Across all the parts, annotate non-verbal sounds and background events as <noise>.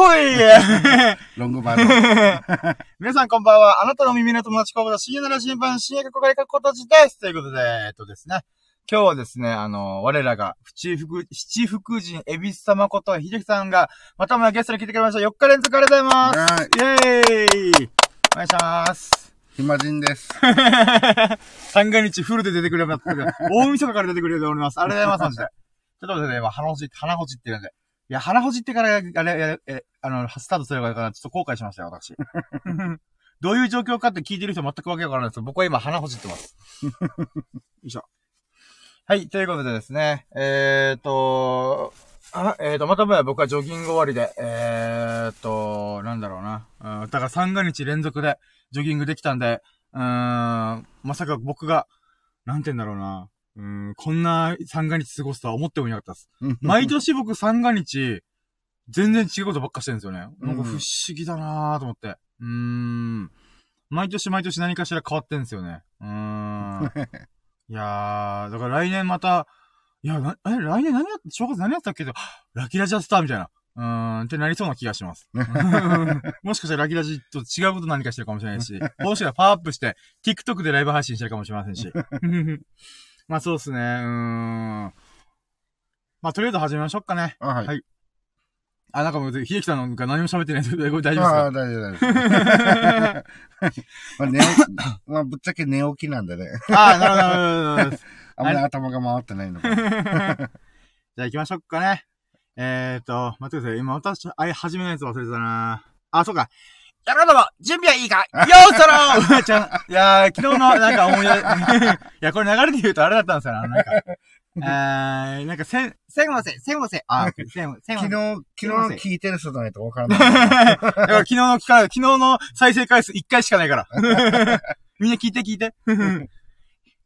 ほいロングバージョン。<laughs> 皆さんこんばんは。あなたの耳の友達コード、深夜なら新聞、深夜がここで書くこと自です。ということで、えっとですね。今日はですね、あの、我らが、七福、七福神、エビス様こと、ひじきさんが、またもやゲストに来てくれました。4日連続ありがとうございます。はいイェーイお願いします。暇人です。<laughs> 三が日フルで出てくれます。大晦日から出てくれております。ありがとうございます、マジで。ちょっと待ってね、今、鼻ほじ、鼻ほじってるんで。いや、鼻ほじってから、あれ、え、あの、スタートすればいいかな、ちょっと後悔しましたよ、私。<laughs> どういう状況かって聞いてる人全くわけわからないですけど、僕は今鼻ほじってます。<laughs> よいしょ。はい、ということでですね、えーと、あ、えーと、またもや僕はジョギング終わりで、えーと、なんだろうな。うん、だから三が日連続でジョギングできたんで、うーん、まさか僕が、なんて言うんだろうな。うーん、こんな三が日過ごすとは思ってもいなかったです。毎年僕三が日、全然違うことばっかしてるんですよね。なんか不思議だなーと思って。うーん。毎年毎年何かしら変わってんですよね。うーん。<laughs> いやー、だから来年また、いや、な、え、来年何やっ、正月何やったっけ？ど、<gasps> ラキラジャスターみたいな。うーん、ってなりそうな気がします。<laughs> もしかしたらラキラジと違うこと何かしてるかもしれないし、<laughs> もしかしたらパワーアップして、TikTok でライブ配信してるかもしれませんし。まあそうっすね、うーん。まあとりあえず始めましょうかね。あ、はい。はいあ、なんかもう、秀樹さんが何も喋ってないんですけど、こ <laughs> れ大丈夫ああ、で大丈夫、大丈夫。まあ、寝起き、<laughs> まあ、ぶっちゃけ寝起きなんでね。すかあー、なるほど、なるほどなるほど。<laughs> あんまり頭が回ってないのかな。じゃあ行きましょうかね。えーと、待ってください。今私、あれ、始めのやつ忘れてたなあ、そうか。やろうども、準備はいいか？<laughs> ようそろちゃん、いやー、昨日の、なんか思い出、<laughs> いや、これ流れで言うとあれだったんですよな、なんか。<laughs> えー、なんか、せん、せんわせ、せんわせ、あ、せん、せんわせ。昨日、昨日の聞いてる人じゃないとわからない。だから昨日の聞かない、昨日の再生回数1回しかないから。みんな聞いて聞いて。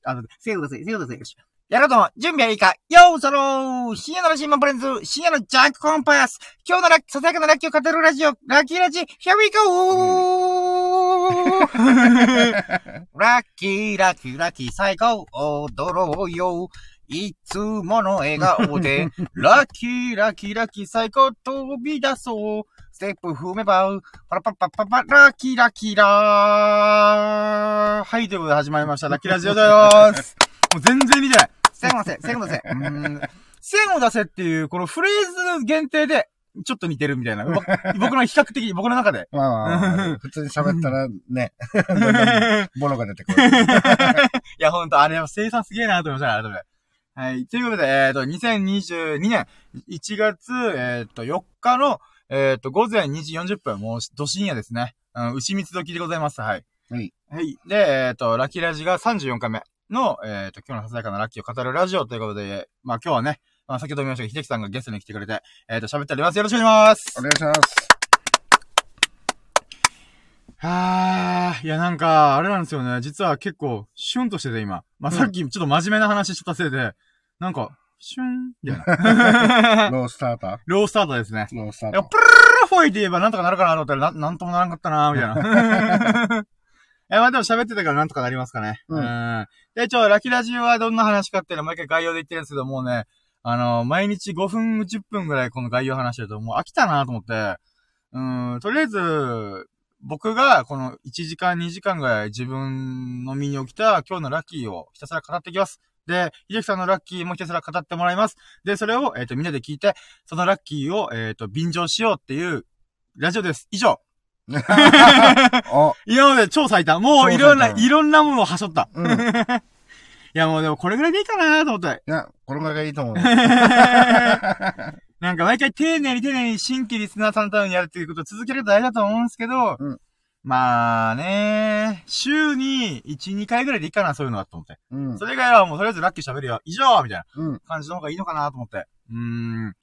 あの、せいください、せいください。よし。やろうとも、準備はいいかようそろー深夜の新聞プレンズ、深夜のジャンクコンパス。今日のラッキー、ささやかなラッキーを語るラジオ、ラッキーラジ、here we go! <laughs> <laughs> <laughs> ラッキー、ラッキー、ラッキー、最高、踊ろうよ。いつもの笑顔で、ラッキー、ラッキー、ラッキー、最高、飛び出そう。ステップ踏めば、パラパッパッパッパ、ラッキーラッキーラー。はい、ということで始まりました。ラッキーラジオでーす。もう全然見てない。線を出せ、線を出せ。うーん線を出せっていう、このフレーズ限定で、ちょっと似てるみたいな。ぼ僕の比較的、僕の中で。まあまあまあ、<laughs> 普通に喋ったらね、<laughs> ボロが出てくる。いや、ほんと、あれは生産すげえなと思いましたね、改めて。はい。ということで、えっ、と、2022年1月、えっ、と、4日の、えっ、と、午前2時40分、もう、ど深夜ですね。うん、牛蜜時でございます。はい。はい。はい。で、えっ、と、ラッキーラジが34回目の、えっ、と、今日のささやかなラッキーを語るラジオということで、まあ今日はね、まあ先ほども言いましたけど、秀樹さんがゲストに来てくれて、えっ、と、喋っております。よろしくお願いしますお。願いします。はー、いやなんか、あれなんですよね。実は結構、シュンとしてて今。まあ、さっきちょっと真面目な話してたせいで、なんか、シュンみたいな。<laughs> ロースターター？ロースタートですね。ロースタータプルルルフォイって言えばなんとかなるかなと思ったら、な、なんともならんかったなみたいな。<laughs> いや、まあでも喋ってたからなんとかなりますかね。うんん。で、ちょ、ラキラジオはどんな話かっていうのを毎回概要で言ってるんですけど、もうね、あの、毎日5分、10分ぐらいこの概要話してるともう飽きたなと思って、うん、とりあえず、僕がこの1時間2時間ぐらい自分の身に起きた今日のラッキーをひたすら語っていきます。で、秀樹さんのラッキーもひたすら語ってもらいます。で、それを、えっ、と、みんなで聞いて、そのラッキーを、えっ、と、便乗しようっていう、ラジオです。以上。<laughs> 今まで超最多。もういろんな、いろんなものをはしょった。うん。い <laughs> いやもうでもこれぐらいでいいかなと思って。や、これぐらいがいいと思う。<laughs> なんか毎回丁寧に丁寧に新規リスナーさんのためにやるっていうことを続けると大事だと思うんですけど、うんまあね、週に1、2回ぐらいでいいかな、そういうのはと思って。うん。それ以外はもうとりあえずラッキー喋るよ。以上みたいなうん。感じの方がいいのかなと思って。うーん。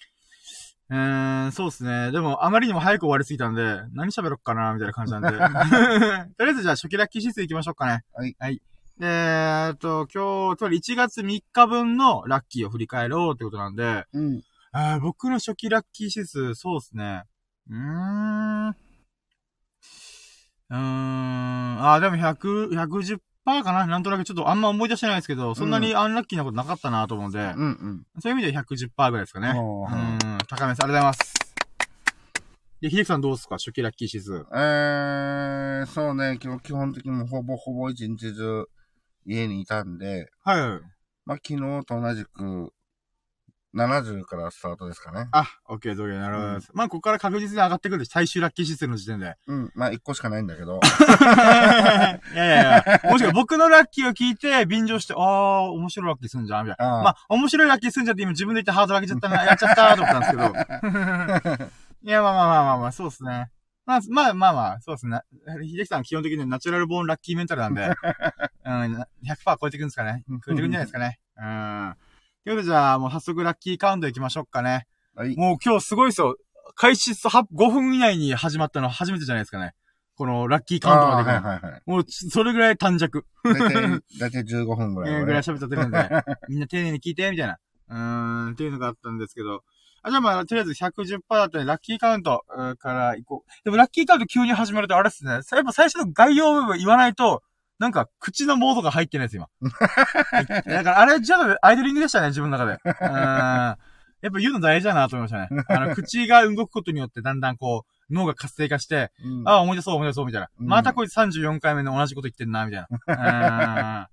うーん、そうですね。でも、あまりにも早く終わりすぎたんで、何喋ろっかな、みたいな感じなんで。<laughs> <laughs> とりあえずじゃあ初期ラッキー指数行きましょうかね。はい。はい。で、えっと、今日、つまり1月3日分のラッキーを振り返ろうってことなんで、うん。あー僕の初期ラッキー指数、そうですね。うーん。うーん。あー、でも100、110%かななんとなくちょっとあんま思い出してないですけど、そんなにアンラッキーなことなかったなと思うんで、うんうん。そういう意味で110%ぐらいですかね。うーん、高めです。ありがとうございます。で、秀樹さんどうすか？初期ラッキー指数。えー、そうね、今日基本的にもほぼほぼ一日中家にいたんで、はいはい。まあ、昨日と同じく、70からスタートですかね。あ、オッケー、なるほどです。まあ、ここから確実に上がってくるし、最終ラッキー指数の時点で。うん。まあ、1個しかないんだけど。<laughs> いやいやいや、もしか僕のラッキーを聞いて、便乗して、あー、面白いラッキーすんじゃんみたいな。ああまあ、面白いラッキーすんじゃんって今自分で言ってハードル上げちゃったな、やっちゃったーと思ったんですけど。<laughs> いや、まあまあまあまあまあ、そうですね。まあ、まあまあまあ、そうですね。秀樹さん基本的にナチュラルボーンラッキーメンタルなんで、<laughs> うん、100%超えてくんですかね。超えてくんじゃないですかね。うん。ということでじゃあ、もう早速ラッキーカウント行きましょうかね。はい。もう今日すごいですよ。開始と5分以内に始まったのは初めてじゃないですかね。このラッキーカウントまであが。ーはいはいはい。もう、それぐらい短尺。だいたい、だいたい15分ぐらい、<laughs> えーぐらい喋っちゃってるんで、みんな丁寧に聞いて、みたいな。うーん、っていうのがあったんですけど。あ、じゃあまあ、とりあえず110%だったらラッキーカウントから行こう。でもラッキーカウント急に始まるとあれですね。やっぱ最初の概要部分言わないと、なんか、口のモードが入ってないです、今。<laughs> だから、あれ、ちょっとアイドリングでしたね、自分の中で。うーん。やっぱ言うの大事だなと思いましたね。あの、口が動くことによってだんだんこう、脳が活性化して、うん。あ、思い出そう思い出そうみたいな。うんまたこいつ34回目の同じこと言ってんな、みたいな。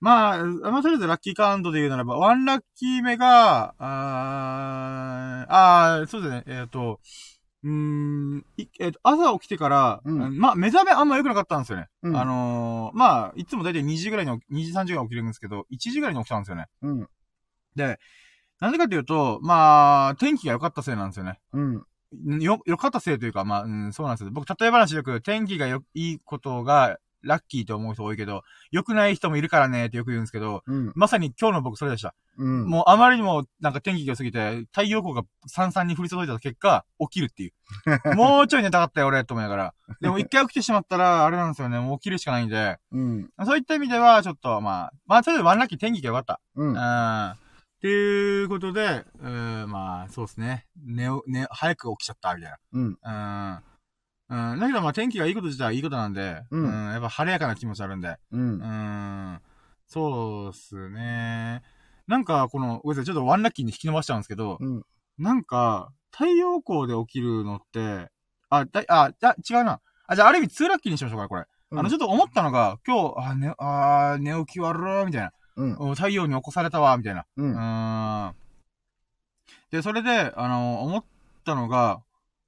まあ、まあ、とりあえずラッキーカウントで言うならば、ワンラッキー目が、あーあー、そうですね、えっ、と、うーん、いえっ、と、朝起きてから、うんまあ、目覚めあんま良くなかったんですよね。うんあのーまあ、いつもだいたい2時ぐらいに起き、2時3時ぐらいに起きるんですけど、1時ぐらいに起きたんですよね。うん。で、なんでかっていうと、まあ、天気が良かったせいなんですよね。うん。よ、良かったせいというか、まあ、うん、そうなんですよ。僕、例え話よく、天気がよ、いいことが、ラッキーと思う人多いけど、良くない人もいるからねってよく言うんですけど、うん。まさに今日の僕それでした。うん。もうあまりにもなんか天気が良すぎて、太陽光がさんさんに降り注いだ結果、起きるっていう。<laughs> もうちょい寝たかったよ俺、と思いながら。でも一回起きてしまったら、あれなんですよね、もう起きるしかないんで、うん。そういった意味では、ちょっとまあ、まあ、とりあえずワンラッキー天気が良かった。うん。うん。っていうことで、うん、まあ、そうですね。寝を、寝、早く起きちゃった、みたいうん。な。うん。うん。だけど、まあ、天気がいいこと自体はいいことなんで、うんやっぱ晴れやかな気持ちあるんで。うんう。ん。そうっすね。なんか、この、ごめんなさい、ちょっとワンラッキーに引き伸ばしちゃうんですけど、うん。なんか、太陽光で起きるのって、あ、だ、あ、だ、違うな。あ、じゃあ、ある意味、ツーラッキーにしましょうか、これ。あの、ちょっと思ったのが、今日、あ、ね、あー寝起き悪ー、みたいな。うん。お太陽に起こされたわ、みたいな。う。うんーん。で、それで、あの、思ったのが、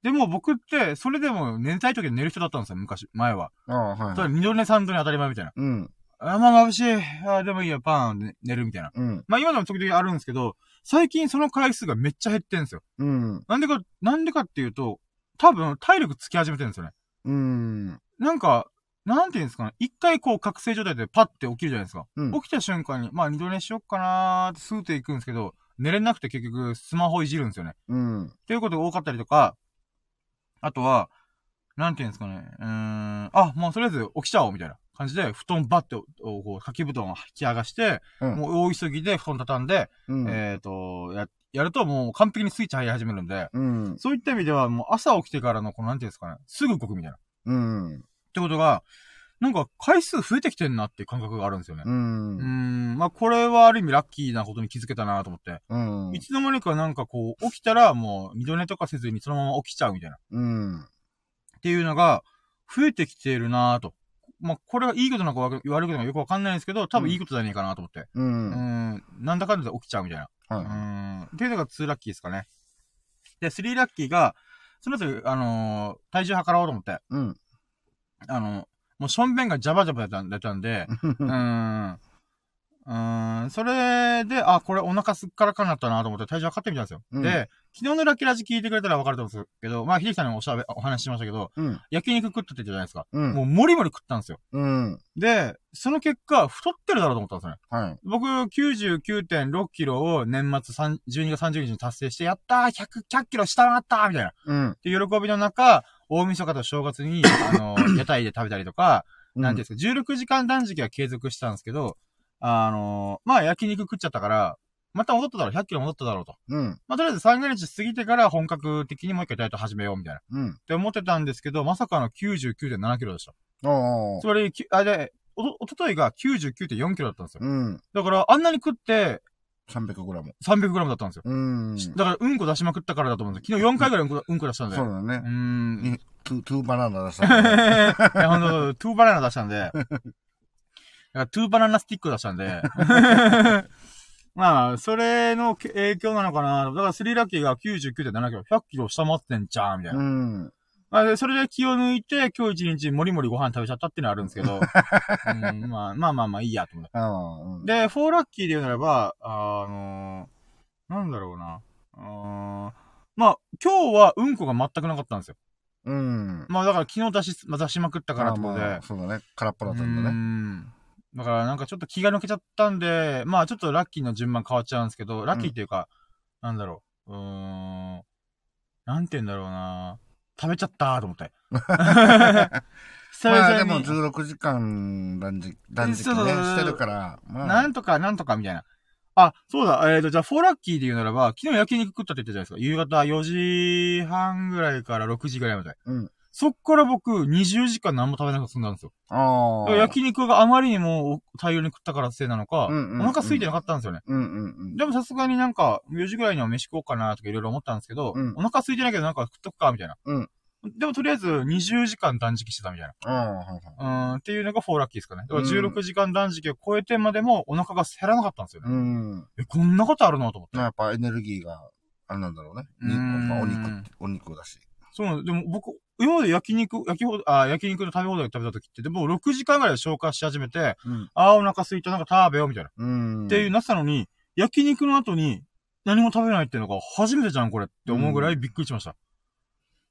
でも僕って、それでも寝たい時に寝る人だったんですよ、昔、前は。ああ、はいただ、。二度寝三度寝当たり前みたいな。うん。あ、まあ、眩しい。あ、でもいいや、パーンで寝るみたいな。うん。まあ、今でも時々あるんですけど、最近その回数がめっちゃ減ってんですよ。うん。なんでか、なんでかっていうと、多分、体力つき始めてるんですよね。うん。なんか、なんていうんですかね。一回こう、覚醒状態でパッて起きるじゃないですか。うん起きた瞬間に、まあ、二度寝しよっかなーってスーって行くんですけど、寝れなくて結局、スマホいじるんですよね。うん。っていうことが多かったりとか、あとは、なんていうんですかね。うーん、あ、もうとりあえず起きちゃおうみたいな感じで、布団バッて、おこう、掛け布団を引き剥がして、うんもう大急ぎで布団畳んで、うん。えっ、と、や、やるともう完璧にスイッチ入り始めるんで、うん。そういった意味ではもう朝起きてからの、このなんていうんですかね、すぐ動くみたいな。っうん。てことが、なんか回数増えてきてんなっていう感覚があるんですよね。う。うんーん、まあこれはある意味ラッキーなことに気づけたなと思って。うんい。つの間にかなんかこう、起きたらもう二度寝とかせずにそのまま起きちゃうみたいな。うん。っていうのが、増えてきてるなぁと。まあ、これがいいことなのか悪いことなのかよくわかんないんですけど、多分いいことじゃねえかなと思って。う。うんん、なんだかんだで起きちゃうみたいな。うはい。ん、っていうのが2ラッキーですかね。で、3ラッキーが、その後、あのー体重測ろうと思って、うん。あのもうしょんべんがジャバジャバ出たんで、うーん。うーん、それで、あ、これお腹すっからかになったなと思って体重測ってみたんですよ。うんで、昨日のラッキーラジ聞いてくれたらわかると思うんですけど、まあ、秀樹さんにもおしゃべ、お話ししましたけど、うん。焼肉食ってたじゃないですか。うん。もう、もりもり食ったんですよ。うん。で、その結果、太ってるだろうと思ったんですよね。はい。僕、99.6キロを年末3 12月30日に達成して、やったー !100、100キロ下回ったーみたいな。うん。で、喜びの中、大晦日と正月に、<coughs> あの、屋台で食べたりとか、なんていうんですか、16時間断食は継続したんですけど、あのまあ、焼肉食っちゃったから、また戻っただろう、100キロ戻っただろうと。うん。まあ、とりあえず三が日過ぎてから本格的にもう一回ダイエット始めようみたいな。っうん。て思ってたんですけど、まさかの99.7キロでした。おー。つまり、きあ、で、おと、おとといが99.4キロだったんですよ。うん。だから、あんなに食って、300グラム。300g だったんですよ。うん。だから、うんこ出しまくったからだと思うんですよ。昨日4回ぐらいうんこうんこ出したんで。うそうだね。ーん。に two、two バナナ出したから。<laughs> いや、ほんと、 two バナナ出したんで。<laughs> だからトゥーバナナスティック出したんで。<laughs> まあ、それの影響なのかな。だからスリーラッキーが99.7キロ、100キロ下回ってんじゃん、みたいな。うん。まあ、でそれで気を抜いて、今日一日もりもりご飯食べちゃったっていうのはあるんですけど。<laughs> うん、まあまあまあまあいいやと思って。で、フォーラッキーで言うならば、あのー、なんだろうな。あーまあ、今日はうんこが全くなかったんですよ。うん。まあだから昨日出し、まあ出しまくったからってことで。あまあそうだね。空っぽだったんだね。んだからなんかちょっと気が抜けちゃったんで、まあちょっとラッキーの順番変わっちゃうんですけど、ラッキーっていうか、なんだろう。うーん。なんて言うんだろうな。食べちゃったーと思って。<laughs> 久まあ々に、でも16時間断食、断食ね、してるから、まあ。なんとかなんとかみたいな。あ、そうだ、えっ、と、じゃあ、フォーラッキーで言うならば、昨日焼肉食ったって言ったじゃないですか。夕方4時半ぐらいから6時ぐらいまで。うん。そっから僕、20時間何も食べなくて済んだんですよ。ああ。焼肉があまりにも大量に食ったからせいなのか、うんうんうんお腹空いてなかったんですよね。うんうんうん。でもさすがになんか、4時ぐらいには飯食おうかなとかいろいろ思ったんですけど、うんお腹空いてないけどなんか食っとくか、みたいな。うんでもとりあえず20時間断食してたみたいああ、はいはい。な。うん、っていうのがフォーラッキーですかね。だからうん16時間断食を超えてまでもお腹が減らなかったんですよね。うん。え、こんなことあるのと思って。まあやっぱエネルギーが、あれなんだろうね。にうんまあお肉お肉だし。そうなんです。でも僕、今まで焼肉、焼きほど、あ、焼肉の食べ放題食べた時って、でも6時間ぐらいで消化し始めて、うん。あーお腹空いた、なんか食べよう、みたいな。うん。っていうなってたのに、焼肉の後に何も食べないっていうのが初めてじゃん、これって思うぐらいびっくりしました。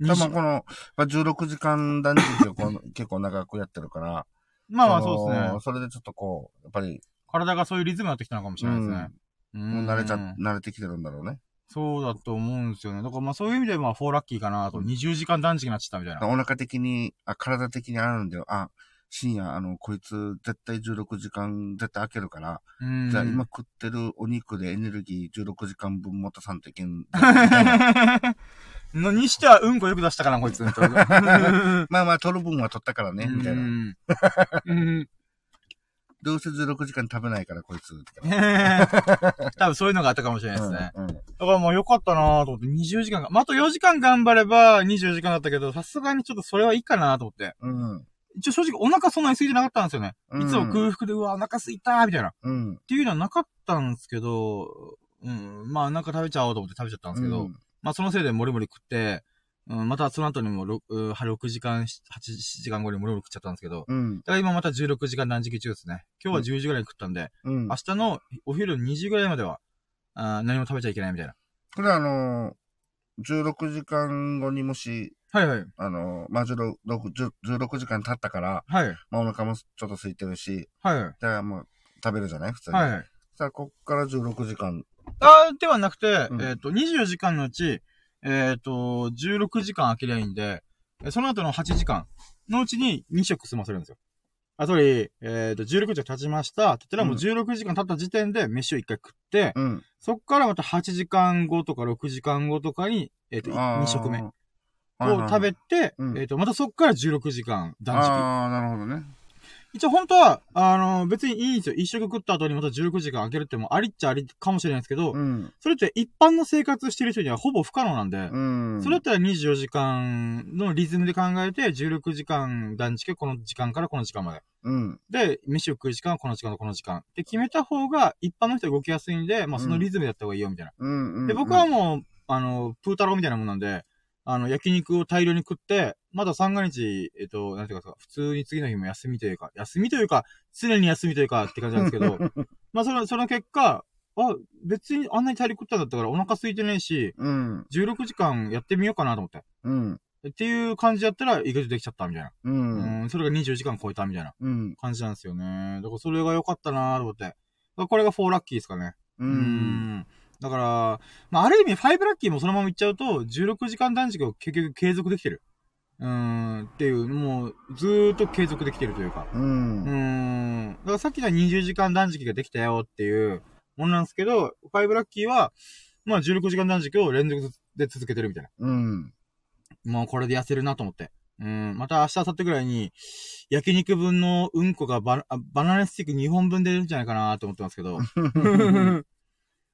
多に分この、まあ、16時間断食を <laughs> 結構長くやってるから。まあまあのそうですね。それでちょっとこう、やっぱり、体がそういうリズムになってきたのかもしれないですね。うもう慣れちゃ、慣れてきてるんだろうね。そうだと思うんですよね。だからまあそういう意味でまあ4ラッキーかなと。うん20時間断食になっちゃったみたいな。お腹的に、あ、体的にあるんだよ。あ、深夜、あの、こいつ絶対16時間絶対開けるから、うん。じゃあ今食ってるお肉でエネルギー16時間分持たさんといけん。<laughs> のにしてはうんこよく出したかな、こいつ。<laughs> まあまあ、取る分は取ったからね、みたいな。<laughs> どうせ16時間食べないから、こいつ。<laughs> 多分そういうのがあったかもしれないですね。うんうんだからもうよかったなと思って、20時間が、まあ、あと4時間頑張れば24時間だったけど、さすがにちょっとそれはいいかなと思って。うん。一応正直お腹そんなに空いてなかったんですよね。うんいつも空腹で、うわ、お腹空いたみたいな。っうん。ていうのはなかったんですけど、うん、まあなんか食べちゃおうと思って食べちゃったんですけど、うんまあそのせいでもりもり食って、うん、またその後にも 6, 6時間、8時間後にもりもり食っちゃったんですけど、うん。だから今また16時間断食中ですね。今日は10時ぐらいに食ったんで、うん明。日のお昼2時ぐらいまでは、あー何も食べちゃいけないみたいな。これはあのー、16時間後にもし、はいはい。あのー、まあ、16, 16時間経ったから、はい。まあ、お腹もちょっと空いてるし、はい。だからもう、食べるじゃない？普通に。はいはい。さあ、こっから16時間。あーではなくて、うんえっ、と、24時間のうち、えっ、と、16時間空けりゃいいんで、えその後の8時間のうちに2食済ませるんですよ。あ、つまり、えっ、と、16時間経ちました。って言ったらもう16時間経った時点で飯を1回食って、うん。そっからまた8時間後とか6時間後とかに、えっ、と、2食目を食べて、うんえっ、と、またそっから16時間断食。ああ、なるほどね。一応本当は、あの別にいいんですよ。一食食った後にまた16時間空けるってもありっちゃありかもしれないですけど、うん。それって一般の生活してる人にはほぼ不可能なんで、うん。それだったら24時間のリズムで考えて、16時間断食、この時間からこの時間まで。うん。で、飯を食う時間はこの時間とこの時間。って決めた方が一般の人は動きやすいんで、まあそのリズムでやった方がいいよみたいな。うん。うん。で、僕はもう、あの、プータローみたいなもんなんで、あの、焼肉を大量に食って、まだ三が日、えっと、なんていうか、普通に次の日も休みというか、休みというか、常に休みというかって感じなんですけど、<laughs> まあその、その結果、あ、別にあんなに大量食ったんだったからお腹空いてないし、うん。16時間やってみようかなと思って。うん。っていう感じやったら、意外とできちゃったみたいな。う。うんん、それが24時間超えたみたいなうん。感じなんですよね。だからそれが良かったなと思って。これが4ラッキーですかね。う。うんだから、まあ、ある意味5ラッキーもそのままいっちゃうと、16時間断食を結局継続できてる。うーん、っていう、もう、ずーっと継続できてるというか。う。うんーん。だからさっきの20時間断食ができたよっていうものなんですけど、5ラッキーは、まあ16時間断食を連続で続けてるみたいな。うん。もうこれで痩せるなと思って。うん。また明日、明後日ぐらいに、焼肉分のうんこがババナナスティック2本分出るんじゃないかなと思ってますけど。<laughs>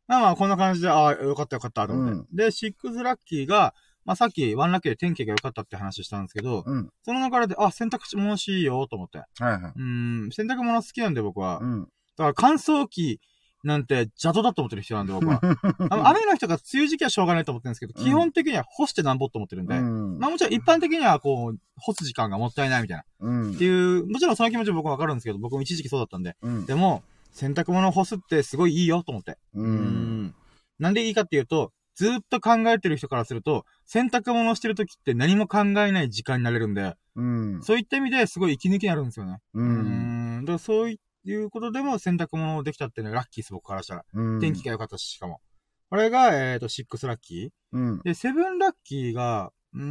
まあまあ、こんな感じで、ああ、よかったよかった、と思って。で、シックスラッキーが、まあさっき、ワンラッキーで天気が良かったって話したんですけど、うん。その流れで、あ、洗濯物しいよ、と思って。はいはい。うーん、洗濯物好きなんで僕は。うん。だから乾燥機なんて邪道だと思ってる人なんで僕は。<laughs> あの雨の日とか梅雨時期はしょうがないと思ってるんですけど、うん基本的には干してなんぼと思ってるんで、うん。まあもちろん一般的にはこう、干す時間がもったいないみたいな。うんって。いう、もちろんその気持ちも僕はわかるんですけど、僕も一時期そうだったんで。うん。でも、洗濯物を干すってすごいいいよと思って。う。うんなんでいいかっていうと、ずーっと考えてる人からすると、洗濯物をしてる時って何も考えない時間になれるんで、うん。そういった意味ですごい息抜きになるんですよね。う。うんん。だからそういうことでも洗濯物をできたってラッキーです、僕からしたら。うん。天気が良かったし、しかも。これが、えっ、と、6ラッキー。うん。で、セブンラッキーが、うー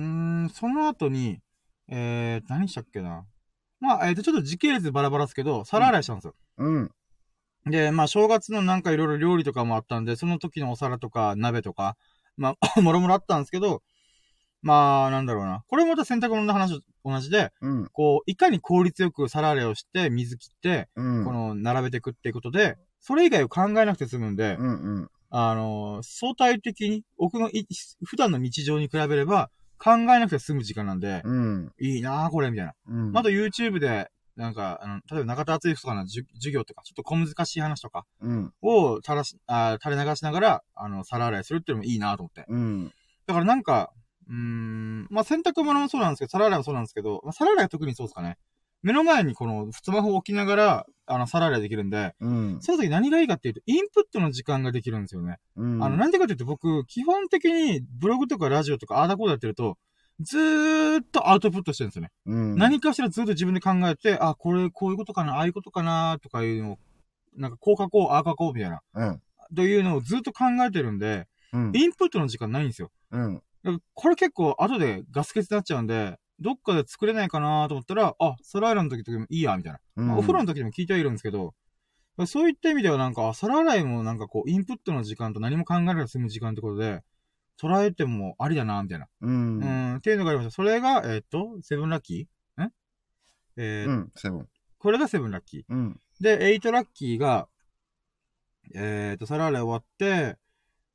ん、その後に、えー、何したっけな。まあ、えっ、と、ちょっと時系列バラバラですけど、皿洗いしたんですよ。うん。で、まあ、正月のなんかいろいろ料理とかもあったんで、その時のお皿とか鍋とか、まあ、<laughs> もろもろあったんですけど、まあ、なんだろうな。これもまた洗濯物の話と同じで、うん。こう、いかに効率よく皿洗いをして、水切って、うん。この、並べていくっていうことで、それ以外を考えなくて済むんで、うん。うん。あの、相対的に、僕のい普段の日常に比べれば、考えなくて済む時間なんで、うん。いいなぁ、これ、みたいな。うん。まだ YouTube で、なんか、あの、例えば中田敦之とかの授授業とか、ちょっと小難しい話とかうん。を垂らし、あ垂れ流しながら、あの、皿洗いするっていうのもいいなと思って。うん。だからなんか、うーん、まあ、洗濯物もそうなんですけど、皿洗いもそうなんですけど、まあ、皿洗いは特にそうですかね。目の前にこのスマホを置きながら、あの、皿洗いできるんで、うん。その時何がいいかっていうと、インプットの時間ができるんですよね。うん。あの、なんでかっていうと僕、基本的にブログとかラジオとかアーダコードやってると、ずーっとアウトプットしてるんですよね。うん。何かしらずっと自分で考えて、あ、これ、こういうことかな、ああいうことかな、とかいうのを、なんか、こう書こう、ああ書こう、みたいな、うん。というのをずっと考えてるんで、うん。インプットの時間ないんですよ。うん。これ結構後でガス欠になっちゃうんで、どっかで作れないかなと思ったら、あ、皿洗いの時とかもいいや、みたいな。うんまあお風呂の時でも聞いてはいるんですけど、そういった意味ではなんか、あ皿洗いもなんかこう、インプットの時間と何も考えなくて済む時間ってことで、捉えてもありだな、みたいな。う。うんん、っていうのがありました。それが、えーっと、セブンラッキー？んえーうん。セブン。これがセブンラッキー。うん。で、エイトラッキーが、えーっと、皿洗い終わって、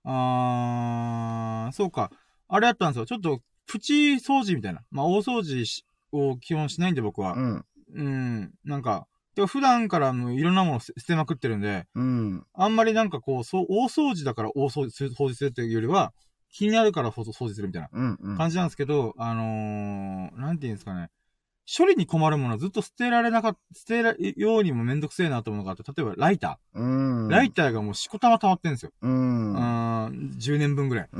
あー、そうか。あれやったんですよ。ちょっと、プチ掃除みたいな。まあ、大掃除しを基本しないんで僕はう。ん。うん、なんか、でも普段からもういろんなもの捨捨てまくってるんで、うん。あんまりなんかこう、そう、大掃除だから大掃除する、掃除するっていうよりは、気になるから掃掃除するみたいな。感じなんですけど、あのー、なんて言うんですかね。処理に困るものはずっと捨てられなかった、捨てられようにもめんどくせえなと思うのがあって、例えばライタうん。ー。ライターがもうしこたま溜まってんですよ。う。うんーん、10年分ぐらい。<laughs>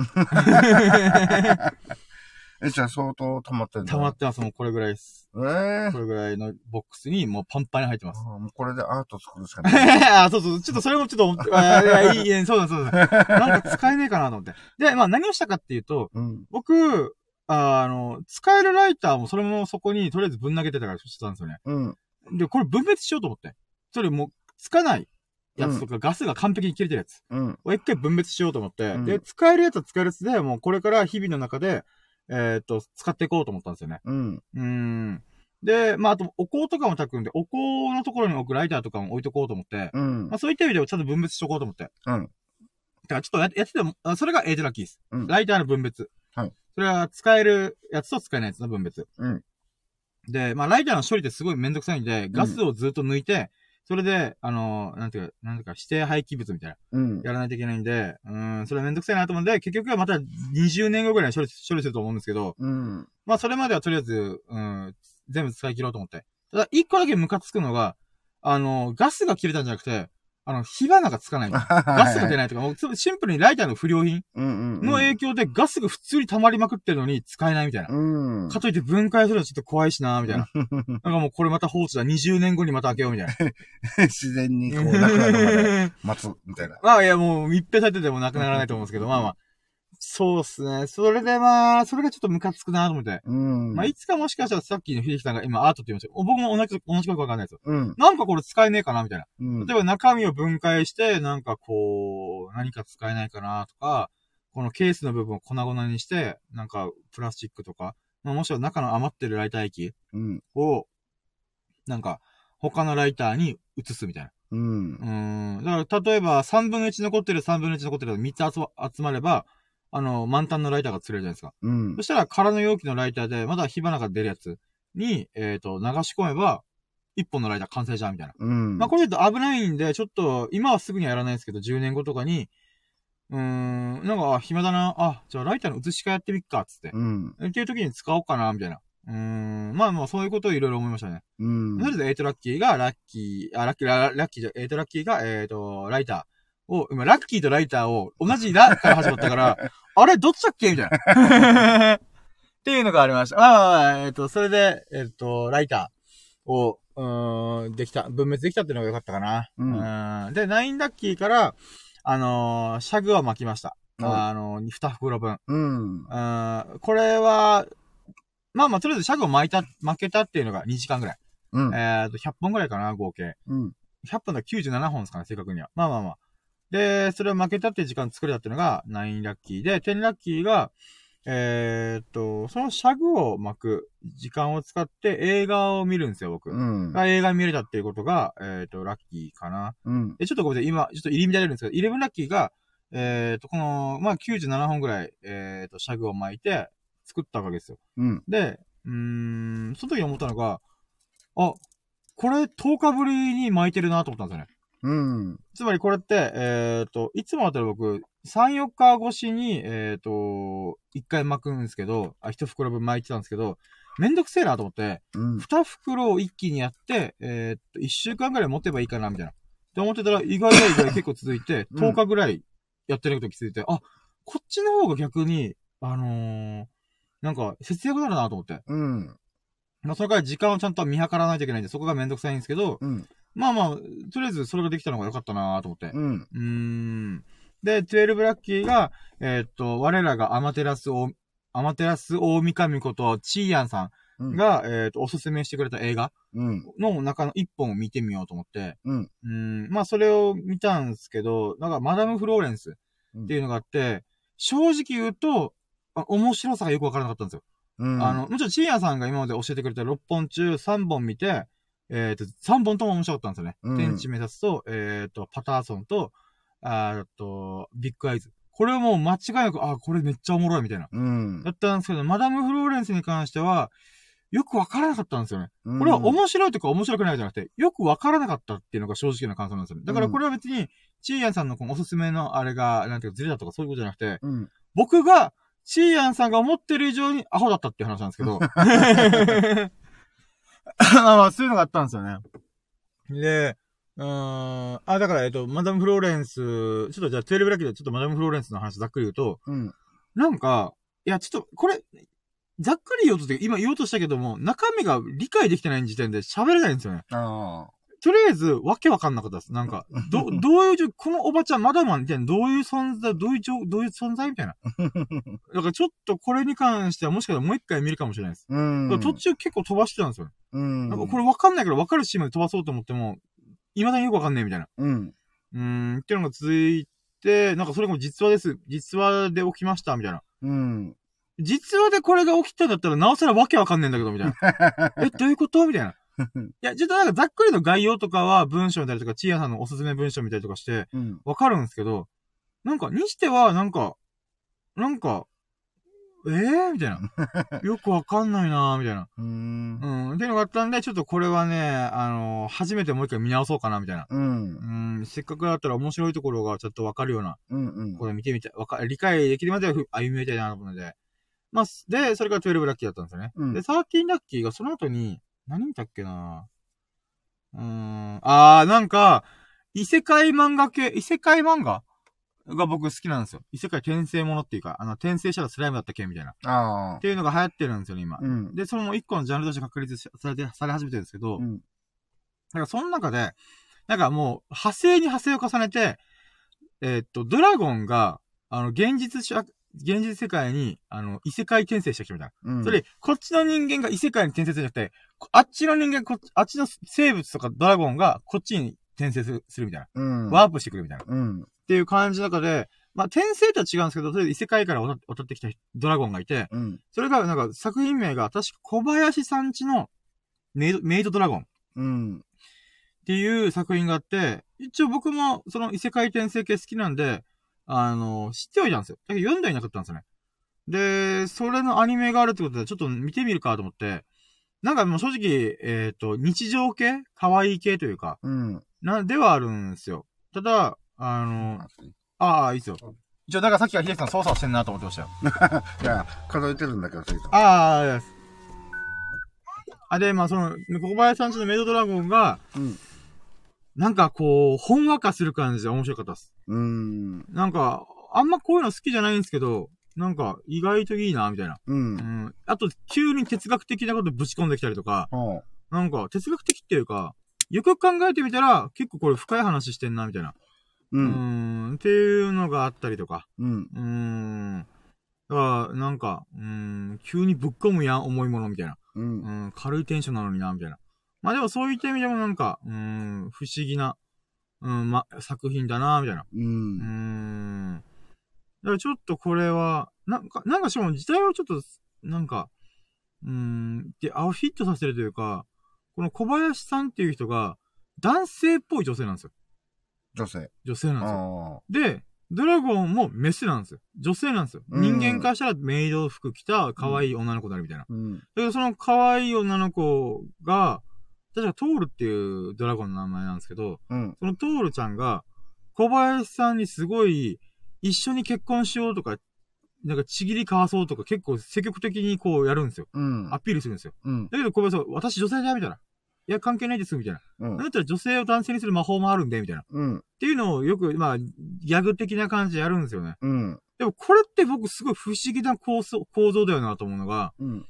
え、じゃあ相当溜まってんだ。溜まってます、もうこれぐらいです。ええこれぐらいのボックスにもうパンパンに入ってます。あもうこれでアート作るしかない。<laughs> あ、そうそう、ちょっとそれもちょっと、あいや、いい、いやそうだそうだ。なんか使えねえかなと思って。で、まあ何をしたかっていうと、うん。僕、ああの、使えるライターもそれもそこにとりあえずぶん投げてたからしてたんですよね。うん。で、これ分別しようと思って。それもう、つかないやつとか、ガスが完璧に切れてるやつうん。を一回分別しようと思って、うんで、使えるやつは使えるやつで、もうこれから日々の中で、えーっと、使っていこうと思ったんですよね。うん。うーん。で、まあ、あと、お香とかも炊くんで、お香のところに置くライターとかも置いとこうと思って、うんまあ、。そういった意味ではちゃんと分別しとこうと思って。うん。だからちょっとややってても、あそれがエイトラッキーです。うんライターの分別。はい。それは使えるやつと使えないやつの分別。うん。で、まあ、ライターの処理ってすごいめんどくさいんで、ガスをずっと抜いて、それで、あの、なんていうか、なんていうか、指定廃棄物みたいな、うん。やらないといけないんで、うーん、それはめんどくさいなと思うんで、結局はまた20年後ぐらいに処理、処理すると思うんですけど、うん。まあ、それまではとりあえず、うん、全部使い切ろうと思って。ただ、一個だけムカつくのが、あの、ガスが切れたんじゃなくて、あの、火花がつかないの。<laughs> ガスが出ない。とか、もうシンプルにライターの不良品。の影響でガスが普通に溜まりまくってるのに使えないみたいな。うん。かといって分解するのちょっと怖いしなみたいな。<laughs> なんかもうこれまた放置だ。20年後にまた開けようみたい <laughs> 自然にこう、なくなるまでな。待つ、みたいな。まあいやもう密閉されててもなくならないと思うんですけど、まあまあ。そうっすね。それでまあ、それがちょっとムカつくなと思って。うん。まあいつかもしかしたらさっきの秀樹さんが今アートって言いましたけど、僕も同じ、同じことわかんないですよ。うん。なんかこれ使えねえかなみたいな。うん。例えば中身を分解して、なんかこう、何か使えないかなとか、このケースの部分を粉々にして、なんかプラスチックとか、まあ、もしくは中の余ってるライター液うん。を、なんか他のライターに移すみたいな。うん。うん。だから、例えば、3分の1残ってる、3分の1残ってる、3つ集まれば、あの、満タンのライターが作れるじゃないですか。うんそ。したら、空の容器のライターで、まだ火花が出るやつに、えっ、と、流し込めば、1本のライター完成じゃん、みたいな。うん。まあ、これだと危ないんで、ちょっと、今はすぐにはやらないですけど、10年後とかに、うーん、なんか、あ暇だな、あ、じゃあライターの写し替えやってみっか、つって。うん。っていう時に使おうかな、みたいな。うーん、まあまあ、そういうことをいろいろ思いましたね。うん。とりあえず、 eight lucky が、ラッキー、あ、ラッキー、ララッキーじゃ、 eight lucky が、えっ、と、ライターを、今、ラッキーとライターを、同じラから始まったから、<laughs> あれ、どっちだっけみたいな。<laughs> っていうのがありました。まあえっ、と、それで、えっ、と、ライターを、うーん、できた、分別できたっていうのが良かったかな。うんんで、 nine lucky から、あのーシャグを巻きました。うんあのー、2袋分。うん。うん、これは、まあまあ、とりあえずシャグを巻いた、巻けたっていうのが2時間ぐらい。うん。えっ、と、100本ぐらいかな、合計。うん。100本だ97本ですかね、正確には。まあまあまあ。で、それを負けたっていう時間作れたっていうのが9ラッキーで、10ラッキーが、えーっと、そのシャグを巻く時間を使って映画を見るんですよ、僕。うん。が映画見れたっていうことが、えーっと、ラッキーかな。うん。で、ちょっとごめんなさい、今、ちょっと入り乱れるんですけど、11ラッキーが、えーっと、この、まあ、97本ぐらい、えーっと、シャグを巻いて作ったわけですよ。うん。で、うーん、その時に思ったのが、あ、これ10日ぶりに巻いてるなと思ったんですよね。うん。つまりこれって、えっ、と、いつもだったら僕、3、4日越しに、えっ、と、1回巻くんですけど、あ、1袋分巻いてたんですけど、めんどくせえなと思って、うん。2袋を一気にやって、えっ、と、1週間ぐらい持てばいいかな、みたいな。って思ってたら、意外や意外結構続いて、うん10日ぐらいやってること気づいて、あ、こっちの方が逆に、あのーなんか、節約だなと思って。うん。まあ、それから時間をちゃんと見計らわないといけないんで、そこがめんどくさいんですけど、うん。まあまあ、とりあえずそれができたのが良かったなと思って。うん。うーん。で、12ラッキーが、えーっと、我らがアマテラス大、アマテラス大神こと、チーヤンさうんん。が、えーっと、おすすめしてくれた映画うん。の中の一本を見てみようと思って、うん。うーん、まあそれを見たんですけど、なんかマダム・フローレンスっていうのがあって、正直言うと、あ面白さがよくわからなかったんですよ。うん。あの、もちろんチーヤンさんが今まで教えてくれた6本中3本見て、えっ、と、3本とも面白かったんですよね。うん天地目指すと、えっ、と、パターソンと、あと、ビッグアイズ。これはもう間違いなく、あ、これめっちゃおもろいみたいな。うんだ。ったんですけど、マダム・フローレンスに関しては、よくわからなかったんですよね。ここれは面白いとか面白くないじゃなくて、よくわからなかったっていうのが正直な感想なんですよね。だからこれは別に、チーヤンさんのこのおすすめのあれが、なんていうかずれだとかそういうことじゃなくて、うん。僕が、チーヤンさんが思ってる以上にアホだったっていう話なんですけど。<laughs> <laughs> そういうのがあったんですよね。で、うーん、あ、だから、えっと、マダム・フローレンス、ちょっとじゃあ、12ラッキーでちょっとマダム・フローレンスの話ざっくり言うと、うん。なんか、いや、ちょっと、これ、ざっくり言おうとして、今言おうとしたけども、中身が理解できてない時点で喋れないんですよね。ああ。とりあえず、わけわかんなかったです。なんか、ど、<laughs> どういう状、このおばちゃん、マダマンみたいな、どういう存在、どういう状、どういう存在みたいな。<laughs> だからちょっとこれに関しては、もしかしたらもう一回見るかもしれないです。うん。途中結構飛ばしてたんですよね。うん。なんかこれわかんないからわかるシーンまで飛ばそうと思っても、未だによくわかんねえみたいな。うん。うーん、っていうのが続いて、なんかそれも実話です。実話で起きました、みたいな。うん。実話でこれが起きたんだったら、なおさらわけわかんねえんだけど、みたいな。<laughs> え、どういうこと？みたいな。いや、ちょっとなんかざっくりの概要とかは文章見たりとか、チーヤさんのおすすめ文章見たりとかして、うん。わかるんですけど、なんか、にしては、なんか、なんか、ええー、みたいな。<laughs> よくわかんないなーみたいな。うん。うん。っていうのがあったんで、ちょっとこれはね、あのー初めてもう一回見直そうかな、みたいな。うん。うん、せっかくだったら面白いところがちょっとわかるような、うん。うん。これ見てみたい、わか、理解できるまではふ歩みたいなと思うので。まあ、すで、それが12ラッキーだったんですよね。うんで、13ラッキーがその後に、何見たっけなうーん、あー、なんか、異世界漫画系、異世界漫画が僕好きなんですよ。異世界転生ものっていうか、あの、転生したらスライムだったっけみたいな。っああ。ていうのが流行ってるんですよね、今。うん。で、その一個のジャンルとして確立されて、され始めてるんですけど、うん。だからその中で、なんかもう、派生に派生を重ねて、えーっと、ドラゴンが、あの、現実社、現実世界に、あの、異世界転生してきたみたいな。うん。それ、こっちの人間が異世界に転生するんじゃなくて、こあっちの人間、こっちあっちの生物とかドラゴンがこっちに転生するするみたいな。うん。ワープしてくるみたいな。っうん。ていう感じの中で、まあ、転生とは違うんですけど、それで異世界から渡渡ってきたドラゴンがいて、うん。それが、なんか、作品名が、確か小林さんちのメイド、メイドドラゴン。うん。っていう作品があって、一応僕もその異世界転生系好きなんで、あの、知ってはいたんですよ。だけど読んではいなかったんですよね。で、それのアニメがあるってことで、ちょっと見てみるかと思って、なんかもう正直、えっ、と、日常系可愛い系というか、うん。な、ではあるんですよ。ただ、あの、ああ、いいっすよ。一応、だからさっきは秀樹さん操作をしてんなと思ってましたよ。<laughs> いや、数えてるんだけど、それと。ああ、いやあ、で、まあ、その、小林さんちのメイドドラゴンが、うん。なんかこう、ほんわかする感じで面白かったです。うーん。なんか、あんまこういうの好きじゃないんですけど、なんか、意外といいな、みたいな。う。うんん。あと、急に哲学的なことぶち込んできたりとか、ほう。なんか、哲学的っていうか、よくよく考えてみたら、結構これ深い話してんな、みたいな。う。うんーん、っていうのがあったりとか。うん。うーん。だから、なんか、うーん、急にぶっ込むやん、重いものみたいな。うん。うん、軽いテンションなのにな、みたいな。まあでもそういった意味でもなんか、うーん、不思議な、うん、ま、作品だな、みたいな。う。うんーん。だからちょっとこれは、なんか、なんかしかも時代をちょっと、なんか、うーん、で、アウフィットさせるというか、この小林さんっていう人が、男性っぽい女性なんですよ。女性。女性なんですよ。あで、ドラゴンもメスなんですよ。女性なんですよ。うん人間からしたらメイド服着た可愛い女の子になるみたいな。あ。うん。だけどその可愛い女の子が、確かトールっていうドラゴンの名前なんですけど、うん。そのトールちゃんが、小林さんにすごい、一緒に結婚しようとか、なんかちぎり交わそうとか結構積極的にこうやるんですよ。うん。アピールするんですよ。うん。だけど小林さん、私女性だみたいな。いや、関係ないです、みたいな。うんだ。ったら女性を男性にする魔法もあるんで、みたいな。っうん。ていうのをよく、まあ、ギャグ的な感じでやるんですよね。うん。でもこれって僕すごい不思議な構想構造だよなと思うのが、うん。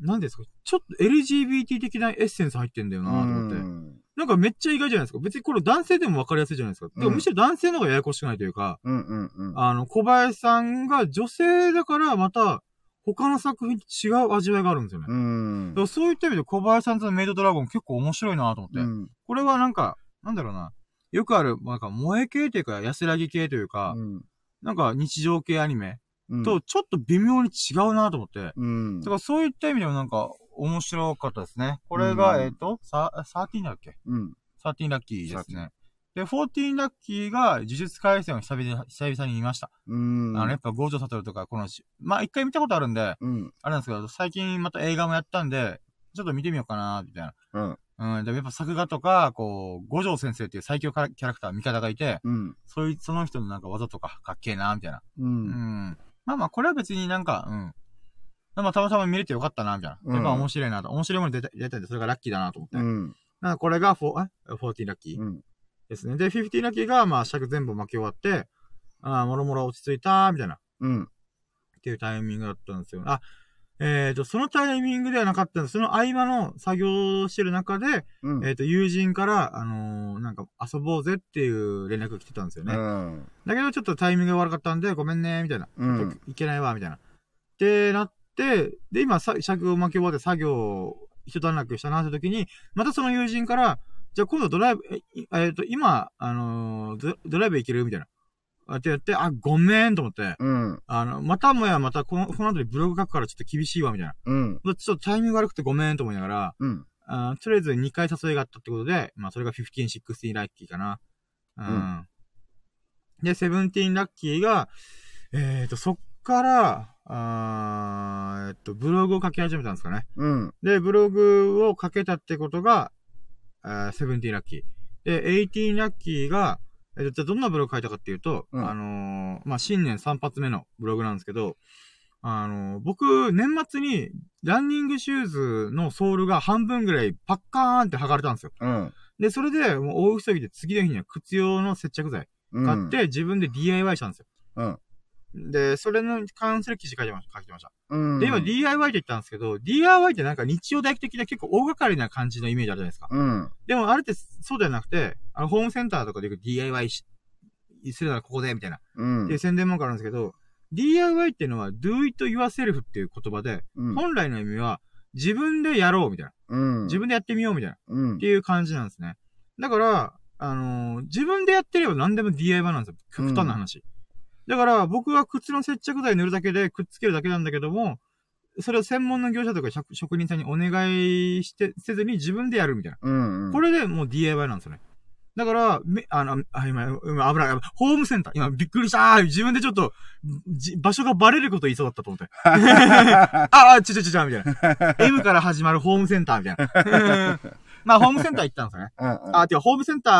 何ですか？ちょっと LGBT 的なエッセンス入ってんだよなと思って。なんかめっちゃ意外じゃないですか？別にこれ男性でも分かりやすいじゃないですか。でもむしろ男性の方がややこしくないというか、うん。うん。うん。あの、小林さんが女性だからまた他の作品と違う味わいがあるんですよね。うんだからそういった意味で小林さんとのメイドドラゴン結構面白いなと思って。うん。これはなんか、なんだろうな。よくある、なんか萌え系というか安らぎ系というか、うん。なんか日常系アニメうん。とちょっと微妙に違うなと思って。うん。だからそういった意味でもなんか面白かったですね。これが、うんえっ、と、さ、13だっけ？うん。?13 ラッキーですね。で、14ラッキーが呪術回戦を久々に久々に見ました。うん。あの、やっぱ五条悟とか、このし、まあ一回見たことあるんで、うん。あれなんですけど、最近また映画もやったんで、ちょっと見てみようかな、みたいうん。な。うん、でもやっぱ作画とか、こう、五条先生っていう最強キャラクター、味方がいて、うん。そういう、その人のなんか技とかかっけえな、みたいな。う。うんん。まあまあ、これは別になんか、うん。まあ、たまたま見れてよかったな、みたいな。うんやっぱ面白いなと。面白いもの出た出たんで、それがラッキーだなと思って。うん。なんかこれがフォ、え ?14 ラッキーうん。ですね。で、50ラッキーが、まあ、尺全部巻き終わって、ああ、もろもろ落ち着いた、みたいな。うん。っていうタイミングだったんですよ。あ、えっ、と、そのタイミングではなかったんです。その合間の作業をしてる中で、うん。えっ、と、友人から、あのーなんか遊ぼうぜっていう連絡が来てたんですよね。うん。だけどちょっとタイミングが悪かったんで、ごめんね、みたいな。うんいけないわ、みたいな。ってなって、で、今、さ尺を巻き終わって作業を一段落したなって時に、またその友人から、じゃあ今度ドライブ、え、いえっ、と、今、あのドライブ行ける？みたいな。あってやって、あ、ごめんと思って、うん。あの、またもやまたこの、この後にブログ書くからちょっと厳しいわ、みたいな。うん。ちょっとタイミング悪くてごめんと思いながら、うん。あーとりあえず2回誘いがあったってことで、まあそれが15、16ラッキーかな。うん。で、17ラッキーが、えっ、と、そっから、あーえっと、ブログを書き始めたんですかね。うん。で、ブログを書けたってことが、あー17ラッキー。で、18ラッキーが、えっと、じゃあどんなブログ書いたかっていうと、うんあのーまあ、新年3発目のブログなんですけど、あのー僕、年末に、ランニングシューズのソールが半分ぐらいパッカーンって剥がれたんですよ。うん。で、それで、もう大急ぎで次の日には靴用の接着剤うん。買って、自分で DIY したんですよ。うん。で、それの関する記事書いてました。書いてました。うん。で、今 DIY って言ったんですけど、DIY ってなんか日曜大的な結構大掛かりな感じのイメージあるじゃないですか。うん。でもあれってそうではなくて、あの、ホームセンターとかで DIY し、するならここで、みたいな。うん。っていう宣伝文句あるんですけど、DIY っていうのは do it yourself っていう言葉で、うん。本来の意味は自分でやろうみたいな。うん。自分でやってみようみたいな。うんって。いう感じなんですね。だから、あのー自分でやってれば何でも DIY なんですよ。極端な話。だから、僕は靴の接着剤塗るだけでくっつけるだけなんだけども、それを専門の業者とか職職人さんにお願いして、せずに自分でやるみたいな。うんうん。これでもう DIY なんですよね。だから、め、あの、あ、今、今、危ない、危ないホームセンター。今、びっくりした自分でちょっと、じ場所がバレること言いそうだったと思って。<laughs> あ、あ、ちょちょちょちょ、みたいな。M から始まるホームセンターみたいな。<laughs> まあ、ホームセンター行ったんですよね。うんうん。あ、てか、ホームセンタ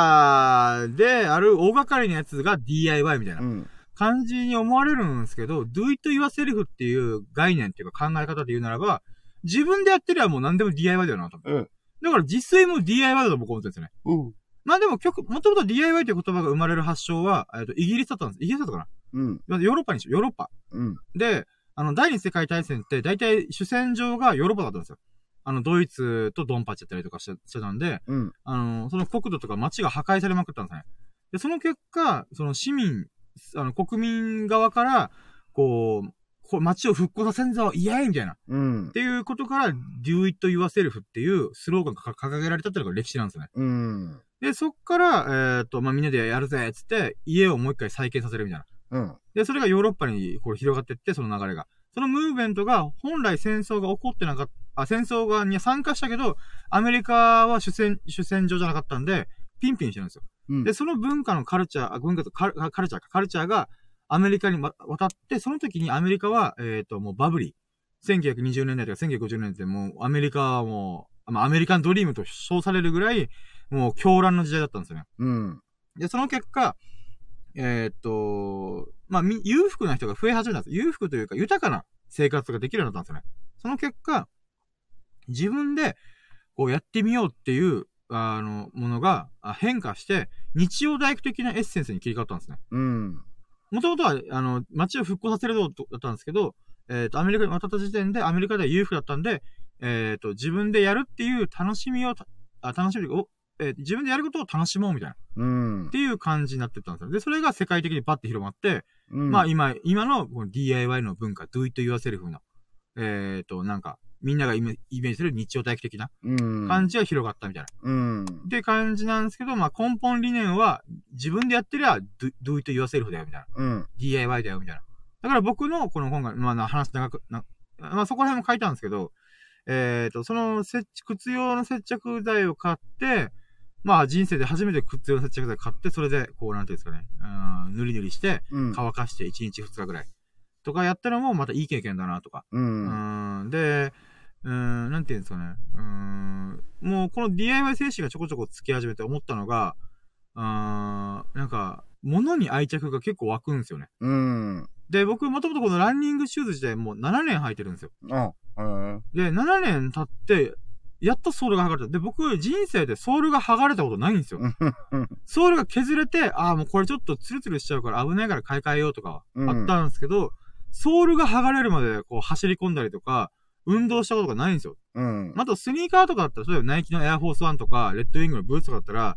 ーである大掛かりなやつが DIY みたいなうん。感じに思われるんですけど、do it yourself っていう概念っていうか考え方で言うならば、自分でやってりゃもう何でも DIY だよなと。うん。だから実際も DIY だと僕思ってるんですよね。うん。まあでも、曲、もともと DIY という言葉が生まれる発祥は、えっと、イギリスだったんです。イギリスだったかな？うん。ヨーロッパにしよう。ヨーロッパ。うん。で、あの、第二次世界大戦って、大体主戦場がヨーロッパだったんですよ。あの、ドイツとドンパチやったりとかしてしてたんで、うん。あの、その国土とか街が破壊されまくったんですね。で、その結果、その市民、あの、国民側から、こう、こう街を復興させんぞ、イエーイみたいな。っうん。ていうことから、do it yourself っていうスローガンが掲げられたっていうのが歴史なんですね。うん。で、そっから、えっ、と、まあ、みんなでやるぜ、つって、家をもう一回再建させるみたいな。うん。で、それがヨーロッパにこう広がってって、その流れが。そのムーブメントが、本来戦争が起こってなかった、あ、戦争がに参加したけど、アメリカは主戦、主戦場じゃなかったんで、ピンピンしてるんですよ。うん。で、その文化のカルチャー、あ文化とカルカルチャーか、カルチャーがアメリカにわ渡って、その時にアメリカは、えっ、と、もうバブリー。1920年代とか1950年代でもうアメリカはもう、まあアメリカンドリームと称されるぐらい、もう狂乱の時代だったんですよね。うん。で、その結果、えーっと、まあ、み裕福な人が増え始めたんです。裕福というか、豊かな生活ができるようになったんですよね。その結果、自分で、こうやってみようっていう、あの、ものがあ変化して、日曜大工的なエッセンスに切り替わったんですね。うん。もともとは、あの、街を復興させるぞだったんですけど、えーっと、アメリカに渡った時点で、アメリカでは裕福だったんで、えーっと、自分でやるっていう楽しみをた、あ楽しみを、えー自分でやることを楽しもうみたいな。うんっ。ていう感じになってったんですよ。で、それが世界的にバッて広まって、うん。まあ今、今のこの DIY の文化、do it yourself の、えっ、と、なんか、みんながイメージする日曜大工的なうん。感じが広がったみたいな。うん。って感じなんですけど、まあ根本理念は、自分でやってりゃ do, it yourself だよみたいな。うん。DIY だよみたいな。だから僕のこの今回、まあな話長く、なまあそこら辺も書いたんですけど、えっ、と、その接靴用の接着剤を買って、まあ人生で初めて靴用の接着剤買って、それで、こう、なんていうんですかね、うん、塗り塗りして、うん。乾かして1日2日ぐらい。とかやったのもまたいい経験だなとか。う。うんん、で、うん、なんていうんですかね。うん、もうこの DIY 精神がちょこちょこつき始めて思ったのが、うん、なんか、物に愛着が結構湧くんですよね。うん。で、僕もともとこのランニングシューズ自体もう7年履いてるんですよ。あ、うん。で、7年経って、やっとソールが剥がれた。で、僕、人生でソールが剥がれたことないんですよ。ソールが削れて、ああ、もうこれちょっとツルツルしちゃうから危ないから買い替えようとかあったんですけど、ソールが剥がれるまでこう走り込んだりとか、運動したことがないんですよ。うん。あとスニーカーとかだったら、例えばナイキのエアフォースワンとか、レッドウィングのブーツとかだったら、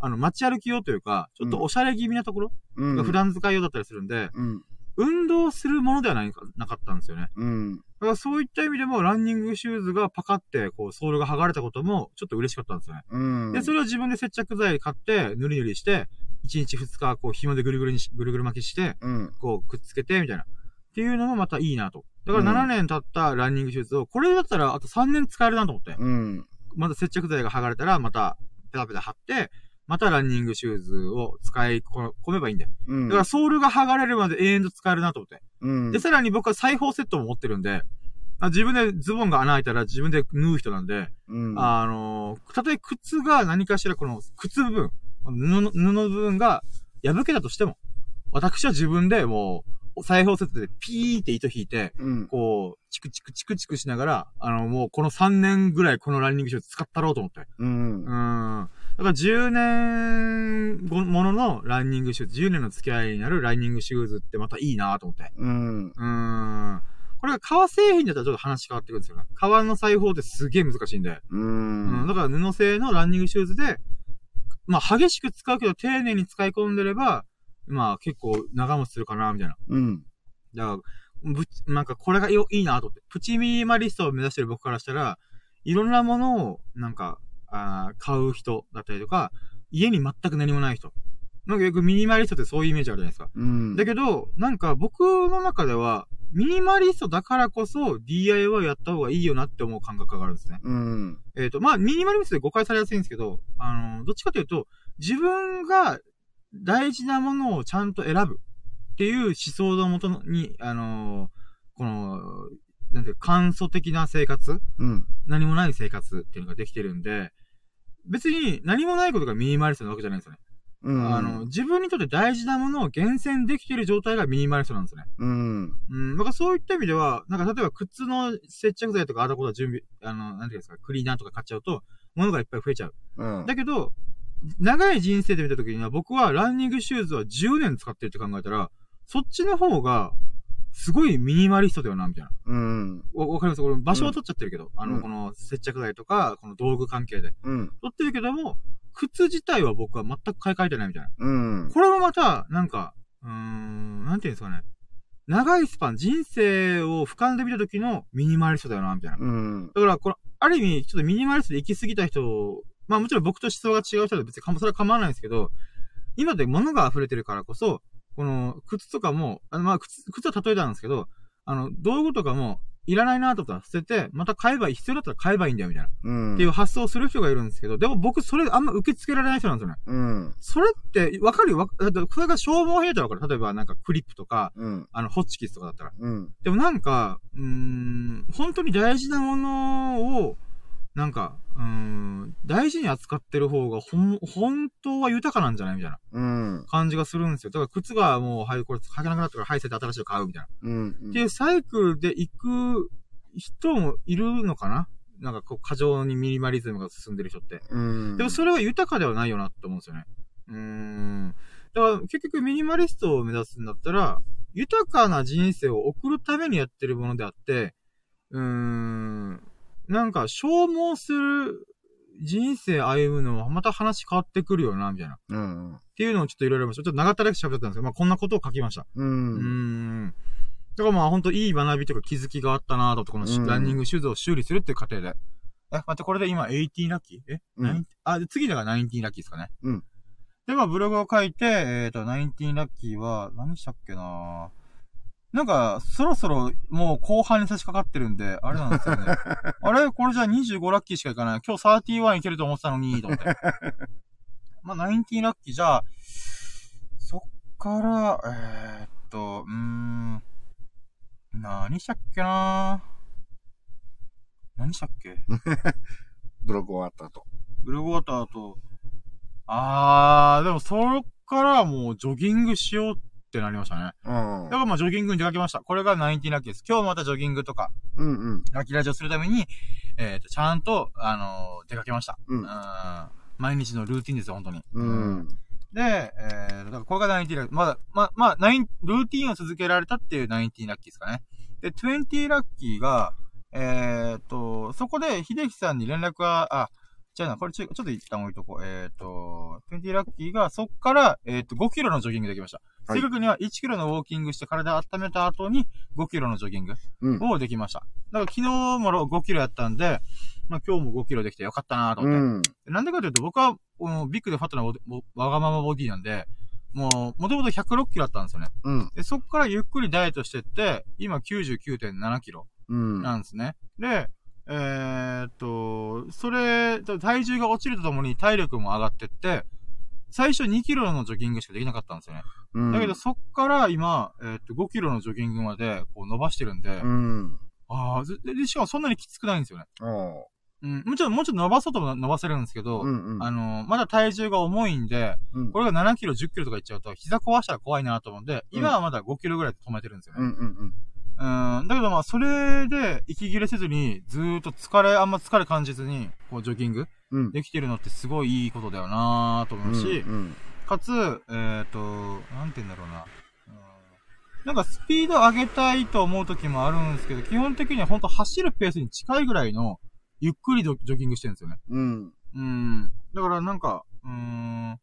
あの、街歩き用というか、ちょっとおしゃれ気味なところうん。が普段使い用だったりするんで、うん。運動するものではないかなかったんですよね。うん。だからそういった意味でも、ランニングシューズがパカって、こう、ソールが剥がれたことも、ちょっと嬉しかったんですよね。うん。で、それを自分で接着剤買って、ぬりぬりして、1日2日、こう、紐でぐるぐるにし、ぐるぐる巻きして、うん。こう、くっつけて、みたいな。っていうのもまたいいなと。だからうん7年経ったランニングシューズを、これだったらあと3年使えるなと思って。うん。また接着剤が剥がれたら、また、ペタペタ貼って、またランニングシューズを使い込めばいいんだよ。うん。だからソールが剥がれるまで永遠と使えるなと思って。うん。で、さらに僕は裁縫セットも持ってるんで、あ自分でズボンが穴開いたら自分で縫う人なんで、うん。あのー、たとえ靴が何かしらこの靴部分、布の部分が破けたとしても、私は自分でもう、裁縫セットでピーって糸引いて、うん。こう、チクチクチクチクしながら、あの、もうこの3年ぐらいこのランニングシューズ使ったろうと思って。うんう。ん。だから10年後もののランニングシューズ、10年の付き合いになるランニングシューズってまたいいなと思って。うん。うーん。これが革製品だったらちょっと話変わってくるんですよね。革の裁縫ってすげえ難しいんで。ううん。ん。だから布製のランニングシューズで、まあ激しく使うけど丁寧に使い込んでれば、まあ結構長持ちするかな、みたいな。うん。だから、ぶなんかこれがいいいなと思って。プチミニマリストを目指してる僕からしたら、いろんなものを、なんか、あー買う人だったりとか、家に全く何もない人。なんかよくミニマリストってそういうイメージあるじゃないですか。うん。だけど、なんか僕の中では、ミニマリストだからこそ DIY やった方がいいよなって思う感覚があるんですね。うん。えっ、と、まあ、ミニマリストで誤解されやすいんですけど、あの、どっちかというと、自分が大事なものをちゃんと選ぶっていう思想のもとに、あのこの、なんていうか簡素的な生活うん。何もない生活っていうのができてるんで、別に何もないことがミニマリストなわけじゃないんですよね。うん。あの、自分にとって大事なものを厳選できてる状態がミニマリストなんですよね。うん。うん。だからそういった意味では、なんか例えば靴の接着剤とかああだことは準備、あの、なんていうんですか、クリーナーとか買っちゃうと、物がいっぱい増えちゃう。うん。だけど、長い人生で見たときには、僕はランニングシューズは10年使ってるって考えたら、そっちの方が、すごいミニマリストだよな、みたいな。うん。わ、わかります？これ場所は取っちゃってるけど、あの、うんこの接着剤とか、この道具関係で。うん。取ってるけども、靴自体は僕は全く買い替えてないみたいな。うん。これもまた、なんか、うーん、なんていうんですかね。長いスパン、人生を俯瞰で見た時のミニマリストだよな、みたいな。うん。だから、これ、ある意味、ちょっとミニマリストで行き過ぎた人、まあもちろん僕と思想が違う人は別にかも、それは構わないんですけど、今で物が溢れてるからこそ、この、靴とかも、あの、まあ、靴、靴は例えたんですけど、あの、道具とかも、いらないなと思ったら捨てて、また買えばいい、必要だったら買えばいいんだよ、みたいな。うん。っていう発想をする人がいるんですけど、でも僕それあんま受け付けられない人なんですよね。うん。それって、わかるよわかだって、これが消耗品だったらわかる。例えばなんかクリップとか、うん。あの、ホッチキスとかだったら。うん。でもなんか、うーん、本当に大事なものを、なんか、うーん、大事に扱ってる方が、ほん、本当は豊かなんじゃないみたいなうん。感じがするんですよ。だから靴がもう、はい、これ履けなくなったから、はい、捨てて新しいの買うみたいな。うん。っていうサイクルで行く人もいるのかな？なんかこう、過剰にミニマリズムが進んでる人って。うん。でもそれは豊かではないよなって思うんですよね。うーん。だから結局ミニマリストを目指すんだったら、豊かな人生を送るためにやってるものであって、うーん。なんか消耗する人生歩むのはまた話変わってくるよな、みたいな。っうん。ていうのをちょっといろいろ、ちょっと長ったらく喋ったんですけど、まあこんなことを書きました。う。うんーん。だからまあ本当いい学びとか気づきがあったなとこのしうんランニングシューズを修理するっていう過程で。え、待って、これで今18ラッキー？え、うんあ、で次だから19ラッキーですかね。うん。で、まあブログを書いて、えっ、と、19ラッキーは、何したっけななんか、そろそろもう後半に差し掛かってるんで、あれなんですよね。<laughs> あれ？これじゃあ25ラッキーしかいかない。今日31いけると思ってたのに、と思って。<laughs> まあ、19ラッキーじゃあ、そっから、えー、っと、うーん、何したっけな？何したっけ？<laughs> ブログ終わった後。ブルーウォーターと、あー、でもそっからもうジョギングしようってなりましたね。うんだか。らまあジョギングに出かけました。これが19ラッキーです。今日またジョギングとか、うんうん。ラッキーラジオするために、えー、と、ちゃんと、あのー出かけました。うん毎日のルーティンですよ、本当に。うん。で、えー、だからこれが19ラッキー。まだ、ま、まあ、ナインルーティンを続けられたっていう19ラッキーですかね。で、20ラッキーが、えー、と、そこで、秀樹さんに連絡が、あ、じゃあな、これちょ、ちょっと一旦置いとこう。えー、と、20ラッキーが、そっから、えー、と、5キロのジョギングできました。はい正確には1キロのウォーキングして体温めた後に5キロのジョギングうん。をできました。だから昨日も5キロやったんで、まあ今日も5キロできてよかったなと思って。うん。なんでかというと僕は、このビッグでファットなわがままボディなんで、もう、もともと106キロだったんですよね。うん。で、そっからゆっくりダイエットしてって、今99.7キロうん。なんですね。で、えー、っと、それ、体重が落ちるとともに体力も上がってって、最初2キロのジョギングしかできなかったんですよね。うん。だけど、そっから今、えーっと、5キロのジョギングまでこう伸ばしてるんで、うん。ああ、で、でしかもそんなにきつくないんですよね。おうん、もちろん、もうちょっと伸ばそうとも伸ばせるんですけど、うんうん。あの、まだ体重が重いんで、うんこれが7キロ、10キロとかいっちゃうと、膝壊したら怖いなと思うんで、今はまだ5キロぐらいで止めてるんですよね。うんうんうん。うん、だけどまあ、それで、息切れせずに、ずーっと疲れ、あんま疲れ感じずに、こう、ジョギングうん。できてるのってすごいいいことだよなと思うし、うん。かつ、えっ、と、なんて言うんだろうな。うんなんかスピード上げたいと思う時もあるんですけど、基本的には本当走るペースに近いぐらいの、ゆっくりジョギングしてるんですよね。うん。うん。だからなんか、うーん。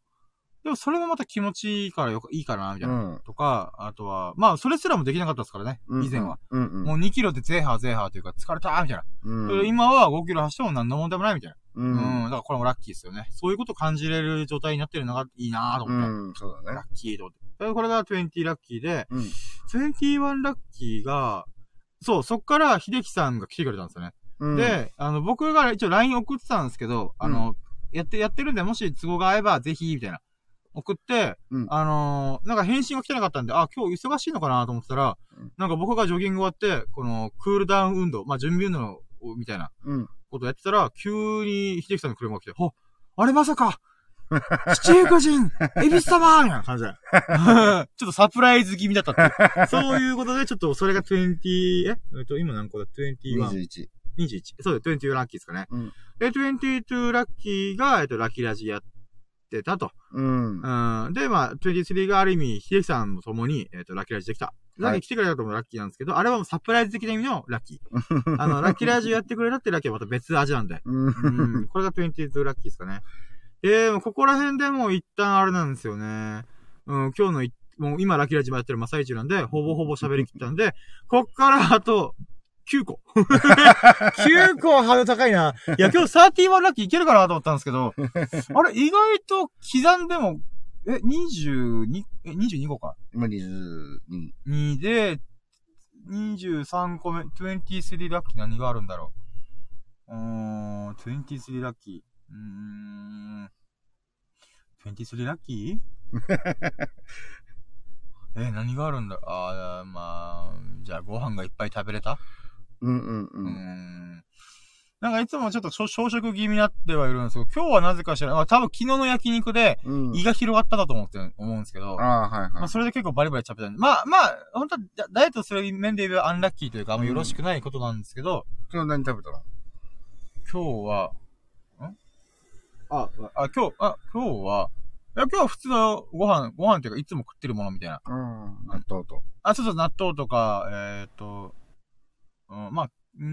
でもそれもまた気持ちいいからよか、いいかな、みたいな。うん。とか、あとは、まあ、それすらもできなかったですからね、以前は。。うんうん。もう2キロでゼーハーゼーハーというか疲れたーみたいな。うん、今は5キロ走っても何の問題もないみたいな。ううん。ん。だからこれもラッキーですよね。そういうことを感じれる状態になってるのがいいなとう思って。ん、そうだねラ。ッキーと思って。でこれが20ラッキーで、うん。21ラッキーが、そう、そっから秀樹さんが来てくれたんですよね。うん、で、あの、僕が一応 LINE 送ってたんですけど、あの、やって、やってるんで、もし都合が合えば、ぜひ、みたいな。送って、うんあのーなんか返信が来てなかったんで、あ、今日忙しいのかなと思ってたら、うんなんか僕がジョギング終わって、この、クールダウン運動、まあ、準備運動をみたいなうん。ことやってたら、急に秀樹さんの車が来て、ほ、あれまさか、七福神、エビス様みたいな感じで。<laughs> ちょっとサプライズ気味だったっていう。<laughs> そういうことで、ちょっとそれが20、え？えっと、今何個だ ?21。21。21。そうだよ、21ラッキーですかね。うんで、22ラッキーが、えっと、ラッキーラジやってたと。うん。うん。で、まあ、23がある意味、秀樹さんも共に、えっと、ラッキーラジできた。ラッキー来てくれたともラッキーなんですけど、あれはもうサプライズ的な意味のラッキー。<laughs> あの、ラッキーラジやってくれたってラッキーはまた別味なんで。うん。うん。これが22ラッキーですかね。で、もうここら辺でもう一旦あれなんですよね。うん、今日のい、もう今ラッキーラジもやってる真っ最中なんで、ほぼほぼ喋りきったんで、こっからあと、9個。<laughs> 9個はハードル高いな。いや、今日31ラッキーいけるかなと思ったんですけど、<laughs> あれ、意外と刻んでも、え、22、え、22個か。今22。2で、23個目、23ラッキー何があるんだろう。うーん、23ラッキー。うーん、23ラッキーえ、何があるんだあー、まあ、じゃあご飯がいっぱい食べれたうんうんうん。ん。なんかいつもちょっと小小食気味になってはいるんですけど、今日はなぜか知らない。まあ多分昨日の焼肉でうん。胃が広がっただと思って、思うんですけど。ああ、はいまあ、はい。それで結構バリバリ食べたんで。まあ、まあ、本当はダダイエットする面で言えばアンラッキーというか、あんまよろしくないことなんですけど、今日何食べたの？今日は、ん？あ、あ、今日、あ、今日は、いや、今日は普通のご飯、ご飯っていうか、いつも食ってるものみたいな。うん。納豆と。あ、そうそう、納豆とか、えっ、と、うん、まあ、うー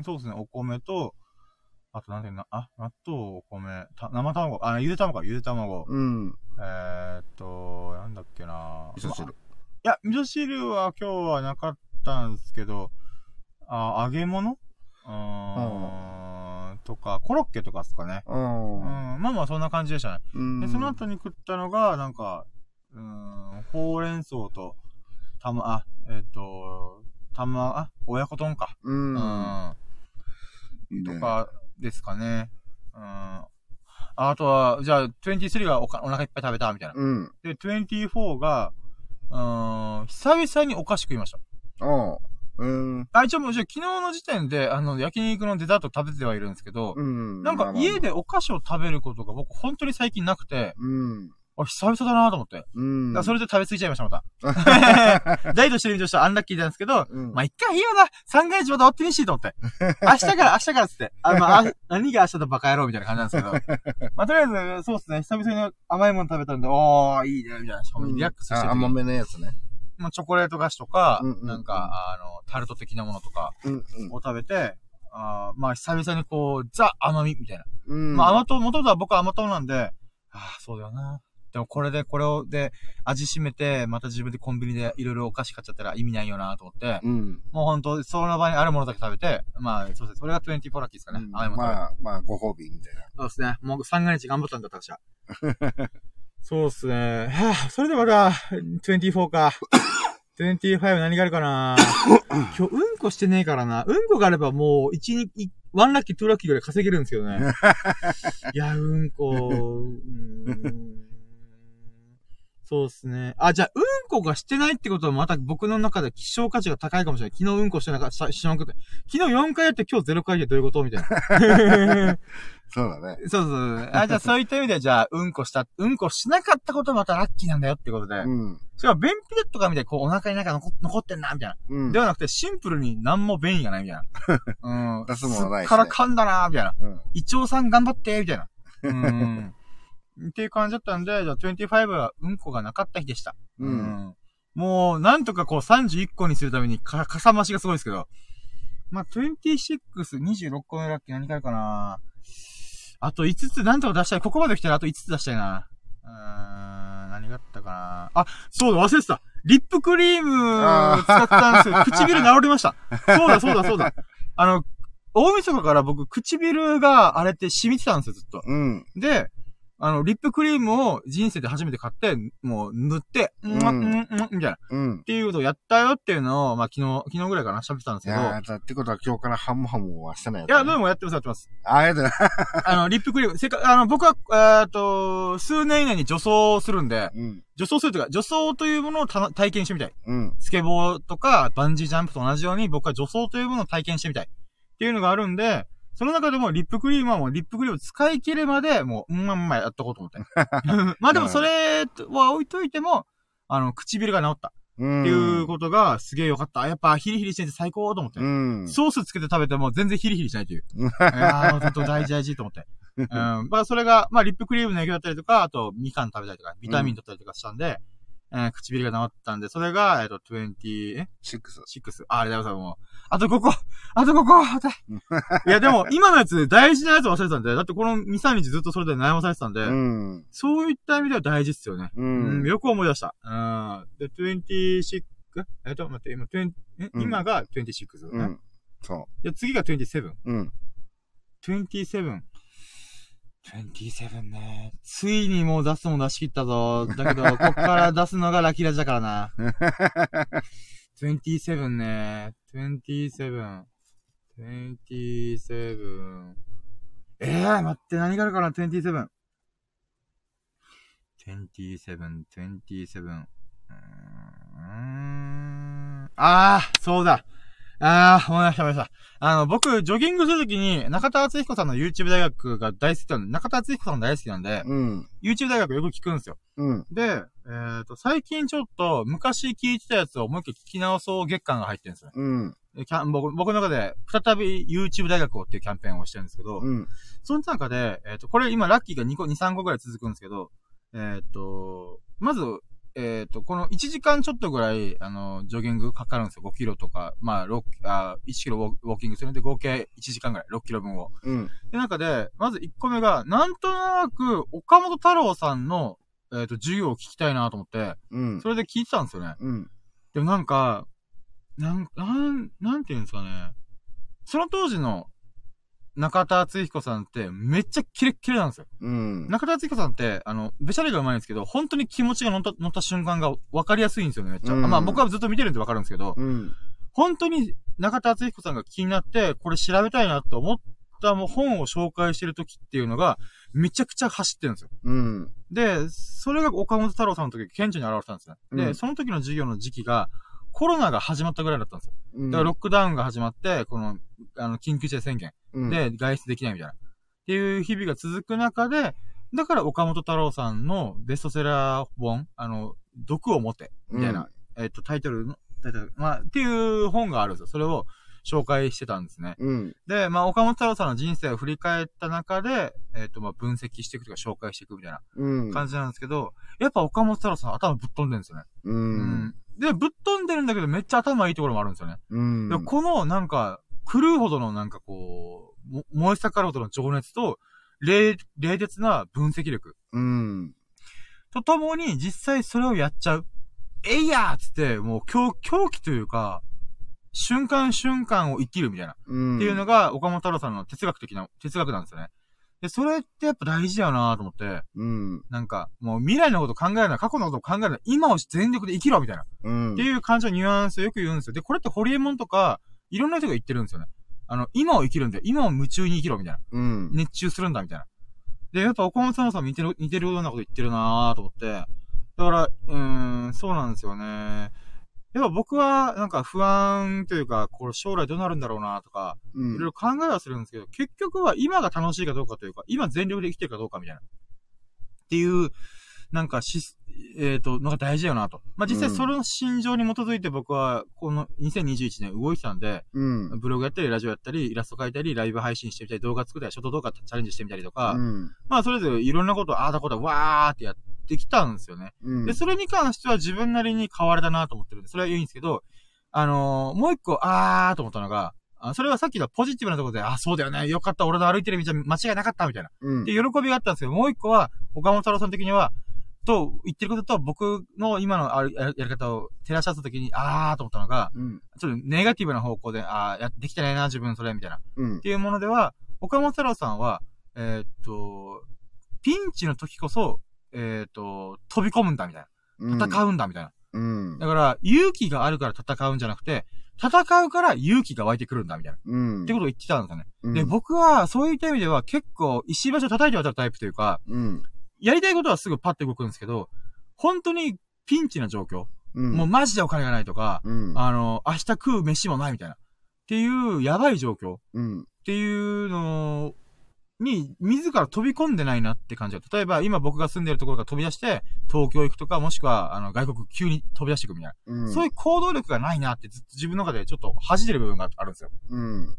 ん、そうですね、お米と、あと、なんていうの、あ、納豆、お米、た生卵、あ、ゆで卵か、ゆで卵、うん。えっ、と、なんだっけな味噌汁。いや、味噌汁は今日はなかったんですけど、あ、揚げ物？うーん、とか、コロッケとかですかね。ううん、ん。まあまあそんな感じでしたね。うん。で、その後に食ったのが、なんか、うーん、ほうれん草と、たま、あ、えっ、と、たま、あ、親子丼か。う。うんん。いいねと。かですかね。うん。あとは、じゃあ、23がおかお腹いっぱい食べた、みたいな。うん。で、24が、うーん、久々にお菓子食いました。ああ。うん。あ、一応もう、じゃあ昨日の時点で、あの、焼肉のデザート食べてはいるんですけど、うん。なんか家でお菓子を食べることが僕本当に最近なくて、うん。あ、久々だなと思って。うん。だそれで食べ過ぎちゃいました、また。ダイエットしてる身としてはアンラッキーなんですけど、うん。まあ、一回いいよな。三回日また追ってみしいと思って。明日から、明日からっつって。あ、まあ、あ <laughs> 何が明日だバカ野郎みたいな感じなんですけど。<laughs> まあ、とりあえず、そうっすね。久々に甘いもの食べたんで、おー、いいね、みたいな。しかもリラックスしてて、あ甘めのやつね。まあ、チョコレート菓子とか、うんうんなんか、あの、タルト的なものとかうん。うんを食べて、あーまあ、久々にこう、ザ甘みみたいな。うん。まあ、甘党、元々は僕は甘党なんで、ああ、そうだよな。でもこれで、これを、で、味しめて、また自分でコンビニでいろいろお菓子買っちゃったら意味ないよなと思って、うん。もうほんと、その場にあるものだけ食べて、まあ、そうですね。それが24ラッキーですかね。甘いもの食べて。まあ、まあ、ご褒美みたいな。そうですね。もう三が日頑張ったんだ、私は。<laughs> そうっすね。はぁ、それでまだ、24か。25何があるかな <laughs> 今日うんこしてねえからな。うんこがあればもう、1、2、1ラッキー、2ラッキーぐらい稼げるんですけどね。<laughs> いや、うんこ、うーんそうっすね。あ、じゃあ、うんこがしてないってことはまた僕の中で希少価値が高いかもしれない。昨日うんこしてなかった、しなくて。昨日4回やって今日0回でどういうこと？みたいな。<laughs> そうだね。そうそうそう。あ、じゃあそういった意味で、じゃあ、うんこした、うんこしなかったことはまたラッキーなんだよってことで。うん。それは便秘だとかみたいに、こう、お腹になんか残残ってんな、みたいな。うん。ではなくて、シンプルに何も便意がないみたいな。<laughs> うん。出すものないしねすっから噛んだな、みたいな。うん。胃腸さん頑張って、みたいな。うん。っていう感じだったんで、じゃあ25はうんこがなかった日でした。うん。もう、なんとかこう31個にするためにか、かさ増しがすごいですけど。まあ、26、26個目ラッキー何かあるかなあと5つ、なんとか出したい。ここまで来たらあと5つ出したいな。うーん、何があったかなあ、そうだ、忘れてた。リップクリームを使ったんですよ。唇治りました。そうだ、そうだ、そうだ。あの、大晦日から僕、唇が荒れて染みてたんですよ、ずっと。うん。で、あの、リップクリームを人生で初めて買って、もう塗って、うん、うん、うん、みたいな。っうん。ていうことをやったよっていうのを、まあ昨日、昨日ぐらいかな、喋ってたんですけど。いやーだってことは今日からハムハムはしてないいや、どうも。もやってます、やってます。あ、やだ。<laughs> あの、リップクリーム、せっか、あの、僕は、えっと、数年以内に女装するんで、うん。女装するというか、女装というものをた体験してみたい。うん。スケボーとか、バンジージャンプと同じように、僕は女装というものを体験してみたい。っていうのがあるんで、その中でもリップクリームはもうリップクリームを使い切るまで、もう、うんまんまやっとこうと思って。<laughs> まあでもそれは置いといても、あの、唇が治ったうん。っていうことがすげえ良かった。やっぱヒリヒリしてて最高と思って。うん。ソースつけて食べても全然ヒリヒリしないという。うん <laughs> いやー、本当大事大事と思って。<laughs> うん。まあそれが、まあリップクリームの影響だったりとか、あとみかん食べたりとか、ビタミン取ったりとかしたんで、えー唇が治ったんで、それが、えっと、20、え？シックス。6。あ、あれだよ、さんもう。あと5個あと5個待っていや、でも、<laughs> 今のやつ、大事なやつ忘れてたんで、だってこの2、3日ずっとそれで悩まされてたんで、うん。そういった意味では大事っすよね。ううん、ん。よく思い出した。うん。で、26? えっと、待って、今、20え？うん今が26、ねうん。そで、次が27。う。うん。27。27ね。ついにもう出すもん出し切ったぞ。だけど、<laughs> こっから出すのがラキラジだからな。<laughs> 27ね。27。27。ええー、待って、何があるかな ?27。27、27。うーん。あー、そうだ。あー、思い出した思い出した。あの、僕、ジョギングするときに、中田敦彦さんの YouTube 大学が大好きなんで、中田敦彦さん大好きなんで、うん。YouTube 大学よく聞くんですよ。うん。で、えっ、と、最近ちょっと、昔聞いてたやつをもう一回聞き直そう月間が入ってるんですよ。うん。でキャン僕僕の中で、再び YouTube 大学をっていうキャンペーンをしてるんですけど、うん。その中で、えっ、と、これ今ラッキーが2個、2、3個ぐらい続くんですけど、えっ、と、まず、えっ、と、この1時間ちょっとぐらい、あの、ジョギングかかるんですよ。5キロとか、まあ、6、あ1キロウォーキングするんで、合計1時間ぐらい、6キロ分を。うん。で、中で、まず1個目が、なんとなく、岡本太郎さんの、えっ、と、授業を聞きたいなと思って、うん。それで聞いてたんですよね。うん。でもなんか、なん、なん、なんていうんですかね。その当時の中田敦彦さんってめっちゃキレッキレなんですよ。うん。中田敦彦さんって、あの、べしゃりがうまいんですけど、本当に気持ちが乗った、乗った瞬間が分かりやすいんですよね、めっちゃ。うんまあ僕はずっと見てるんで分かるんですけど、うん。本当に中田敦彦さんが気になって、これ調べたいなと思ったもう本を紹介してる時っていうのが、めちゃくちゃ走ってるんですよ。うん。で、それが岡本太郎さんの時、顕著に現れたんですね。で、うんその時の授業の時期が、コロナが始まったぐらいだったんですよ。うん。だからロックダウンが始まって、この、あの、緊急事態宣言うん、で外出できないみたいな。っていう日々が続く中で、だから岡本太郎さんのベストセラー本、あの、毒を持て、みたいな、えっと、タイトルの、タイトル、まあ、っていう本があるんですよ。それを紹介してたんですね。うん。で、まあ、岡本太郎さんの人生を振り返った中で、えっと、まあ、分析していくとか紹介していくみたいなうん。感じなんですけど、やっぱ岡本太郎さん頭ぶっ飛んでるんですよね。う。うんで、ぶっ飛んでるんだけどめっちゃ頭いいところもあるんですよね。うん。でこのなんか、狂うほどのなんかこう、も燃え盛るほどの情熱と、冷、冷徹な分析力うん。とともに実際それをやっちゃう。えいやーっつって、もう狂、狂気というか、瞬間瞬間を生きるみたいな。うん。っていうのが岡本太郎さんの哲学的な、哲学なんですよね。で、それってやっぱ大事だよなと思って、うん。なんか、もう未来のこと考えるな、過去のこと考えるな、今を全力で生きろみたいな。うん。っていう感じのニュアンスをよく言うんですよ。で、これってホリエモンとか、いろんな人が言ってるんですよね。あの、今を生きるんで、今を夢中に生きろみたいな。うん。熱中するんだみたいな。で、やっぱ岡本さんも似てる、似てるようなこと言ってるなぁと思って。だから、うーん、そうなんですよね。やっぱ僕は、なんか不安というか、これ将来どうなるんだろうなとか、うん。いろいろ考えはするんですけど、結局は今が楽しいかどうかというか、今全力で生きてるかどうかみたいな。っていう、なんかし、えっ、と、のが大事だよなと。まあ、実際うんその心情に基づいて僕は、この2021年動いてたんで、うん。ブログやったり、ラジオやったり、イラスト描いたり、ライブ配信してみたり、動画作ったり、ショート動画チャレンジしてみたりとか、うん。まあ、それぞれいろんなこと、ああだこだ、わーってやってきたんですよね。うん。で、それに関しては自分なりに変われたなと思ってるんで、それはいいんですけど、あのーもう一個、あーと思ったのが、あそれはさっきのポジティブなところで、あ、そうだよね、よかった、俺の歩いてる道は間違いなかった、みたいな。うんで、喜びがあったんですけど、もう一個は、岡本太郎さん的には、と言ってることと、僕の今のあるややり方を照らし合わせた時に、あーと思ったのが、うん。ちょっとネガティブな方向で、あーや、できてないな、自分それ、みたいな。っうん。ていうものでは、岡本太郎さんは、えーっと、ピンチの時こそ、えーっと、飛び込むんだ、みたいな。戦うんだ、みたいな。うん。だから、勇気があるから戦うんじゃなくて、戦うから勇気が湧いてくるんだ、みたいな。うん。ってことを言ってたんですよね。うんで、、僕は、そういった意味では結構、石橋を叩いて渡るタイプというか、うん。やりたいことはすぐパッて動くんですけど、本当にピンチな状況。うん。もうマジでお金がないとか、うん。あの、明日食う飯もないみたいな。っていう、やばい状況っうん。ていうのに、自ら飛び込んでないなって感じが。例えば、今僕が住んでるところから飛び出して、東京行くとか、もしくは、あの、外国急に飛び出していくみたいな。うん。そういう行動力がないなってずっと自分の中でちょっと恥じてる部分があるんですよ。うん。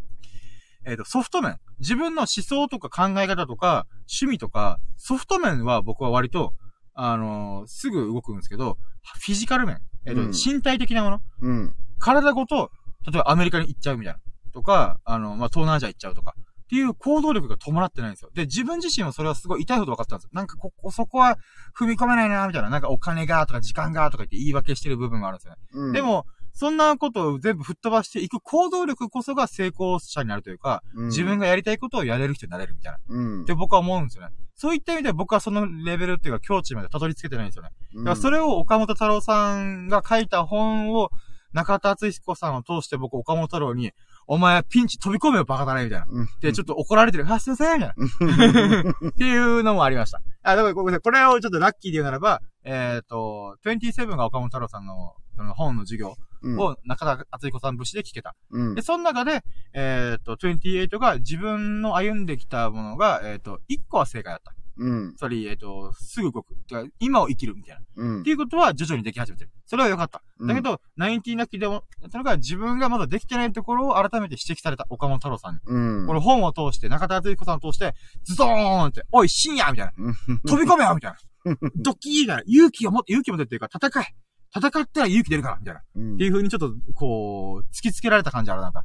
えっ、と、ソフト面。自分の思想とか考え方とか、趣味とか、ソフト面は僕は割と、あのーすぐ動くんですけど、フィジカル面。えっ、と、うん身体的なもの。うん。体ごと、例えばアメリカに行っちゃうみたいな。とか、あの、まあ、東南アジア行っちゃうとか。っていう行動力が伴ってないんですよ。で、自分自身はそれはすごい痛いほど分かってたんですよ。なんかここ、そこは踏み込めないな、みたいな。なんかお金がとか時間がとか言って言い訳してる部分があるんですよね。うん。で、も、そんなことを全部吹っ飛ばしていく行動力こそが成功者になるというか、自分が、がやりたいことをやれる人になれるみたいな。うんっ。て僕は思うんですよね。そういった意味で僕はそのレベルっていうか境地までたどり着けてないんですよね。だからそれを岡本太郎さんが書いた本を中田敦彦さんを通して僕岡本太郎に、お前ピンチ飛び込めよバカだねみたいな。うん。で、ちょっと怒られてる。あ、すいませんみたいな。っていうのもありました。あ、だからごめんなさい。これをちょっとラッキーで言うならば、えっ、と、27が岡本太郎さんのその本の授業うん。を中田敦彦さん節で聞けた。うんで、。その中で、えっ、と、28が自分の歩んできたものが、えっ、と、1個は正解だった。うん。つまり、えっ、と、すぐ動く。てか今を生きるみたいな。うんって。いうことは徐々にでき始めてる。それは良かった。だけど、19ラッキーでも、それから自分がまだできてないところを改めて指摘された岡本太郎さんに。うん。これ本を通して、中田敦彦さんを通して、ズドーンって、おい、深夜みたいな。<laughs> 飛び込めよみたいな。<laughs> ドッキーみたいな。勇気を持って、勇気を持ってっていうか、戦え戦ったら勇気出るからみたいな。うん。っていう風にちょっと、こう、突きつけられた感じあるなと。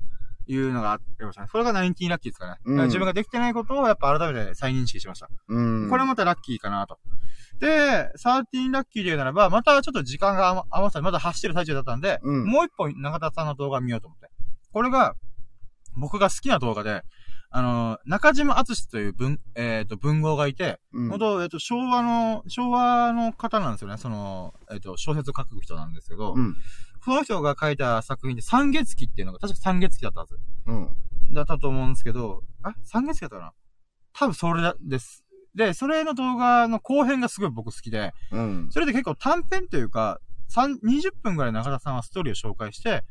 いうのがありましたね。それが19ラッキーですかね。うん自分ができてないことをやっぱ改めて再認識しました。うん。これまたラッキーかなと。で、13ラッキーで言うならば、またちょっと時間が余余さまだ走ってる最中だったんで、うんもう一本中田さんの動画見ようと思って。これが、僕が好きな動画で、あの、中島敦という文、えっ、と、文豪がいて、うん、本当えっ、と、昭和の、昭和の方なんですよね。その、えっ、と、小説を書く人なんですけど、うん。その人が書いた作品で三月期っていうのが、確か三月期だったはず。うん。だったと思うんですけど、あ三月期だったかな多分それだです。で、それの動画の後編がすごい僕好きで、うん。それで結構短編というか、三20分ぐらい中田さんはストーリーを紹介して、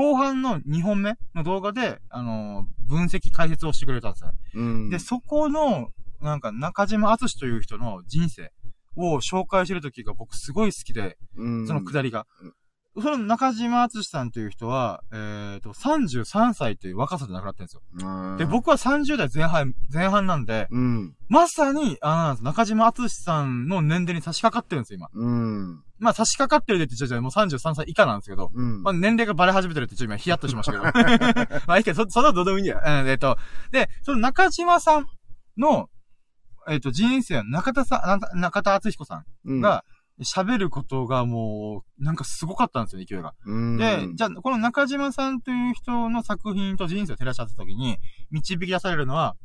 後半の2本目の動画で、あの分析解説をしてくれたんですよ。うん。で、そこの、なんか中島敦という人の人生を紹介してる時が僕すごい好きで、うん、そのくだりが。その中島敦さんという人は、えっ、と、33歳という若さで亡くなってるんですよ。うんで、、僕は30代前半、前半なんで、うん。まさに、あの中島敦さんの年齢に差し掛かってるんですよ、今。うん。まあ、差し掛かってるでって言っちゃうもう33歳以下なんですけど、うん。まあ、年齢がバレ始めてるってちょっと今ヒヤッとしましたけど。<laughs> <laughs> まあ、いいけど、そ、そのどうでもいいんだよ。うん、えっ、と、で、その中島さんの、えっ、と、人生は中田さん、な中田敦彦さうんん、が、喋ることがもう、なんかすごかったんですよ、勢いが。うん、で、じゃあ、この中島さんという人の作品と人生を照らし合わせたときに、導き出されるのは、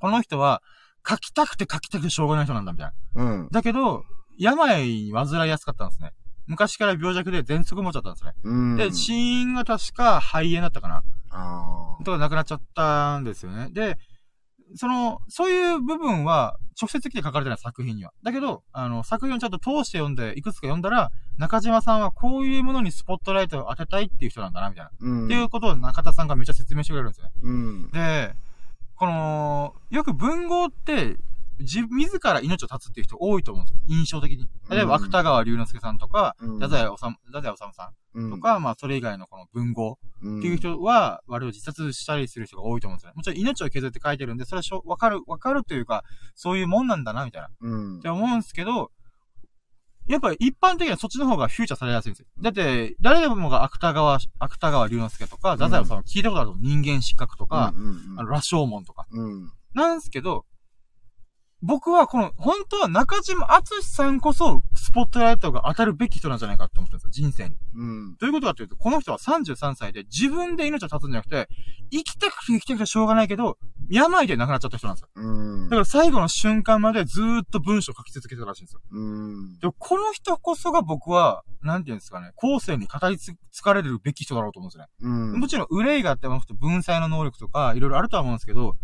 この人は、書きたくて書きたくてしょうがない人なんだ、みたいな。うん。だけど、病に患いやすかったんですね。昔から病弱で喘息持っちゃったんですね。うん。で、死因が確か肺炎だったかなあとか亡くなっちゃったんですよね。で、その、そういう部分は、直接的に書かれてない作品には。だけど、あの、作品をちゃんと通して読んで、いくつか読んだら、中島さんはこういうものにスポットライトを当てたいっていう人なんだな、みたいな。ーうん。っていうことを中田さんがめっちゃ説明してくれるんですよね。うん。で、この、よく文豪って、自、自ら命を絶つっていう人多いと思うんですよ。印象的に。例えば、うん芥川龍之介さんとか、うん太宰治、太宰治さうんんと、か、まあ、それ以外のこの文豪っっていう人は、割と自殺したりする人が多いと思うんですよね。もちろん命を削って書いてるんで、それはしょわかる、わかるというか、そういうもんなんだな、みたいな。っうん。て思うんですけど、やっぱり一般的にはそっちの方がフューチャーされやすいんですよ。だって、誰でもが芥川、芥川龍之介とか、太宰治さんは聞いたことあると思う人間失格とか、うん、うんあの、羅生門とか。うん。なんですけど、僕はこの、本当は中島敦さんこそ、スポットライトが当たるべき人なんじゃないかって思ってるんですよ、人生に。うん。どういうことかというと、この人は33歳で自分で命を絶つんじゃなくて、生きたくて生きたくてしょうがないけど、病で亡くなっちゃった人なんですよ。うんだか。ら最後の瞬間までずーっと文章を書き続けてたらしいんですよ。うん。でもこの人こそが僕は、なんていうんですかね、後世に語りつつかれるべき人だろうと思うんですよね。うん。もちろん、憂いがあっても、文才の能力とか、いろいろあるとは思うんですけど、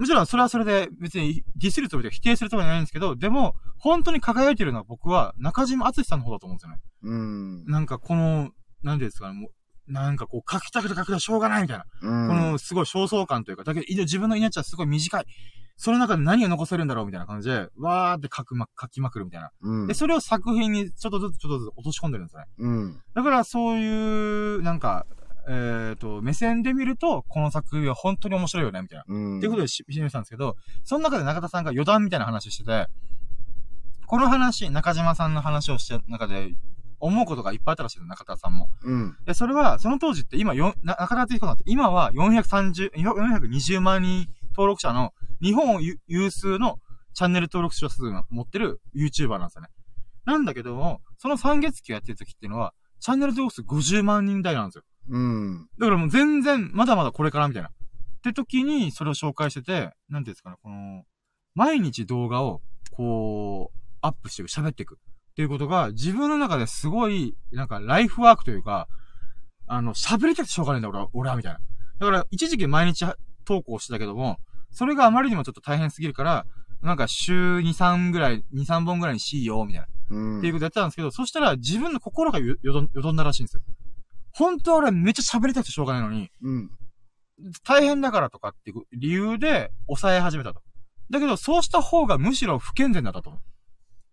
もちろん、それはそれで、別にディスるつもりとか否定するつもりはないんですけど、でも、本当に輝いてるのは僕は、中島敦さんの方だと思うんですよね。うん。なんか、この、なんですかね、もう、なんかこう、書きたくて書きたくてしょうがないみたいな。うん。この、すごい焦燥感というか、だけど、自分の命はすごい短い。その中で何を残せるんだろうみたいな感じで、わーって書くま、書きまくるみたいな。うんで、。それを作品にちょっとずつちょっとずつ落とし込んでるんですよね。うん。だからそういう、なんか、えっ、と、目線で見ると、この作品は本当に面白いよね、みたいな。うん。っていうことでし示したんですけど、その中で中田さんが余談みたいな話してて、この話、中島さんの話をした中で、思うことがいっぱいあったらしいの、中田さんも。うん。で、それは、その当時って今、よな中田敦彦さんって今は430、420万人登録者の日本有有数のチャンネル登録者数を持ってる YouTuber なんですよね。なんだけども、その3月期をやってる時っていうのは、チャンネル登録数50万人台なんですよ。うん。だからもう全然、まだまだこれからみたいな。って時に、それを紹介してて、なんていうんですかね、この、毎日動画を、こう、アップしていく、喋っていく。っていうことが、自分の中ですごい、なんか、ライフワークというか、あの、喋りたくてしょうがないんだ、俺は、俺は、みたいな。だから、一時期毎日投稿してたけども、それがあまりにもちょっと大変すぎるから、なんか、週2、3ぐらい、2、3本ぐらいにしよ、みたいな。うん。っていうことやってたんですけど、そしたら自分の心がよよどんよどんだらしいんですよ。本当は俺めっちゃ喋りたくてしょうがないのに、うん。大変だからとかっていう理由で抑え始めたと。だけど、そうした方がむしろ不健全だったと。っ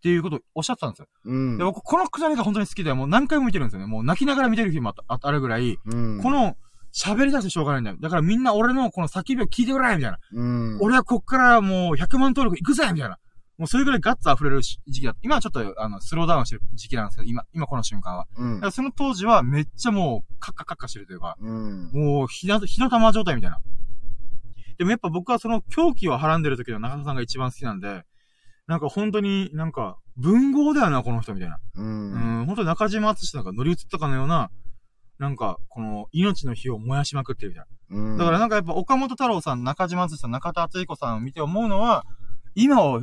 ていうことをおっしゃってたんですよ。うん。で、僕、このくだりが本当に好きで、もう何回も見てるんですよね。もう泣きながら見てる日もあったああるぐらい、うん。この、喋りたくてしょうがないんだよ。だからみんな俺のこの叫びを聞いてくれみたいな。うん。俺はこっからもう100万登録いくぜみたいな。もうそれぐらいガッツ溢れるし時期だった。今はちょっと、あの、スローダウンしてる時期なんですけど、今、今この瞬間は。うんだからその当時はめっちゃもう、カッカカッカしてるというか、うん。もう、ひな、ひな玉状態みたいな。でもやっぱ僕はその狂気をはらんでる時の中田さんが一番好きなんで、なんか本当になんか、文豪だよな、この人みたいな。う。うんん、本当に中島敦なんか乗り移ったかのような、なんか、この、命の火を燃やしまくってるみたいな。うん。だからなんかやっぱ岡本太郎さん、中島敦さん、中田敦彦さんを見て思うのは、今を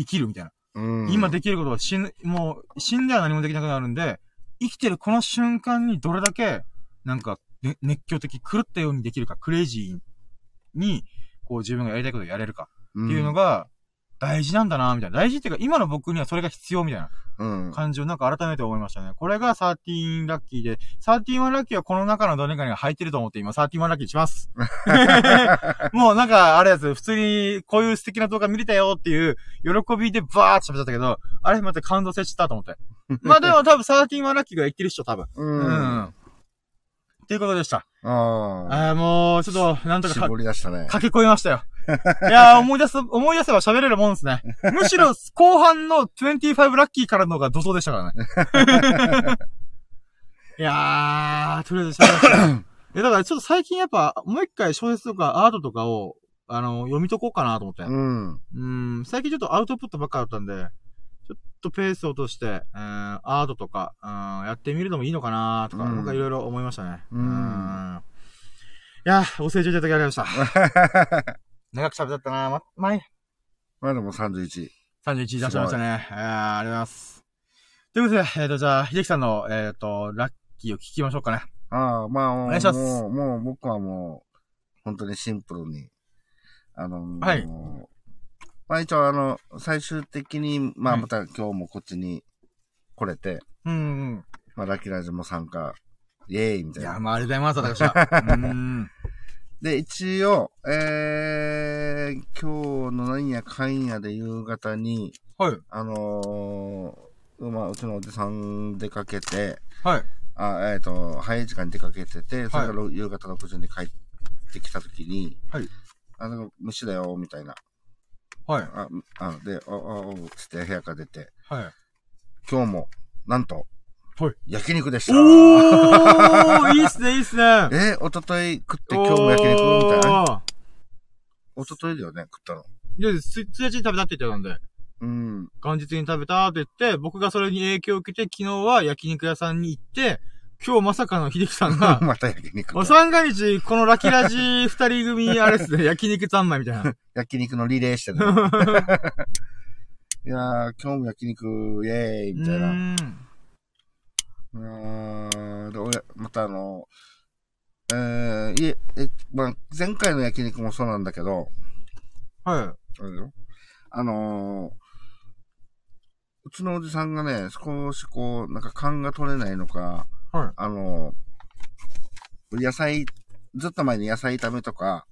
生きるみたいな。うん、今できることは死ぬ、もう死んでは何もできなくなるんで、生きてるこの瞬間にどれだけ、なんか、ね、熱狂的、狂ったようにできるか、クレイジーに、こう自分がやりたいことをやれるかっっていうの、が、大事なんだな、みたいな。大事っていうか、今の僕にはそれが必要みたいなうん。感じをなんか改めて思いましたね。これが13ラッキーで、13ラッキーはこの中のどれかに入ってると思って今13ラッキーにします。<laughs> もうなんか、あれです。普通にこういう素敵な動画見れたよっていう喜びでバーって喋っちゃったけど、あれ待って感動せしたと思って。<laughs> まあでも多分13ラッキーが言ってるっしょ、多分。う。うんん。っていうことでした。ああ。もう、ちょっと、なんとかか絞り出したね。駆け込みましたよ。いやー、<laughs> 思い出す、思い出せば喋れるもんですね。<laughs> むしろ、後半の25ラッキーからの方が怒涛でしたからね。<laughs> いやー、とりあえず喋りましたよ。いや、だからちょっと最近やっぱ、もう一回小説とかアートとかを、あの、読みとこうかなと思って。うん。うん、最近ちょっとアウトプットばっかだったんで、ちょっとペースを落として、えー、アートとか、うん、やってみるのもいいのかなとか、うん僕はいろいろ思いましたね。うんいやー、ご清聴いただきありがとうございました。長く喋ったなま、まい。まあでも31。31出しましたね。えー、ありがとうございます。ということで、えっ、と、じゃあ、秀樹さんの、えっ、と、ラッキーを聞きましょうかね。ああ、まあ、もう、お願いしますもう、もう僕はもう、本当にシンプルに、あのーはいまあ一応あの、最終的に、まあはいまた今日もこっちに来れて、うん、うん。まあラッキーラジも参加、イェーイみたいないや、。まあ、ありがとうございます、私は。<laughs> うん。で、一応、えー、今日のなんやかんやで夕方に、はい。あのー、まあ、うちのおじさん出かけて、はい。あ、えっ、と、早い時間に出かけてて、それから夕方6時に帰ってきたときに、はい。あの、虫だよ、みたいな。はい。あ、あで、あ、あ、おつって部屋から出て、はい。今日も、なんと、はい焼肉でした。おーいいっすね、いいっすね。<laughs> え、おととい食って今日も焼肉みたいな？おとといだよね、食ったの。で、つ、1日に食べたって言ってたんで、うん。元日に食べたって言って、僕がそれに影響を受けて、昨日は焼肉屋さんに行って、今日まさかの秀樹さんが、<laughs> また焼肉お。三が日、このラキラジ二人組、あれですね、<laughs> 焼肉三昧みたいな。焼肉のリレーしてる。いやー、今日も焼肉、イェーイみたいな。うーん。で、俺、またあの、えー、いえ、え、まあ、前回の焼肉もそうなんだけど、はい。あれだよ。あのーうちのおじさんがね、少しこう、なんか勘が取れないのか、はい。あのー野菜、ずっと前に野菜炒めとか、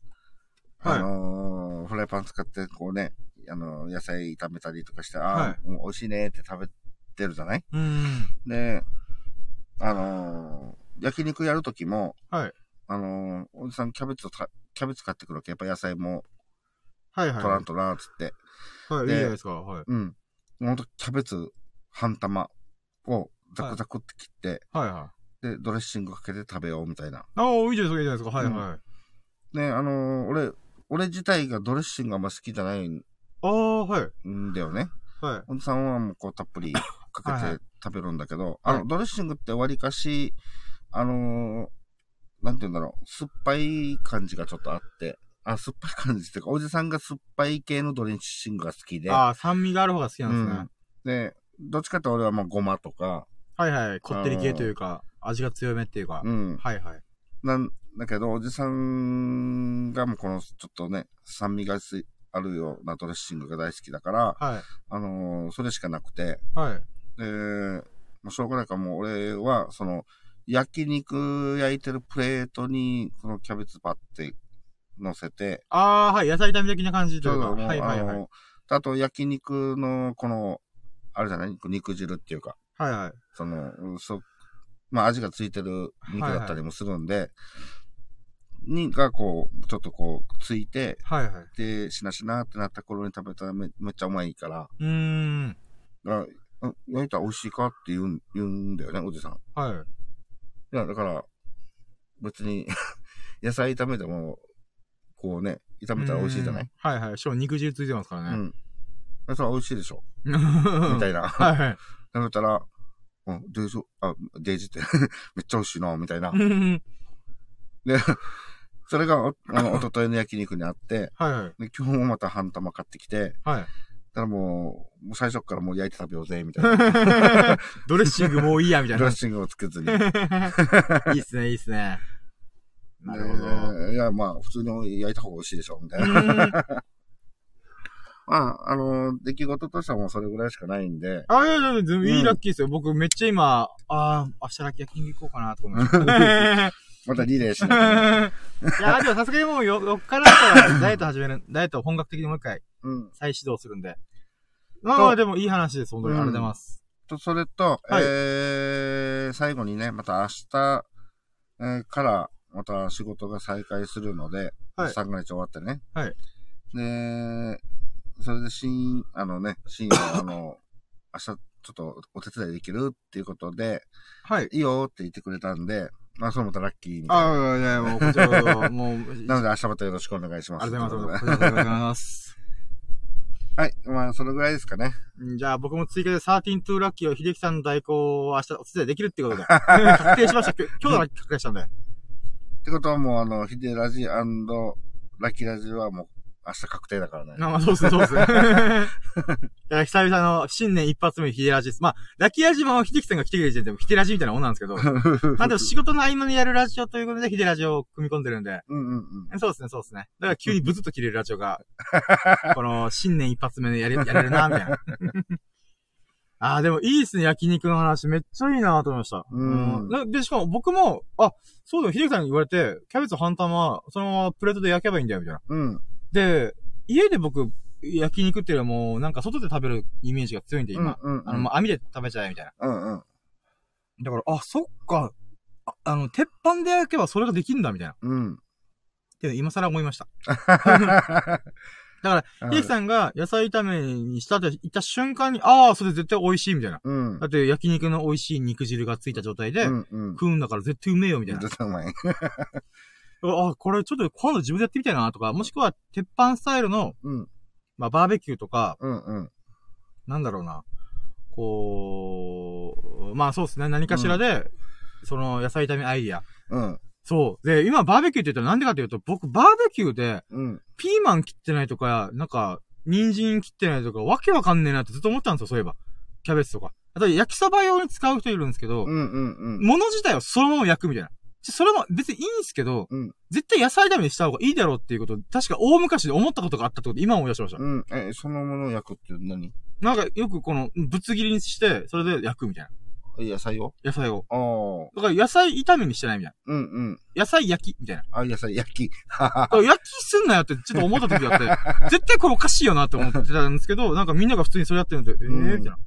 はいあのーフライパン使ってこうね、あのー野菜炒めたりとかして、あはあ、もう美味しいねって食べてるじゃない？うーん。で、あのー焼肉やるときも、はい。あのーおじさんキャベツをた、キャベツ買ってくるわけ。やっぱ野菜もはいはい。取らんとな、つって。はい、いいでじゃないですか。はい。うん。ほんと、キャベツ半玉をザクザクって切って、はいはい。で、ドレッシングかけて食べようみたいな。ああ、いいじゃないですか、いいじゃないですか。はいはい。ね、あのー俺、俺自体がドレッシングあんま好きじゃないんああ、はい。だよね。はい。おじさんはもうこうたっぷりかけて食べるんだけど、はいあの、ドレッシングってわりかし、あのーなんて言うんだろう、酸っぱい感じがちょっとあって、あ、酸っぱい感じっていうか、おじさんが酸っぱい系のドレッシングが好きで、ああ、酸味がある方が好きなんですね。うんで、どっちかって俺はまあごまとか、はいはい。こってり系というか、味が強めっていうか。うん。はいはい。なんだけど、おじさんがもうこのちょっとね、酸味がすあるようなドレッシングが大好きだから、はい。あのーそれしかなくて、はい。で、もうしょうがないからもう俺は、その、焼肉焼いてるプレートに、このキャベツパって乗せて、ああ、はい。野菜炒め的な感じと？いうか。うはいはいはい。あと焼肉の、この、あれじゃない？肉汁っていうか、はいはい。その、うんそ、まあ味がついてる肉だったりもするんで、に、がこう、ちょっとこう、ついて、はいはい。で、しなしなってなった頃に食べたらめめっちゃうまいから、うーん。だからうん焼いたら美味しいかって言うん、言うんだよね、おじさん。はい。いや、だから、別に、<laughs> 野菜炒めても、こうね、炒めたら美味しいじゃない？うんはいはい。しかも肉汁ついてますかうらね。ん。それは美味しいでしょ？みみたいな。<laughs> はいはい。食べたら、うん、デージ、あ、デージって、<laughs> めっちゃ美味しいな、みたいなう。んで、それが、おあの、一昨日の焼肉にあって、はいはい。で、今日もまた半玉買ってきて、はい。だからもう、もう最初からもう焼いて食べようぜ、みたいな。<laughs> ドレッシングもういいや、みたいな。いドレッシングをつけずに。<laughs> いっすね、いいっすね。なるほど。でいや、まあ、普通に焼いた方が美味しいでしょ、みたいな。うん <laughs> まあ、あの、出来事としてはもうそれぐらいしかないんで、あ、いやいや、いいラッキーですよ。僕めっちゃ今、ああ、明日ラッキー焼肉行こうかなと思いました。またリレーしなきゃいや、でもさすがにもうよ、4日だったらダイエット始める、ダイエットを本格的にもう一回うん。再始動するんで。まあまあでもいい話です、本当に。うんありがとうございます。と、それと、はいえー、最後にね、また明日、えーから、また仕事が再開するので、はい3ヶ月終わってね。はい。で、それで深、あのね、深夜、<coughs> あの、明日ちょっとお手伝いできるっていうことで、はい。いいよって言ってくれたんで、まあ、それまたラッキーみたいな。ああ、いや、もう、こちらこそ、もう、<laughs> なので明日またよろしくお願いします。ありがとうございます。はい。まあ、それぐらいですかね。じゃあ僕も追加で13トゥーラッキーを秀樹さんの代行を明日お手伝いできるってことで。<laughs> 確定しました。今日今日だけ確定したんで。ってことはもう、あの、ヒデラジラッキーラジはもう、明日確定だからね。まあまあ、そうですね、そうですね。<laughs> いや、久々の新年一発目ヒデラジです。まあ、ラッキーラジも秀樹さんが来てくれる時点でもヒデラジみたいなもんなんですけど。<laughs> まあでも仕事の合間にやるラジオということでヒデラジオを組み込んでるんで。うんうんうん。そうですね、そうですね。だから急にブツッと切れるラジオが、<laughs> この新年一発目でやれ、やれるな、みたいな。ああ、でもいいっすね、焼肉の話。めっちゃいいなと思いました。うんなで、しかも僕も、あ、そうだよ、秀樹さんに言われて、キャベツ半玉、そのままプレートで焼けばいいんだよ、みたいな。うん。で、家で僕、焼肉っていうよりはもう、なんか外で食べるイメージが強いんで、今。うんうんうん。あの、もう網で食べちゃえ、みたいな。うんうん。だから、あ、そっか。ああの、鉄板で焼けばそれができるんだ、みたいな。っうん。て今更思いました。<laughs> だ秀樹さんが野菜炒めにしたって言った瞬間に、ああ、それ絶対美味しい、みたいな。うんだ。って焼肉の美味しい肉汁がついた状態で、うんうん。食うんだから絶対うめえよ、みたいな。あ、これちょっと今度自分でやってみたいなとか、もしくは鉄板スタイルのうん。まあ、バーベキューとか、うんうん。なんだろうな。こう、まあそうですね。何かしらで、その野菜炒めアイディア。うん。そう。で、今バーベキューって言ったらなんでかっていうと、僕バーベキューで、うん。ピーマン切ってないとか、なんか、人参切ってないとか、わけわかんねえなってずっと思ったんですよ、そういえば。キャベツとか。あと焼きそば用に使う人いるんですけど、うんうんうん。物自体をそのまま焼くみたいな。それも別にいいんですけど、うん絶対野菜炒めにした方がいいだろうっていうこと、確か大昔で思ったことがあったってこと、今思い出しました。うん。え、そのものを焼くって何？なんかよくこの、ぶつ切りにして、それで焼くみたいな。野菜を？野菜を。ああ。だから野菜炒めにしてないみたいうんうん。な。野菜焼きみたいな。あ、野菜焼き。焼きすんなよってちょっと思った時があって、<laughs> 絶対これおかしいよなって思ってたんですけど、なんかみんなが普通にそれやってるんで、ええうんー、みたいな。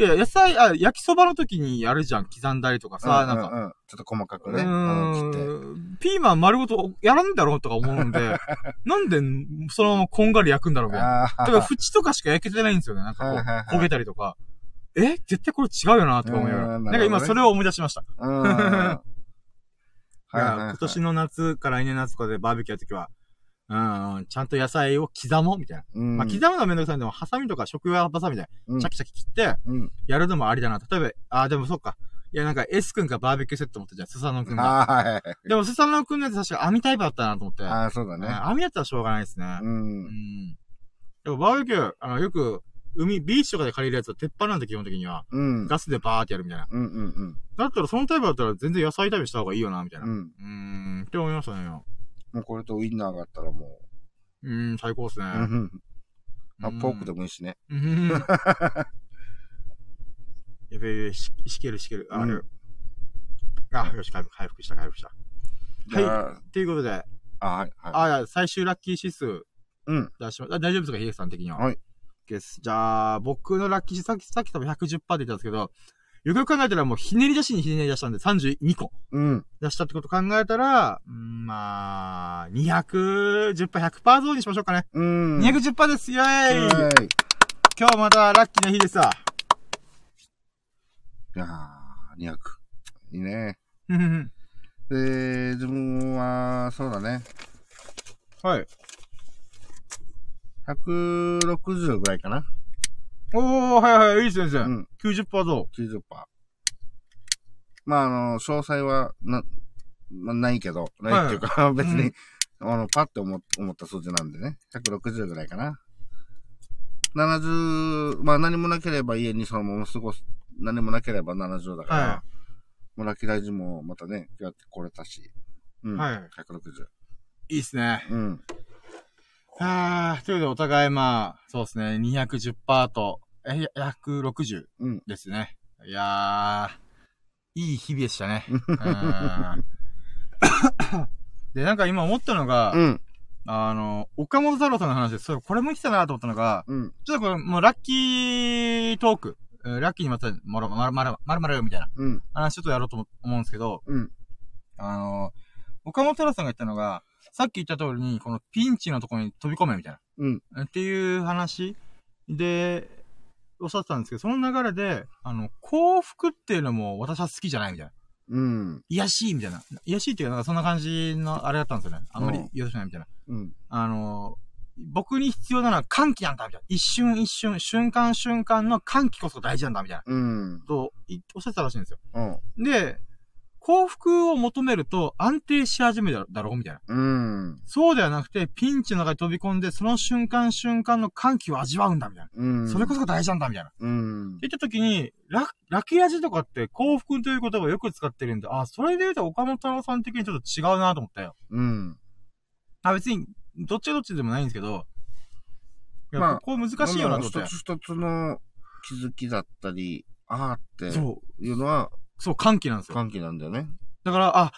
いや、野菜、あ、焼きそばの時にやるじゃん。刻んだりとかさ、なんか。うんうんちょっと細かくうね。うん切って。ーん。ピーマン丸ごとやらんだろうとか思うんで、<laughs> なんでそのままこんがり焼くんだろうみたいな。ああ。だから縁とかしか焼けてないんですよね。なんかこう焦げたりとか。え？絶対これ違うよなとか思いながら。うんなんか今それを思い出しました。うん。はい <laughs> 今年の夏から来年夏とかでバーベキューやるときは、うんうん、ちゃんと野菜を刻もうみたいな。うん。まあ、刻むのはめんどくさいんでも、ハサミとか食用ハサミで、うんチャキチャキ切って、うん。やるのもありだな。例えば、あ、でもそうか。いや、なんか S 君がバーベキューセット持ってたじゃん、スサノ君が。<laughs> はい。でも、スサノ君のやつ確か網タイプだったなと思って。ああ、そうだね。うん網やったらしょうがないですね。う。うんん。でも、バーベキュー、あの、よく、海、ビーチとかで借りるやつは鉄板なんで基本的には、うん。ガスでバーってやるみたいな。うんうんうん。だったらそのタイプだったら全然野菜炒めした方がいいよな、みたいな。ううん。ーん、って思いましたね。もうこれとウインナーがあったらもうーん、最高ですね。う。うん。あうん、ポークでもいいしね。うん。やべえ、し、しけるしける。あ、うんよあ、よし、回復、回復した、回復した。じゃあ、ということで、あ、はい。はい。あ、最終ラッキー指数うん。出しま、あ大丈夫ですか、ヒデさん的には。はい。です。じゃあ、僕のラッキー指数、さっき、さっき多分110%って言ったんですけど、よくよく考えたらもうひねり出しにひねり出したんで32個うん。出したってこと考えたら、うんまあ、210%、100%ゾーンにしましょうかね。うん。210%です。イェーイはい。今日またラッキーな日ですわ。いやー、200。いいね。うんうんで、自分は、そうだね。はい。160ぐらいかな。おー、はいはい、いい先生。うん。90%増。90%。まあ、あの、詳細は、な、まあ、ないけど、ないっていうか、<laughs> 別に、あの、パッて思思った数字なんでね。160ぐらいかな。70、まあ何もなければ家にそのまま過ごす、何もなければ70だから、はもうラッキーライジもまたね、やってこれたし。うん。はい160。いいっすね。うん。あー、ということでお互いまあ、そうですね、210%と、え、160うん。ですね。いやー、いい日々でしたね。<laughs> うんで、なんか今思ったのが、うん。あの、岡本太郎さんの話で、それ、これも来たなと思ったのが、うん。ちょっとこれ、もうラッキートーク、えーラッキーにまた、まるまるまるまるまるみたいなうん。話ちょっとやろうと思思うんですけど、うん。あの、岡本太郎さんが言ったのが、さっき言った通りに、このピンチのところに飛び込めみたいうん。な。っていう話で、おっしゃってたんですけど、その流れで、あの、幸福っていうのも私は好きじゃないみたいな。うん。癒やしいみたいな。癒やしいっていうか、なんかそんな感じのあれだったんですよね。あんまりうんよろしくないみたいな。うん。あの、僕に必要なのは歓喜なんだみたいな。一瞬一瞬、瞬間瞬間の歓喜こそ大事なんだみたいな。うん。と、いおっしゃってたらしいんですよ。うん。で、幸福を求めると安定し始めるだろうみたいな。うん。そうではなくて、ピンチの中に飛び込んで、その瞬間瞬間の歓喜を味わうんだみたいな。うん。それこそが大事なんだみたいな。ってうん。言った時に、ララキ味とかって幸福という言葉をよく使ってるんで、あ、それで言うと岡本太郎さん的にちょっと違うなと思ったよ。うん。あ、別に、どっちがどっちでもないんですけど、いや、まあここ難しいよなと思って一。つ一つの気づきだったり、あーってそう。いうのはそう、歓喜なんですよ。歓喜なんだよね。だから、あ、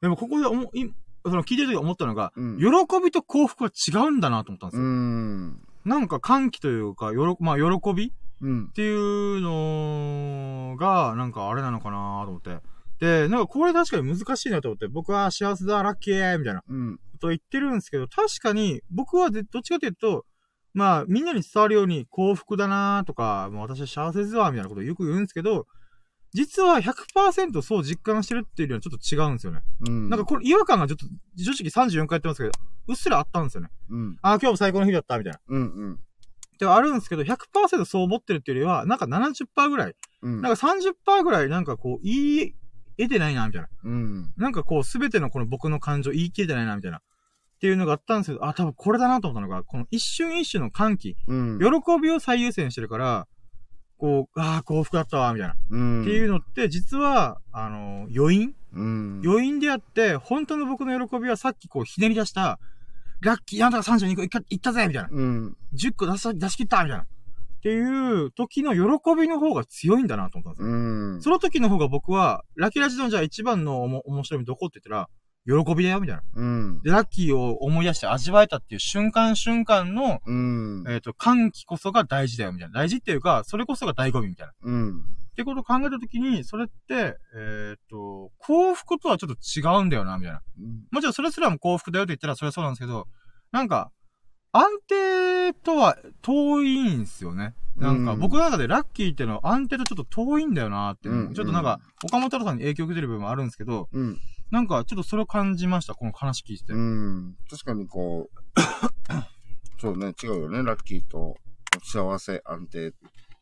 でもここで思い、その聞いてる時思ったのが、うん。喜びと幸福は違うんだなと思ったんですうよ。ん。なんか歓喜というか、よろ、まあ、喜びっうん。ていうのが、なんかあれなのかなと思って。で、なんかこれ確かに難しいなと思って、僕は幸せだ、ラッキーみたいなうん。ことを言ってるんですけど、確かに僕はでどっちかというと、まあ、みんなに伝わるように幸福だなとか、もう私は幸せですわ、みたいなことをよく言うんですけど、実は100%そう実感してるっていうよりはちょっと違うんですよね。うん。なんかこれ違和感がちょっと、正直34回やってますけど、うっすらあったんですよね。うん。ああ、今日も最高の日だった、みたいな。うん。うん。ではあるんですけど、100%そう思ってるっていうよりは、なんか70%ぐらい、うん。なんか30%ぐらいなんかこう、言い得てないな、みたいな。うん。なんかこう、すべてのこの僕の感情言い切れてないな、みたいな。っていうのがあったんですけど、あ、多分これだなと思ったのが、この一瞬一瞬の歓喜、うん。喜びを最優先してるから、こう、ああ、幸福だったわ、みたいな。うん。っていうのって、実は、あの、余韻？うん。余韻であって、本当の僕の喜びはさっきこう、ひねり出した、ラッキー、あんたが32個いったいったぜみたいな。うん。10個出し、出し切ったみたいな。っていう時の喜びの方が強いんだなと思ったんですよ。うん。その時の方が僕は、ラッキーラジのじゃあ一番のおも面白みどこって言ったら、喜びだよみたいな。うん。で、ラッキーを思い出して味わえたっていう瞬間瞬間の、うん。えっ、と、歓喜こそが大事だよみたいな。大事っていうか、それこそが醍醐味みたいな。うん。ってことを考えたときに、それって、えっ、と、幸福とはちょっと違うんだよな、みたいな。もちろんそれすらも幸福だよって言ったらそれはそうなんですけど、なんか、安定とは遠いんですよね。なんか、うん僕の中でラッキーっていうのは安定とちょっと遠いんだよなっていうのうんちょっとなんか、岡本太郎さんに影響を受けてる部分もあるんですけど、うん。なんかちょっとそれを感じました、この話聞いてて。うん。確かにこう、<coughs> そうね、違うよね、ラッキーと幸せ、安定。う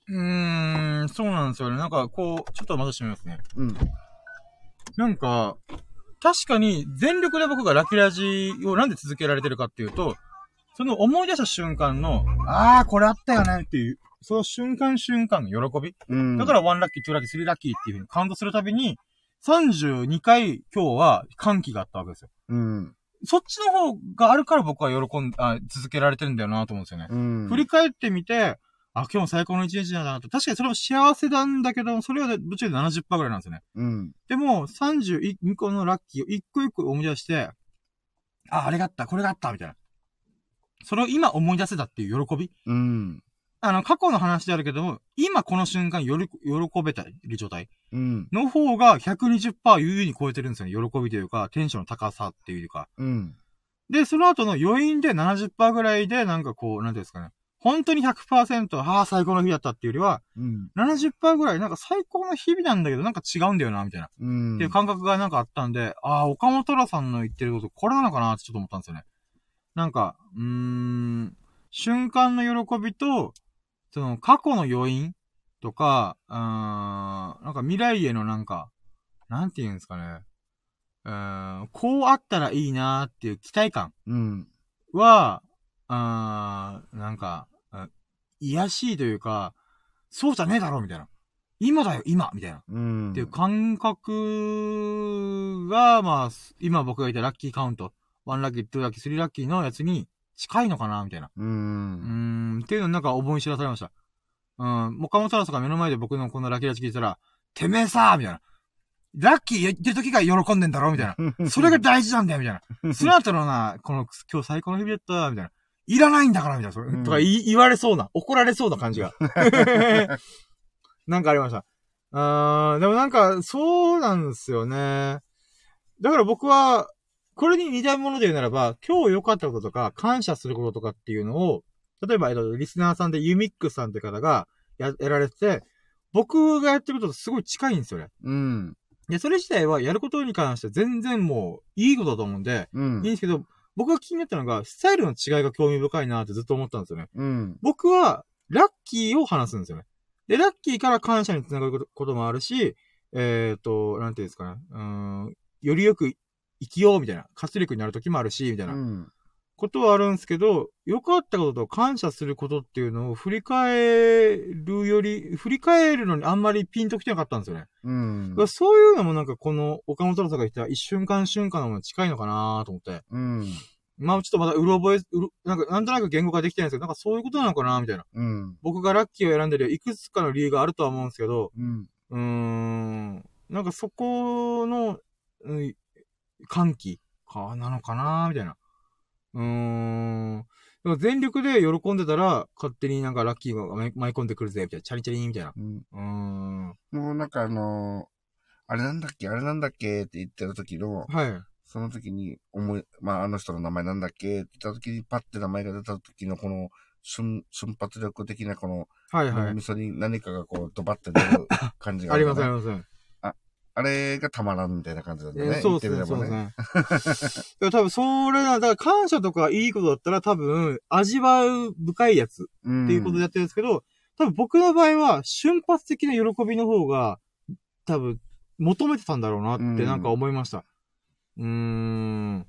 ーん、そうなんですよね。なんかこう、ちょっとまたしてみますね。うん。なんか、確かに全力で僕がラキラジをなんで続けられてるかっていうと、その思い出した瞬間の、ああ、これあったよねっていう、その瞬間瞬間の喜び。うん。だから1ラッキー、2ラッキー、3ラッキーっていう風にカウントするたびに、32回今日は歓喜があったわけですよ。うん。そっちの方があるから僕は喜んあ、続けられてるんだよなと思うんですよね。うん。振り返ってみて、あ、今日も最高の一日だなと。確かにそれも幸せなんだけど、それはぶっちゃけ70%ぐらいなんですよね。うん。でも、32個のラッキーを一個一個思い出して、あ、あれがあった、これがあった、みたいな。それを今思い出せたっていう喜び。うん。あの、過去の話であるけども、今この瞬間より、喜べたいる状態うん。の方が120%悠々に超えてるんですよね。喜びというか、テンションの高さっていうか。うん。で、その後の余韻で70%ぐらいで、なんかこう、なんていうんですかね。本当に100%、ああ、最高の日だったっていうよりは、うん。70%ぐらい、なんか最高の日々なんだけど、なんか違うんだよな、みたいな。うん。っていう感覚がなんかあったんで、ああ、岡本太さんの言ってること、これなのかなってちょっと思ったんですよね。なんか、うーん、瞬間の喜びと、その過去の余韻とか、うーん、なんか未来へのなんか、なんて言うんですかね。うーん、こうあったらいいなーっていう期待感うん。は、あーなんか、うん癒やしいというか、そうじゃねえだろみたいな。今だよ、今みたいな。うん。っていう感覚が、まあ、今僕が言ったラッキーカウント、1ラッキー、2ラッキー、3ラッキーのやつに近いのかな？みたいな。う。うんーん、っていうのなんか思い知らされました。うん、岡本太郎さんが目の前で僕のこのラッキーラッキー聞いたら、てめえさーみたいな。ラッキー言ってる時が喜んでんだろみたいな。<laughs> それが大事なんだよみたいな。その後のな、この、今日最高の日々だったみたいな。いらないんだからみたいな。それうんとか言われそうな、怒られそうな感じが。<laughs> なんかありました。あーでもなんか、そうなんですよね。だから僕は、これに似たもので言うならば、今日良かったこととか、感謝することとかっていうのを、例えば、えっと、リスナーさんでユミックさんって方がや、やられてて、僕がやってることとすごい近いんですよね。うん。で、それ自体はやることに関して全然もう、いいことだと思うんで、うんいいんですけど、僕が気になったのが、スタイルの違いが興味深いなってずっと思ったんですよね。うん。僕は、ラッキーを話すんですよね。で、ラッキーから感謝につながることもあるし、えっ、と、なんていうんですかね。うーん、よりよく生きようみたいな、活力になる時もあるし、みたいなうん。ことはあるんですけど、良かったことと感謝することっていうのを振り返るより、振り返るのにあんまりピンときてなかったんですよね。うんそういうのもなんかこの岡本太郎さんが言った一瞬間瞬間のものに近いのかなと思って。うん。まあちょっとまだうろ覚え、うろなんかなんとなく言語化できてないんですけど、なんかそういうことなのかなみたいな。うん。僕がラッキーを選んでるいくつかの理由があるとは思うんですけど、うん。うーん、なんかそこの、うん、歓喜か、なのかなみたいな。うーん。でも全力で喜んでたら、勝手になんかラッキーが舞い込んでくるぜ、みたいな。チャリチャリみたいな。うん。うーん。もうなんかあのーあれなんだっけあれなんだっけって言ってる時の、はい。その時に思い、まああの人の名前なんだっけって言った時にパッて名前が出た時のこの瞬、瞬発力的なこの、はいはい。脳みそに何かがこうドバッて出る感じがありますあります。あれがたまらんみたいな感じなんだよね。えそうですね、そうでばすね。<laughs> 多分それな、だから感謝とかいいことだったら多分味わう深いやつうんっていうことでやってるんですけど、多分僕の場合は瞬発的な喜びの方が多分求めてたんだろうなってなんか思いました。うーん。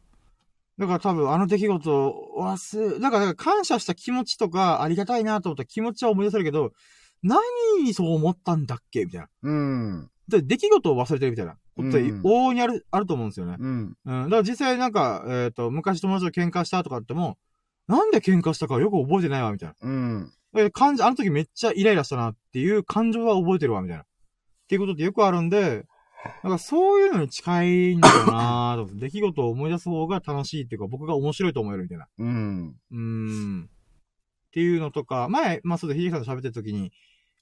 だから多分あの出来事を忘れ、だからだから感謝した気持ちとかありがたいなと思った気持ちは思い出せるけど、何にそう思ったんだっけみたいな。うん。で、出来事を忘れてるみたいなことってうん往々にある、あると思うんですよね。うん。うん。だから実際なんか、えっ、と、昔友達と喧嘩したとかっても、なんで喧嘩したかよく覚えてないわ、みたいな。うん。え感じ、あの時めっちゃイライラしたなっていう感情は覚えてるわ、みたいな。っていうことってよくあるんで、なんかそういうのに近いんだよなと思って、<laughs> 出来事を思い出す方が楽しいっていうか、僕が面白いと思えるみたいな。うん。うーん。っていうのとか、前、まあ、そうで、ひじさんと喋ってる時に、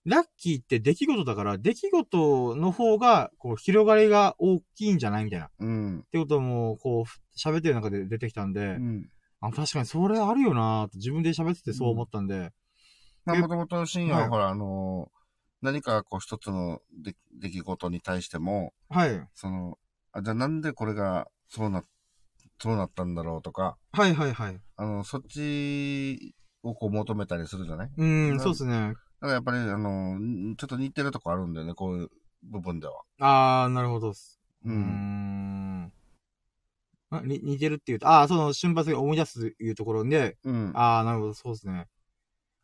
ラッキーって出来事だから、出来事の方が、こう、広がりが大きいんじゃない？みたいな。っうん。てことも、こう、喋ってる中で出てきたんで、うん。あ、確かにそれあるよな自分で喋っててそう思ったんで、まあ、えもともと深夜ははいほら、あのー何かこう一つの出出来事に対しても、はい。その、あ、じゃあなんでこれがそうな、そうなったんだろうとか、はいはいはい。あの、そっちをこう求めたりするじゃない？だうんそうですね。からやっぱり、あの、んちょっと似てるとこあるんだよね、こういう部分では。あー、なるほどっす。ううーん。ん。あに似てるっていうと、あー、その瞬発的に思い出すというところで、うん。あー、なるほど、そうですね。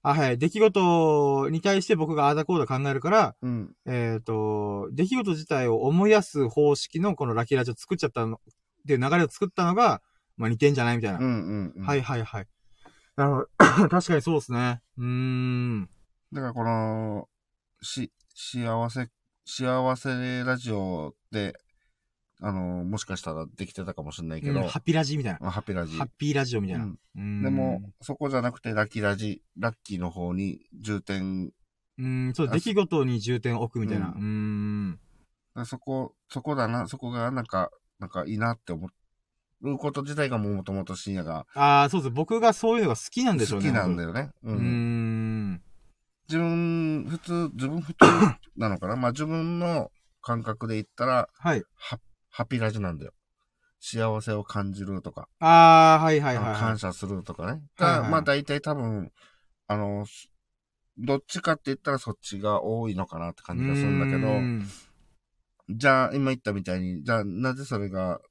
あ、はい。出来事に対して僕があーだこうだ考えるから、うん。えっ、と、出来事自体を思い出す方式のこのラッキーラジオ作っちゃったの、っていう流れを作ったのが、まあ似てんじゃないみたいな。うん。うん。うん。はいはいはい。なるほど。<coughs> 確かにそうですね。うーん。だからこの、し、幸せ、幸せラジオで、あの、もしかしたらできてたかもしれないけど、うんハッピーラジみたいな。まあハッピーラジハッピーラジオみたいな。うんでも、、そこじゃなくてラッキーラジ、ラッキーの方に重点、うーん、そう、あ出来事に重点を置くみたいな。ううーん。そこ、そこだな、そこがなんか、なんかいいなって思うこと自体がもともと深夜がああ、そうです。僕がそういうのが好きなんでしょうね。好きなんだよね。うん。ん。自分、普通、自分普通なのかな？<coughs> まあ自分の感覚で言ったら、はい。ハハッピーラジなんだよ。幸せを感じるとか、ああ、はいはいはい、はい。感謝するとかね。はいはいだまあ大体多分、あの、どっちかって言ったらそっちが多いのかなって感じがするんだけど、じゃあ今言ったみたいに、じゃあなぜそれが、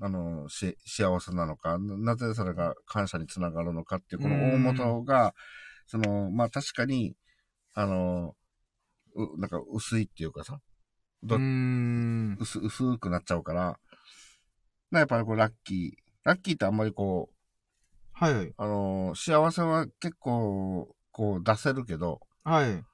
あの、し、幸せなのか、ななぜそれが感謝につながるのかっていう、この大元が、その、まあ確かに、あの、う、なんか薄いっていうかさ、どうーん。薄、薄くなっちゃうから、なやっぱりこうラッキー、ラッキーってあんまりこう、はいはい。あの、幸せは結構、こう出せるけど、はい。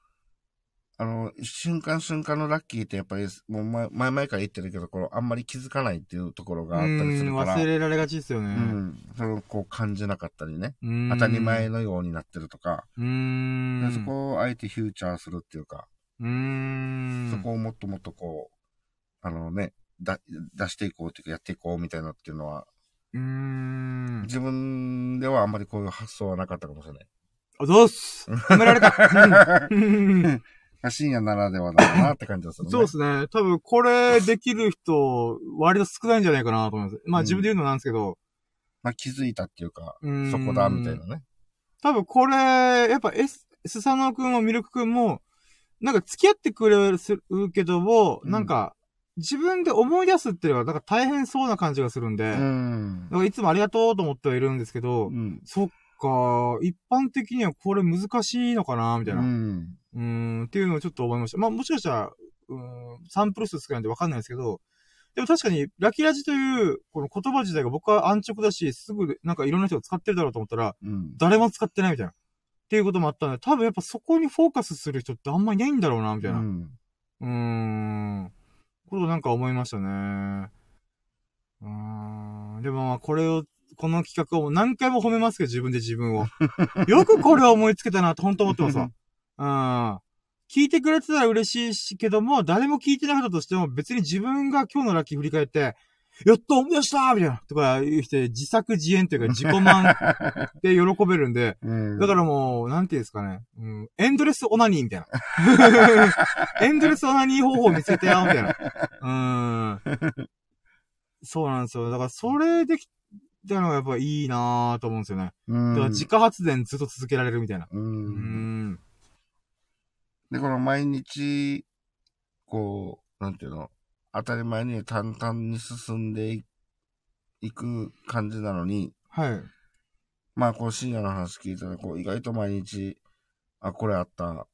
あの、瞬間瞬間のラッキーってやっぱり、もう前、前々から言ってるけど、このあんまり気づかないっていうところがあったりするから、忘れられがちですよね。うん。それをこう感じなかったりね。当たり前。のようになってるとか、うーん。でそこをあえてフューチャーするっていうか、うーん。そこをもっともっとこう、あのね、だ出していこうっていうか、やっていこうみたいなっていうのは、うーん。自分ではあんまりこういう発想はなかったかもしれない。あ、どうす褒められた。う <laughs> ん深夜ならではだなって感じがするね。そうですね。多分、これできる人、割と少ないんじゃないかなと思います。まあ、自分で言うのなんですけど。まあ気づいたっていうか、うそこだ、みたいなね。多分、これ、やっぱ、S、スサノオくんもミルクくんも、なんか付き合ってくれるけども、うんなんか、自分で思い出すっていうのが、なんか大変そうな感じがするんで、うだん。かいつもありがとうと思ってはいるんですけど、うん。そっか、一般的にはこれ難しいのかな、みたいな。うん。うーん、っていうのをちょっと思いました。まあ、もしかしたら、うーん、サンプル数少ないんでわかんないですけど、でも確かに、ラキラジという、この言葉自体が僕は安直だし、すぐ、なんかいろんな人が使ってるだろうと思ったら、うん。誰も使ってないみたいな。っていうこともあったんで、多分やっぱそこにフォーカスする人ってあんまりいないんだろうな、みたいな。ううんーん。ことなんか思いましたね。うーん。でもまあ、これを、この企画を何回も褒めますけど、自分で自分を。<laughs> よくこれを思いつけたなって本当思ってますわ。うん。聞いてくれてたら嬉しいし、けども、誰も聞いてなかったとしても、別に自分が今日のラッキー振り返って、やった思い出したみたいな。とか言って、自作自演というか自己満で喜べるんで、<laughs> うん。だからもう、なんていうんですかね。うん、エンドレスオナニーみたいな。<laughs> エンドレスオナニー方法見つけたよ、みたいな。うーん。そうなんですよ。だからそれできたのがやっぱいいなぁと思うんですよね。うん、だから自家発電ずっと続けられるみたいな。う。うんん。で、この毎日、こう、なんていうの、当たり前に淡々に進んでいいく感じなのに、はい。まあ、こう、深夜の話聞いたら、こう、意外と毎日、あ、これあった、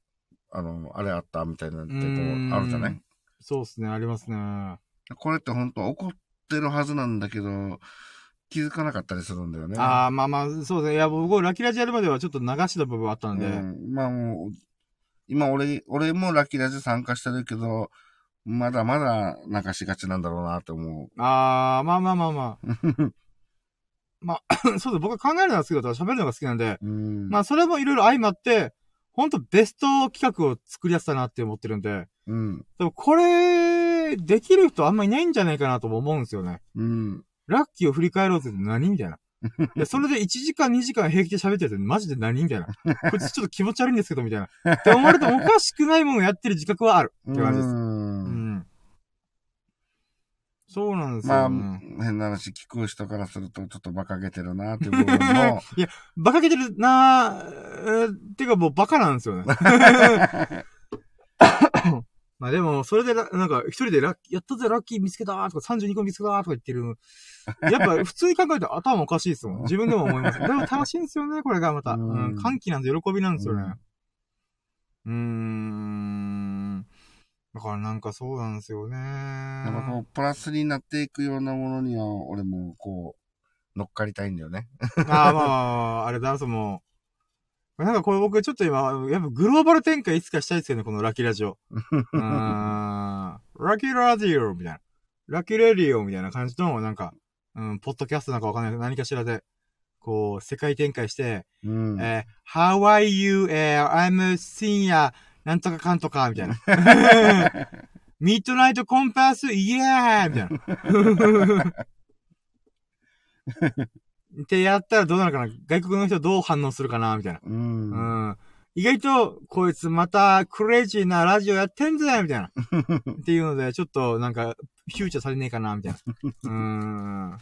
あの、あれあった、みたいなのって、こうあるじゃない？そうですね、ありますね。これって本当怒ってるはずなんだけど、気づかなかったりするんだよね。ああ、まあまあ、そうですね。いや、僕、ラッキーラジやるまではちょっと流した部分はあったんで。うん、まあもう、今俺、俺もラッキーラジ参加してるけど、まだまだ流しがちなんだろうなって思ああ、まあまあまあまう。あ。<laughs> <coughs> そうです。僕は考えるのが好きだから喋るのが好きなんで、うん。まあそれもいろいろ相まって、ほんとベスト企画を作りやすたなって思ってるんで、うん。でもこれ、できる人あんまいないんじゃないかなとも思うんですよね。うん。ラッキーを振り返ろうぜって何みたいな。いや、それで1時間2時間平気で喋ってるってマジで何みたいな。こいつちょっと気持ち悪いんですけど、みたいな。って思われてもおかしくないものをやってる自覚はある。って感じです。ううんん。そうなんですまあ、よ、ね。変な話聞く人からするとちょっっと馬鹿げてるなっていう部分も、<laughs> バカげてるなー、えーてかもうバカなんですよね。<laughs> まあでも、それでな、なんか、一人でラッキー、やったぜ、ラッキー見つけたーとか、32個見つけたーとか言ってる。やっぱ、普通に考えたら頭おかしいですもん。自分でも思います。でも楽しいんですよね、これがまた。ううんん、歓喜なんで喜びなんですよね。うーん。だからなんかそうなんですよね。やっぱこう、プラスになっていくようなものには、俺もこう、乗っかりたいんだよね。ああ、まあ、あれだ、その、なんかこれ僕ちょっと今、やっぱグローバル展開いつかしたいですよね、このラッキーラジオ。<laughs> うーん。ラッキーラジオみたいな。ラッキーレディオみたいな感じの、なんか、うん、ポッドキャストなんかわかんないけど、何かしらで、こう、世界展開して、うん。えー How are you? えー I'm senior, なんとかかんとか、みたいな。<laughs> ミッドナイトコンパス、イエーイみたいな。<laughs> ってやったらどうなるかな外国の人どう反応するかなみたいな。うん。うん。意外と、こいつまたクレイジーなラジオやってんぜみたいな。<laughs> っていうので、ちょっとなんか、フューチャーされねえかなみたいな。<laughs> うーん。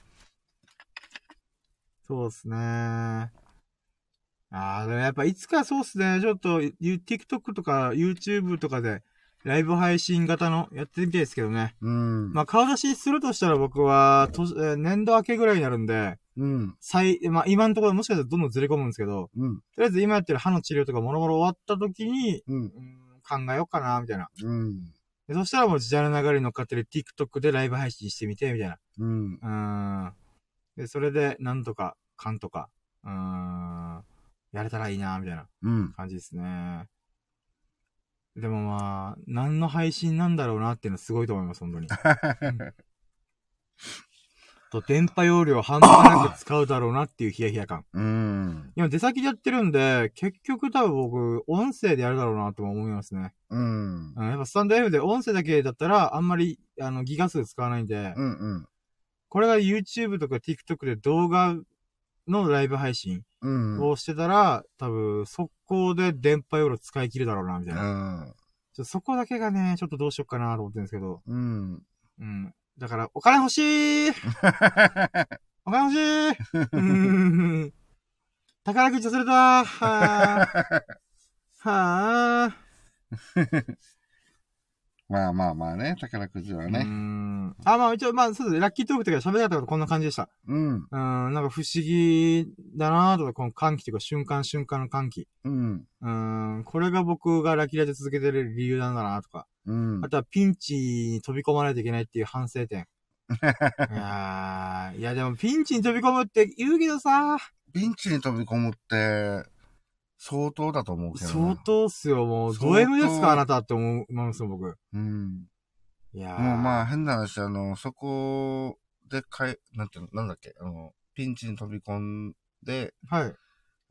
そうっすね。ああ、でもやっぱいつかそうっすね。ちょっと、ゆ TikTok とか YouTube とかで、ライブ配信型のやってみたいですけどね。うん。まあ、顔出しするとしたら僕は、とえー年度明けぐらいになるんで、うん。最、まあ、今のところもしかしたらどんどんずれ込むんですけど、うん。とりあえず今やってる歯の治療とかもろもろ終わった時に、うん。うん考えようかな、みたいな。うん。でそしたらもう時代の流れに乗っかってる TikTok でライブ配信してみて、みたいうん。な。うん。で、それで、なんとか、かんとか、うん、やれたらいいな、みたいなうん。感じですね。でもまあ、何の配信なんだろうなっていうのはすごいと思います、本当に。<laughs> と、電波容量半端なく使うだろうなっていうヒヤヒヤ感。<laughs> うん。今出先でやってるんで、結局多分僕、音声でやるだろうなとも思いますね。うん。うん、やっぱスタンド F で音声だけだったら、あんまり、あの、ギガ数使わないんで、うん。うん。これが YouTube とか TikTok で動画のライブ配信うん。をしてたら、多分、速攻で電波容量使い切るだろうな、みたいな。うん。ちょそこだけがね、ちょっとどうしようかなと思ってるんですけど、うん。うん。だから、お金欲しい <laughs> お金欲しい <laughs> うん宝くじ忘れたはぁ。はぁ。<laughs> まあまあまあね、宝くじはうね。ん。あ、まあ一応、まあそうですね。ラッキートークとか喋り方がこんな感じでした。うん。うん、なんか不思議だなとか、この歓喜というか瞬間瞬間の歓喜。うん。うん、これが僕がラッキーラジオ続けてる理由なんだなとか。うんあ。とはピンチに飛び込まないといけないっていう反省点。<laughs> いやー、いやでもピンチに飛び込むって言うけどさ、ピンチに飛び込むって、相当だと思うけどな。相当っすよ、もう。ド M ですかあなたって思いますよ、僕。うん。いやー。もうまあ変な話、あの、そこでかい、なんていうの、なんだっけ、あの、ピンチに飛び込んで、はい。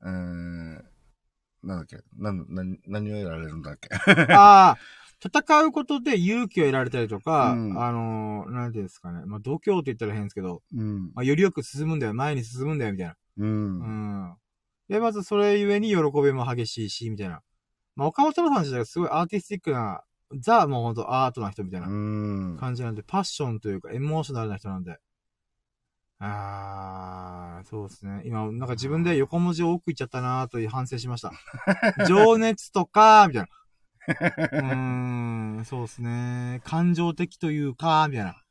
えー、なんだっけ、なん、な、何を得られるんだっけ。ああ、<laughs> 戦うことで勇気を得られたりとか、うんあのー、なんていうんですかね。まあ、度胸って言ったら変ですけど、うん。まあ、よりよく進むんだよ、前に進むんだよ、みたいな。う。うんん。で、まずそれゆえに喜びも激しいし、みたいな。まあ、岡本太郎さん自体がすごいアーティスティックな、ザ、もうほんとアートな人みたいなうん。感じなんで、パッションというか、エモーショナルな人なんで。あー、そうですね。今、なんか自分で横文字を多く言っちゃったなーという反省しました。<laughs> 情熱とか、みたいな。<laughs> うーん、そうですね。感情的というか、みたいな。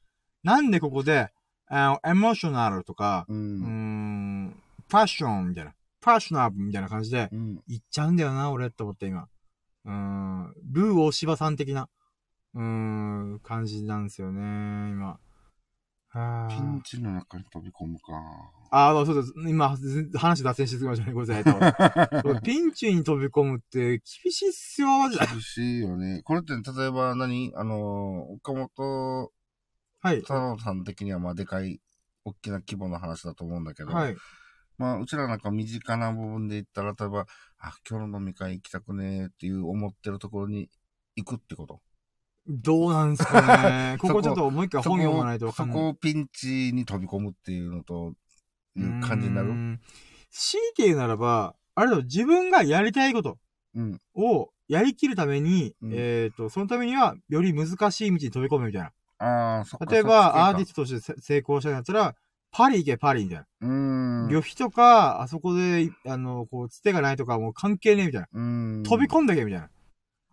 なんでここで、あの、エモーショナルとか、う。うーん、パッションみたいな。パッショナルみたいな感じでうん。言っちゃうんだよな、俺って思って今。うーん、ルー大柴さん的な、うーん、感じなんですよね、今。はピンチの中に飛び込むか。ああ、そうです。今、ず話脱線してすぎましたね。ごめんなさい。えっとピンチに飛び込むって厳しいっすよ、マジで。厳しいよね。これって、例えば何？あの、岡本はい。太郎さん的には、まあ、でかい、大きな規模の話だと思うんだけど、はい。まあ、うちらなんか身近な部分で言ったら、例えば、あ、今日の飲み会行きたくねーっていう思ってるところに行くってこと？どうなんですかね。こ <laughs> そここちょっともう一回本読まないとそんない。こをピンチに飛び込むっていうのと、いう感じになる？強いて言うならば、あれだよ、自分がやりたいことうん。をやりきるために、うんえっ、と、そのためには、より難しい道に飛び込むみたいな。あ。例えば、アーティスストとしてせ成功したんやったら、パリ行け、パリみたいな。ト。うーん。旅費とか、あそこで、あの、こう、つてがないとかもう関係ねえみたいな。うん。飛び込んでけみたいな。っ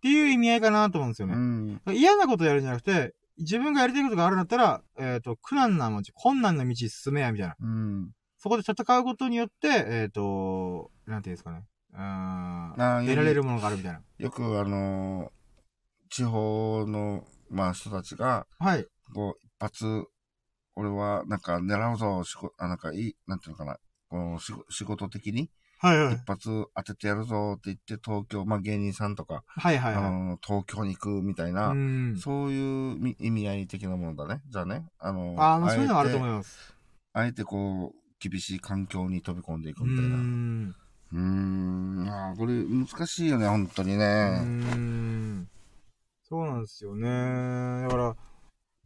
ていう意味合いかなと思うんですようね。ん。嫌なことやるんじゃなくて、自分がやりたいことがあるんだったら、えっ、と、苦難な道、困難な道進めや、みたいな。うん。そこで戦うことによって、えっ、と、なんていうんですかね。うーん。あー得られるものがあるみたいな。よくあのー地方の、まあ人たちが、はい。こう、一発、俺はなんか狙うぞ、仕事、あ、なんかいい、なんていうのかな、この仕仕事的に、はいはい一。発当ててやるぞって言って東京、まあ芸人さんとか、はいはいはあのー東京に行くみたいい。な、うん。そういうみ意味合い的なものだね。じゃあね。あのーああ、まあそういうのはあると思いいます。あえてこう、厳しい環境に飛び込んでいくみたいな。ん。うーん。あーこれ難しいよね、本当にうーね。ん。そうなんですよね。だから、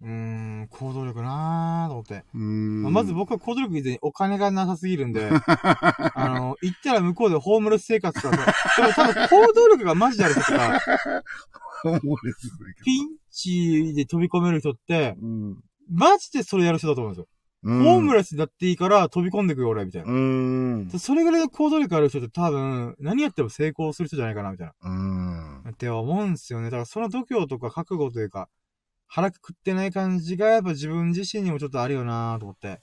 うーん、行動力なーと思って。うーん。まあまず僕は行動力以前にお金がなさすぎるんで、<laughs> あの、行ったら向こうでホームレス生活とか、でも多分行動力がマジである人とか、ピンチで飛び込める人って、うん。マジでそれやる人だと思うんですよ。うんホームレスになっていいから飛び込んでくよ俺、みたいな。うーん。それぐらいの行動力ある人って多分、何やっても成功する人じゃないかな、みたいな。うーん。って思うんですよね。だからその度胸とか覚悟というか、腹くくってない感じがやっぱ自分自身にもちょっとあるよなと思って。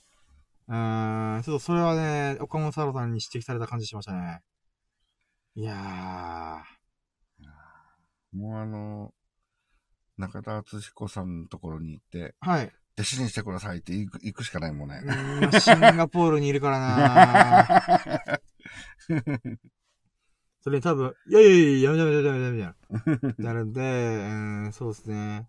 うーん、ちょっとそれはね、岡本太郎さんに指摘された感じしましたね。いやもうあの、中田敦彦さんのところに行って、ー。はい。弟子にしてくださいって行く行くしかないもんねう。ーんシンガポールにいるからな <laughs> それ多分、いやいやいや、やめてやめてやめてやめてやめて。なので、うん、そうですね。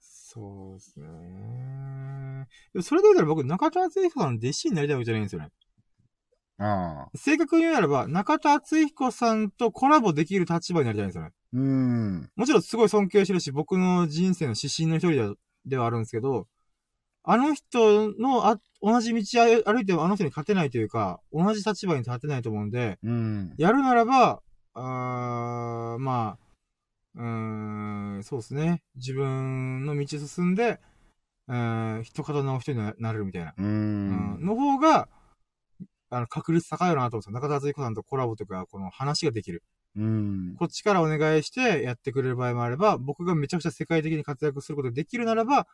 そうですね。でもそれで言うたら僕、中田敦彦さんの弟子になりたいわけじゃないんですよね。ああ。正確に言うならば、中田敦彦さんとコラボできる立場になりたいんですよね。うーん。もちろんすごい尊敬してるし、僕の人生の指針の一人ではではあるんですけど、あの人のあ同じ道歩歩いてもあの人に勝てないというか、同じ立場に立てないと思うんで、うん。やるならば、あーまあ、うーん、そうですね。自分の道進んで、うーん、一方の人にななれるみたいな。うんん。の方が、あの、確率高いよなと思うんですよ。中田敦彦さんとコラボとか、この話ができる。うん。こっちからお願いしてやってくれる場合もあれば、僕がめちゃくちゃ世界的に活躍することができるならば、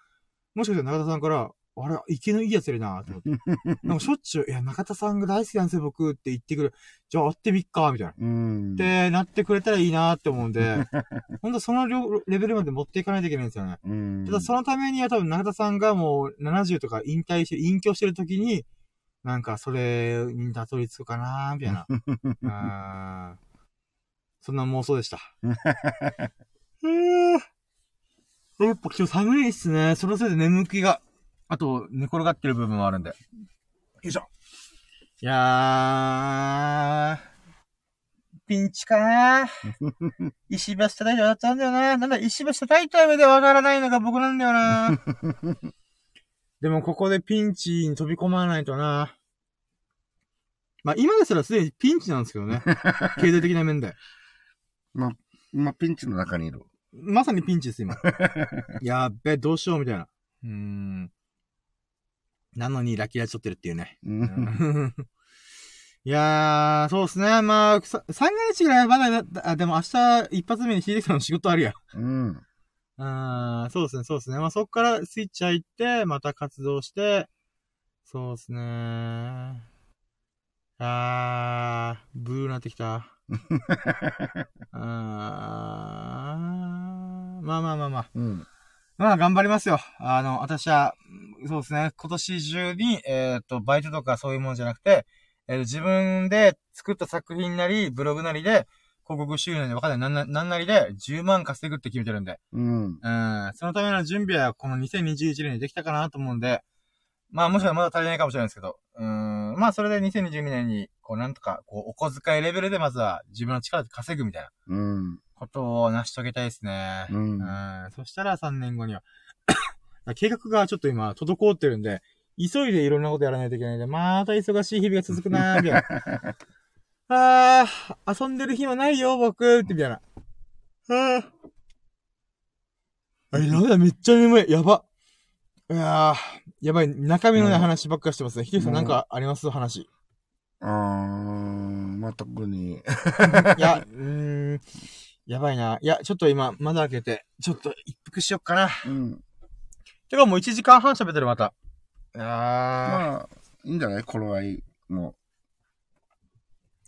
もしかしたら中田さんから、あれ、池のいいやついるなと思って。<laughs> なんかしょっちゅう、いや、中田さんが大好きなんですよ、僕って言ってくる。じゃあ会ってみっか、みたいな。うん。ってなってくれたらいいなって思うんで、ほんとその量レベルまで持っていかないといけないんですよね。うん。ただそのためには多分中田さんがもう70とか引退して、隠居してる時に、なんかそれにたどり着くかなみたいな。<laughs> あーそんな妄想でした。<laughs> うーやっぱ今日寒いっすね。そのせいで眠気が、あと寝転がってる部分もあるんで。よいしょ。いやー、ピンチかな <laughs> 石橋叩いて笑っちゃうんだよな。なんだ、石橋叩いた上でわからないのが僕なんだよな。<laughs> でもここでピンチに飛び込まないとな。まあ今ですらすでにピンチなんですけどね。経済的な面で。まあ、まあ、ピンチの中にいる。まさにピンチです、今。<laughs> やっべ、どうしよう、みたいな。うーん。なのに、ラッキーラチ取ってるっていうね。うん。<laughs> いやー、そうですね。まあ、さ三が日ぐらいはまだだ、あ、でも明日一発目に秀樹さんの仕事あるや。うん。あーそうですね、そうですね。まあそっからスイッチ入って、また活動して、そうですね。あー、ブルーなってきた。<laughs> まあまあまあまあ。うん。まあ頑張りますよ。あの、私は、そうですね、今年中に、えっ、と、バイトとかそういうものじゃなくて、えー自分で作った作品なり、ブログなりで、広告収入なりわかんない、なんななんなりで10万稼ぐって決めてるんで、うん。うん、そのための準備はこの2021年にできたかなと思うんで、まあもしかしたらまだ足りないかもしれないですけど、うん、まあそれで2022年に、こうなんとか、こうお小遣いレベルでまずは自分の力で稼ぐみたいなうん。ことを成し遂げたいですね。うんうんそしたら3年後には。<coughs> 計画がちょっと今、滞ってるんで、急いでいろんなことやらないといけないんで、また忙しい日々が続くなー、みたいな。<laughs> あー、遊んでる暇ないよ、僕、ってみたいな。あー。あれ、なんだ、めっちゃ眠い。やば。いやー、やばい。中身のない話ばっかりしてますね。ひでさんなんかあります？話。あー、まあ、特に。いや、<laughs> うーん。やばいな。いや、ちょっと今、窓開けて、ちょっと一服しよっかな。うん。てかもう1時間半喋ってる、また。あー。まあ、いいんじゃない？頃合いも。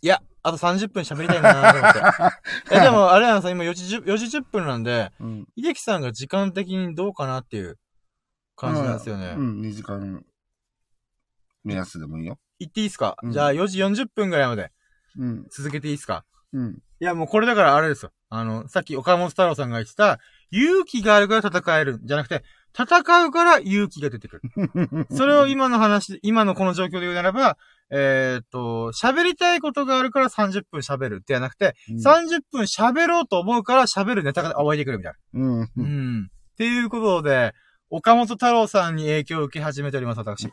いや、あと30分喋りたいなと思って。<laughs> え、でも、あれなんですよ、今4時10 4時10分なんで、うん。秀樹さんが時間的にどうかなっていう感じなんですよね。うん、2時間目安でもいいよ。言っていいですか、うんじゃあ4時40分ぐらいまでうん。続けていいですか？うん。いや、もうこれだからあれですよ。あの、さっき岡本太郎さんが言ってた、勇気があるから戦えるんじゃなくて、戦うから勇気が出てくる。<laughs> それを今の話、今のこの状況で言うならば、えーっと、喋りたいことがあるから30分喋るってやなくて、30分喋ろうと思うから喋るネタが湧いてくるみたいうん。な。うん。っていうことで、岡本太郎さんに影響を受け始めております、私。<laughs>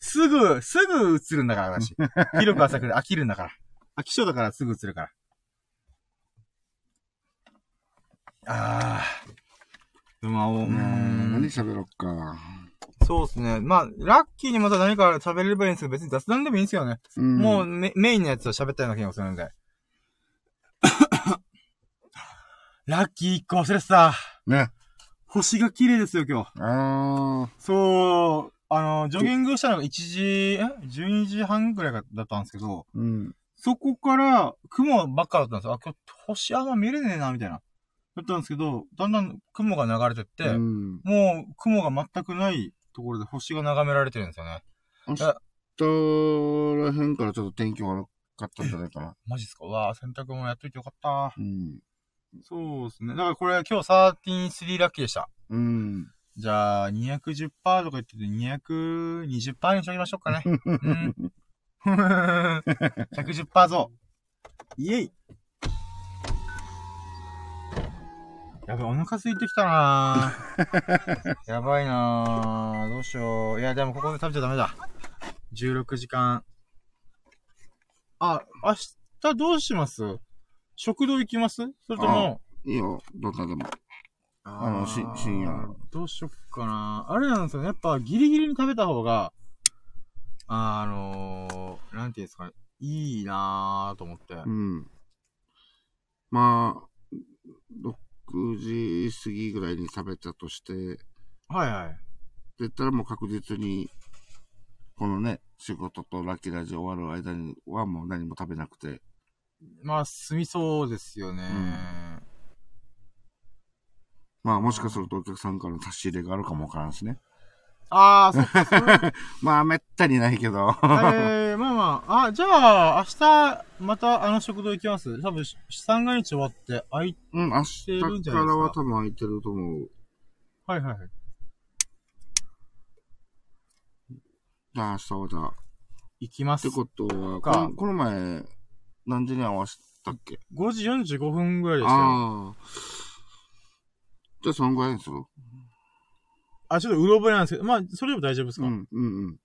すぐ、すぐ映るんだから、私。<laughs> 広く浅くで飽きるんだから。飽き性だからすぐ映るから。ああ。でも、うーうん。何ん。喋ろっか。そうですね。まあ、ラッキーにまた何か喋れればいいんですけど、別に雑談でもいいんですよね。うんもうメメインのやつを喋ったような気がするんで。<laughs> ラッキー一個忘れてた。ね。星が綺麗ですよ、今日。あそう、あの、ジョギングしたのが1時、え ?12 時半ぐらいだったんですけど、ー。うん。そこから雲ばっかだったんですよ。あ、今日星あんま見れねえな、みたいな。だったんですけど、だんだん雲が流れてって、うん。もう雲が全くないところで星が眺められてるんですよね。明日らへんからちょっと天気悪かったんじゃないかな。マジっすか？うわぁ、洗濯物やっといてよかった。うん。そうですね。だからこれ今日133ラッキーでした。うん。じゃあ、210%とか言ってて220%にしときましょうかね。<laughs> うん。110%増。イエイやばい、お腹空いてきたなぁ <laughs> やばいなぁどうしよう。いや、でもここで食べちゃダメだ。16時間。あ、明日どうします？食堂行きます？それとも、いいよ、どんなでも。あのし深夜どうしよっかな。あれなんですよね。やっぱギリギリに食べた方が、あのー、なんていうんですかね。いいなぁと思って。うん。まあ、6時過ぎぐらいに食べたとして、はいはい。言ったらもう確実に、このね、仕事とラッキーラジオ終わる間にはもう何も食べなくて、まあ、済みそうですよね。まあもしかするとお客さんからの差し入れがあるかもわからんしね。ああ、そっか、それ <laughs> まあめったにないけど。えー、まあまあ、あ、じゃあ、明日、またあの食堂行きます？多分、三が日終わって、あい、うん、明日るんじゃかないですからは多分空いてると思う。はいはいはい。じゃあ明日はじゃ行きます。てことは、かこのこの前、何時に合わせたっけ？5時45分ぐらいでしたよ。ああ。じゃあ、そのぐらいにするあ、ちょっとうろ覚えなんですけど、まあ、それでも大丈夫ですか、うん、うん、うん。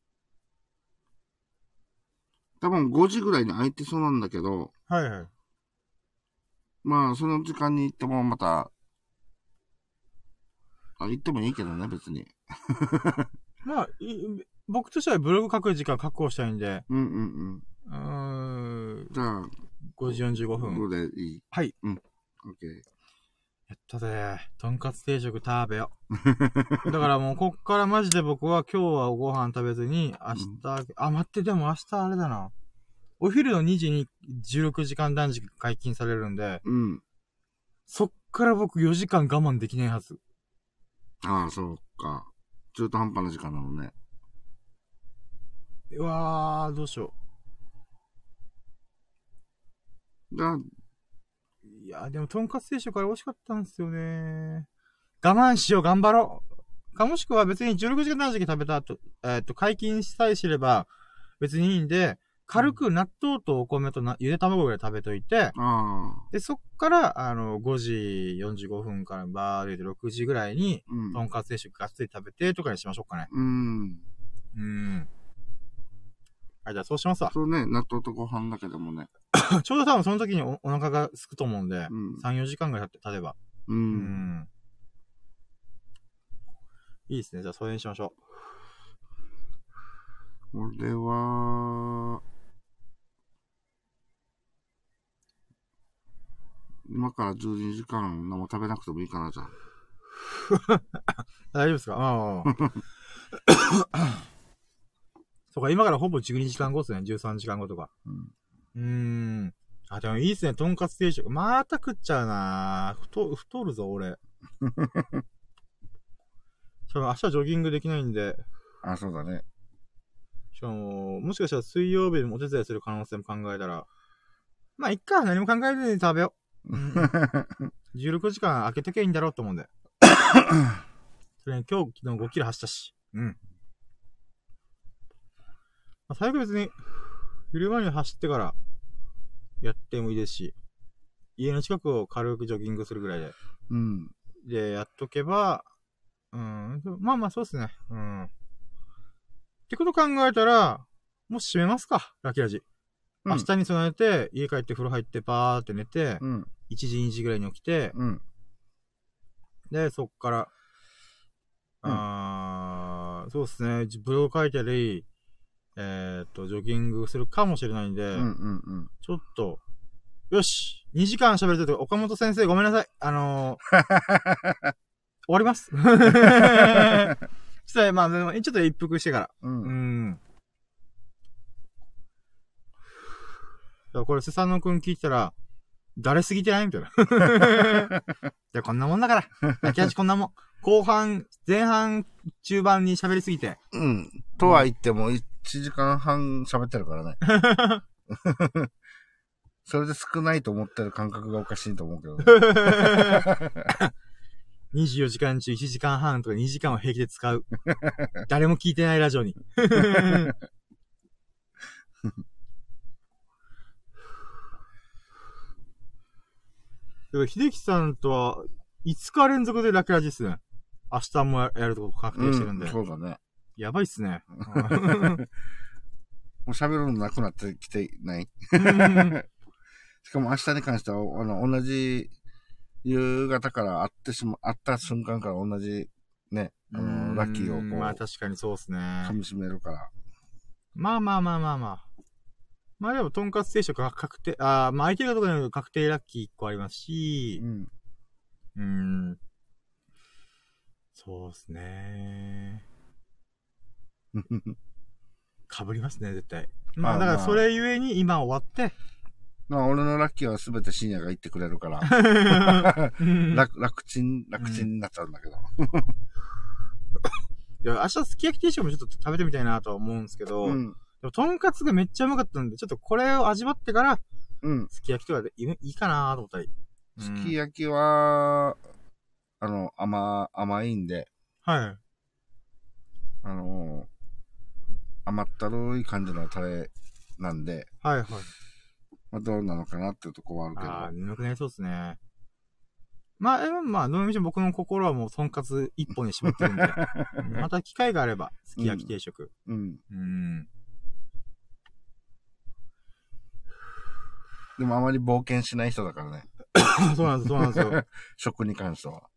多分5時ぐらいに空いてそうなんだけど、はいはい。まあ、その時間に行ってもまた、あ、行ってもいいけどね、別に。<laughs> まあ、い僕としてはブログ書く時間確保したいんで、うんうんうーんうん。、じゃあ、5時45こ分。こでいい？はい。うん。オッケー。やったぜ。とんかつ定食食べよう。<laughs> だからもう、こっからマジで僕は今日はご飯食べずに、明日、あ、待って、でも明日あれだな。お昼の2時に16時間断食解禁されるんで、うん。そっから僕4時間我慢できないはず。ああ、そうか。中途半端な時間なのね。うわー、どうしよじゃあ、う。いや、でも、とんかつ定食あれ美味しかったんですよね。我慢しよう、頑張ろう。かもしくは別に16時間断食食べた後、えっ、と、解禁さえすれば別にいいんで、軽く納豆とお米となゆで卵ぐらい食べといて、で、そっから、あの、5時45分からバーで6時ぐらいに、うん。とんかつ定食がっつり食べてとかにしましょうかね。うん。うん。はい、じゃあそうしますわ。そうね、納豆とご飯だけでもね。<laughs> ちょうど多分その時におお腹が空くと思うんで、うん。3、4時間ぐらい経って、ば。う。うんん。いいですね。じゃあそれにしましょ俺は、今から12時間何も食べなくてもいいかな、じゃあ。う。<laughs> 大丈夫ですか？ああ。<laughs> そうか、今からほぼ12時間後ですね。13時間後とか。うん。うーん。あ、でもいいっすね。とんかつ定食。また食っちゃうな太、太るぞ、俺。しかも明日ジョギングできないんで、あ、そうだね。しかも、もしかしたら水曜日でもお手伝いする可能性も考えたら、まあ、いっか、何も考えずに食べよう。うん、16時間空けときゃいいんだろうと思うんで。<laughs> それに今日、昨日5キロ走ったし。うん。まあ、最悪別に、昼間に走ってから、やってもいいですし、家の近くを軽くジョギングするぐらいで。うん。で、やっとけば、うん、まあまあそうですね。うん。ってこと考えたら、もう閉めますか、ラッキーラジ。うん明日に備えて、家帰って風呂入って、バーって寝て、うん。1時、2時ぐらいに起きて、うん。で、そっから、うんあー、そうですね、ブログ書いたり、えーっと、ジョギングするかもしれないんで、うん。うん。うん。ちょっと、よし !2 時間喋ると岡本先生ごめんなさい。あのー、<laughs> 終わります。<laughs> ちょっと、まあ、でもちょっと一服してから。う。うんん。だからこれ、スサノくん聞いたら、誰すぎてない？みたいな。<laughs> いや、こんなもんだから。焼き味こんなもん。後半、前半、中盤に喋りすぎて。うん。とは言っても、1時間半喋ってるからね。<laughs> それで少ないと思ってる感覚がおかしいと思うけど、ね。<laughs> 24時間中1時間半とか2時間を平気で使う。<laughs> 誰も聞いてないラジオに。でも、秀樹さんとは5日連続でラッキーラジですね。明日もやるとこ確定してるんで。うん、そうだね。やばいっすね。もう喋るのなくなってきてない。う <laughs> んしかも明日に関しては、あの、同じ夕方から会ってしま、会った瞬間から同じ、ね、あの、ラッキーをこう、まあ確かにそうっすね。噛み締めるから。まあまあまあまあまあ。まあでも、とんかつ定食が確定、あーまあ相手がとこに確定ラッキー1個ありますしう、ん。うーん。そうですね。かぶりますね、絶対。まあ、まあだからそれゆえに今終わって、まあ、俺のラッキーはすべて深夜が言ってくれるから、うん楽、楽ちん、楽ちんになっちゃうんだけど。いや、明日すき焼き定食もちょっと食べてみたいなとは思うんですけど、でうん。もとんかつがめっちゃうまかったんで、ちょっとこれを味わってから、うん。すき焼きとかでいいかなと思ったり。すき焼きは、あの、甘、甘いんで、はい。あの、甘ったるい感じのタレなんで、はいはい。まあ、どうなのかなっていうとこはあるけど。ああ、眠くなりそうですね。まあ、まあ、どのみち僕の心はもう、とんかつ一本に絞ってるんで、う <laughs> んまた機会があれば、すき焼き定食。うん。うん。でもあまり冒険しない人だからね。<laughs> そうなんです、そうなんですよ。<laughs> 食に関しては。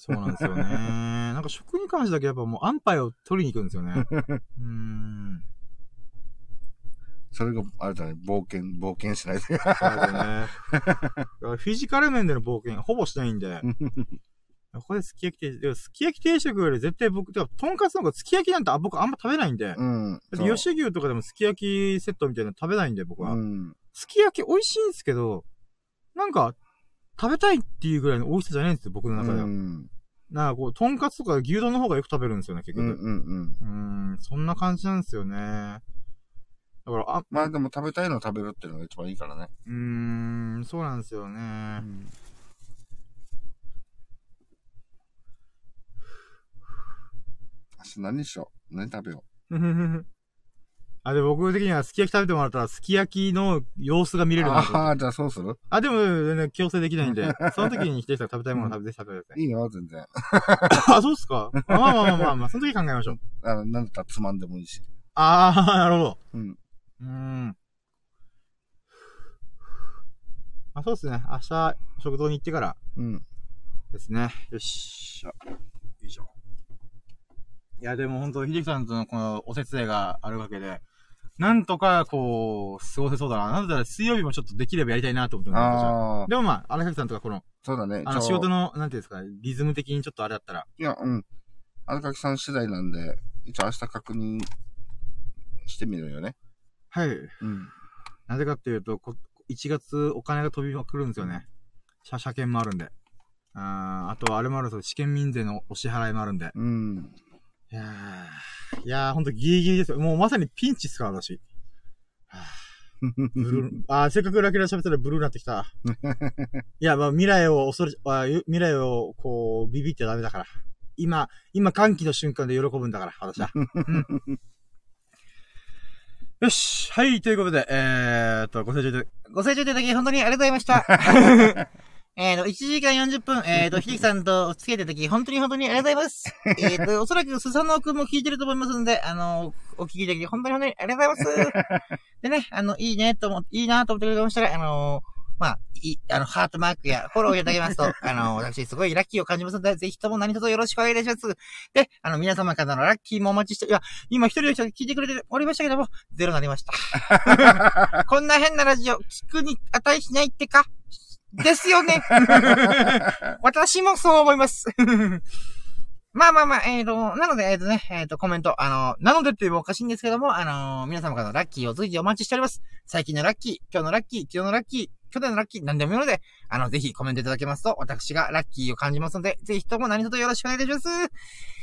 そうなんですよね。<laughs> なんか食に関してだけやっぱもう安牌を取りに行くんですよね。<laughs> うん。それが、あれだね、冒険、冒険しないで。そうだね。<laughs> フィジカル面での冒険、ほぼしないんで。ここですき焼き定食、すき焼き定食より絶対僕、てか、とんかつの方がすき焼きなんてあ僕あんま食べないんで。うん。吉牛とかでもすき焼きセットみたいなの食べないんで、僕は。うん。すき焼き美味しいんですけど、なんか、食べたいっていうぐらいの美味しさじゃないんですよ、僕の中では。うん。なんかこう、とんかつとか牛丼の方がよく食べるんですよね、結うん局。うんうん。うーん、そんな感じなんですよね。だから、あ、まあでも食べたいのを食べるっていうのが一番いいからね。うーん、そうなんですよね。明日何しよう何食べよ <laughs> あ、で、僕的にはすき焼き食べてもらったら、すき焼きの様子が見う。れるなとああ、じゃあそうする？あ、でも、全然強制できないんで、<laughs> その時にひでさん食べたいものを食べて食べてください。いいよ、全然。<laughs> あ、そうっすか？まあまあまあまあまあ、その時考えましょう。あの、なんだったらつまんでもいいし。あー、なるほど。うん。うーん。あ、そうですね。明日、食堂に行ってからうん。ですね。よっしゃ。よいしょ。いや、でも本当秀樹さんとのこのお手伝いがあるわけで、なんとか、こう、過ごせそうだな。なんだら水曜日もちょっとできればやりたいなと思ってで、私はああ、でもまあ、荒垣さんとかこの、そうだね。あの、仕事の、なんていうんですか、リズム的にちょっとあれだったら、いや、うん。荒垣さん次第なんで、一応明日確認してみるよね。はい。うん。なぜかっていうと、こ1月お金が飛びまくるんですよね。車車検もあるんで。あーあと、あれもあるんですよ。試験民税のお支払いもあるんで。うん。いやー、いやー、ほんとギリギリですよ。もうまさにピンチっすから、私。ブルー、<laughs> あーせっかくラキラ喋ったらブルーになってきた。<laughs> いや、まあ、未来を恐れ、あー未来を、こう、ビビってダメだから。今、今、歓喜の瞬間で喜ぶんだから、私は。<laughs> うんよし。はい、ということで、えーっと、ご清聴いただご清聴いただき本当にありがとうございました。えっと、1時間40分、えっ、と、ひできさんとお付き合いいただき、本当に本当にありがとうございます。<laughs> えっと、おそらく、スサノオくんも聞いてると思いますので、あの、お聞きいただき、本当に本当にありがとうございます。<laughs> でね、あの、いいね、と思って、いいなと思ってくれましたら、あの、まあ、い、あの、ハートマークやフォローいただけますと、<laughs> あの、私、すごいラッキーを感じますので、ぜひとも何卒よろしくお願いいたします。で、あの、皆様からのラッキーもお待ちして、いや、今一人の人が聞いてくれておりましたけども、ゼロになりました。こんな変なラジオ、聞くに値しないってかですよね。<laughs> 私もそう思います。<laughs> まあまあまあ、えっ、と、なので、えっ、とね、えっ、と、コメント、あの、なのでっていうのもおかしいんですけども、あの皆様からのラッキーを随時お待ちしております。最近のラッキー、今日のラッキー、昨日のラッキー、去年のラッキー、何でもいいので、あの、ぜひコメントいただけますと、私がラッキーを感じますので、ぜひとも何卒よろしくお願いいたします。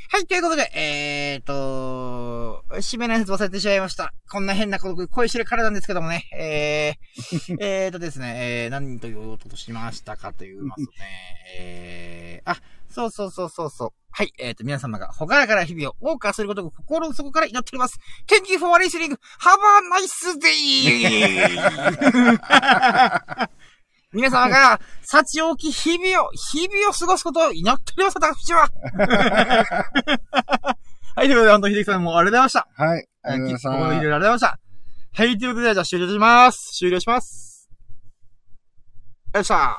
はい、ということで、えーと、締めのやつ忘れてしまいました。こんな変なこと、声してるからなんですけどもね、えー、<laughs> えーとですね、えー、何と言おうとしましたかと言いますとね、えー、あ、そうそうそうそうそう。はい、えーと、皆様がほがらかな日々を謳歌することを心の底から祈っております。Thank you for listening! Have a nice day! <laughs> 皆様が、幸多き日々を、日々を過ごすことを祈っております、私は。<laughs> はい、ということで、本当に秀樹さんもありがとうございました。はい。ありがとうございました。ここまでいろいろありがとうございました。はい、ということで、じゃあ終了します。終了します。よっしゃ。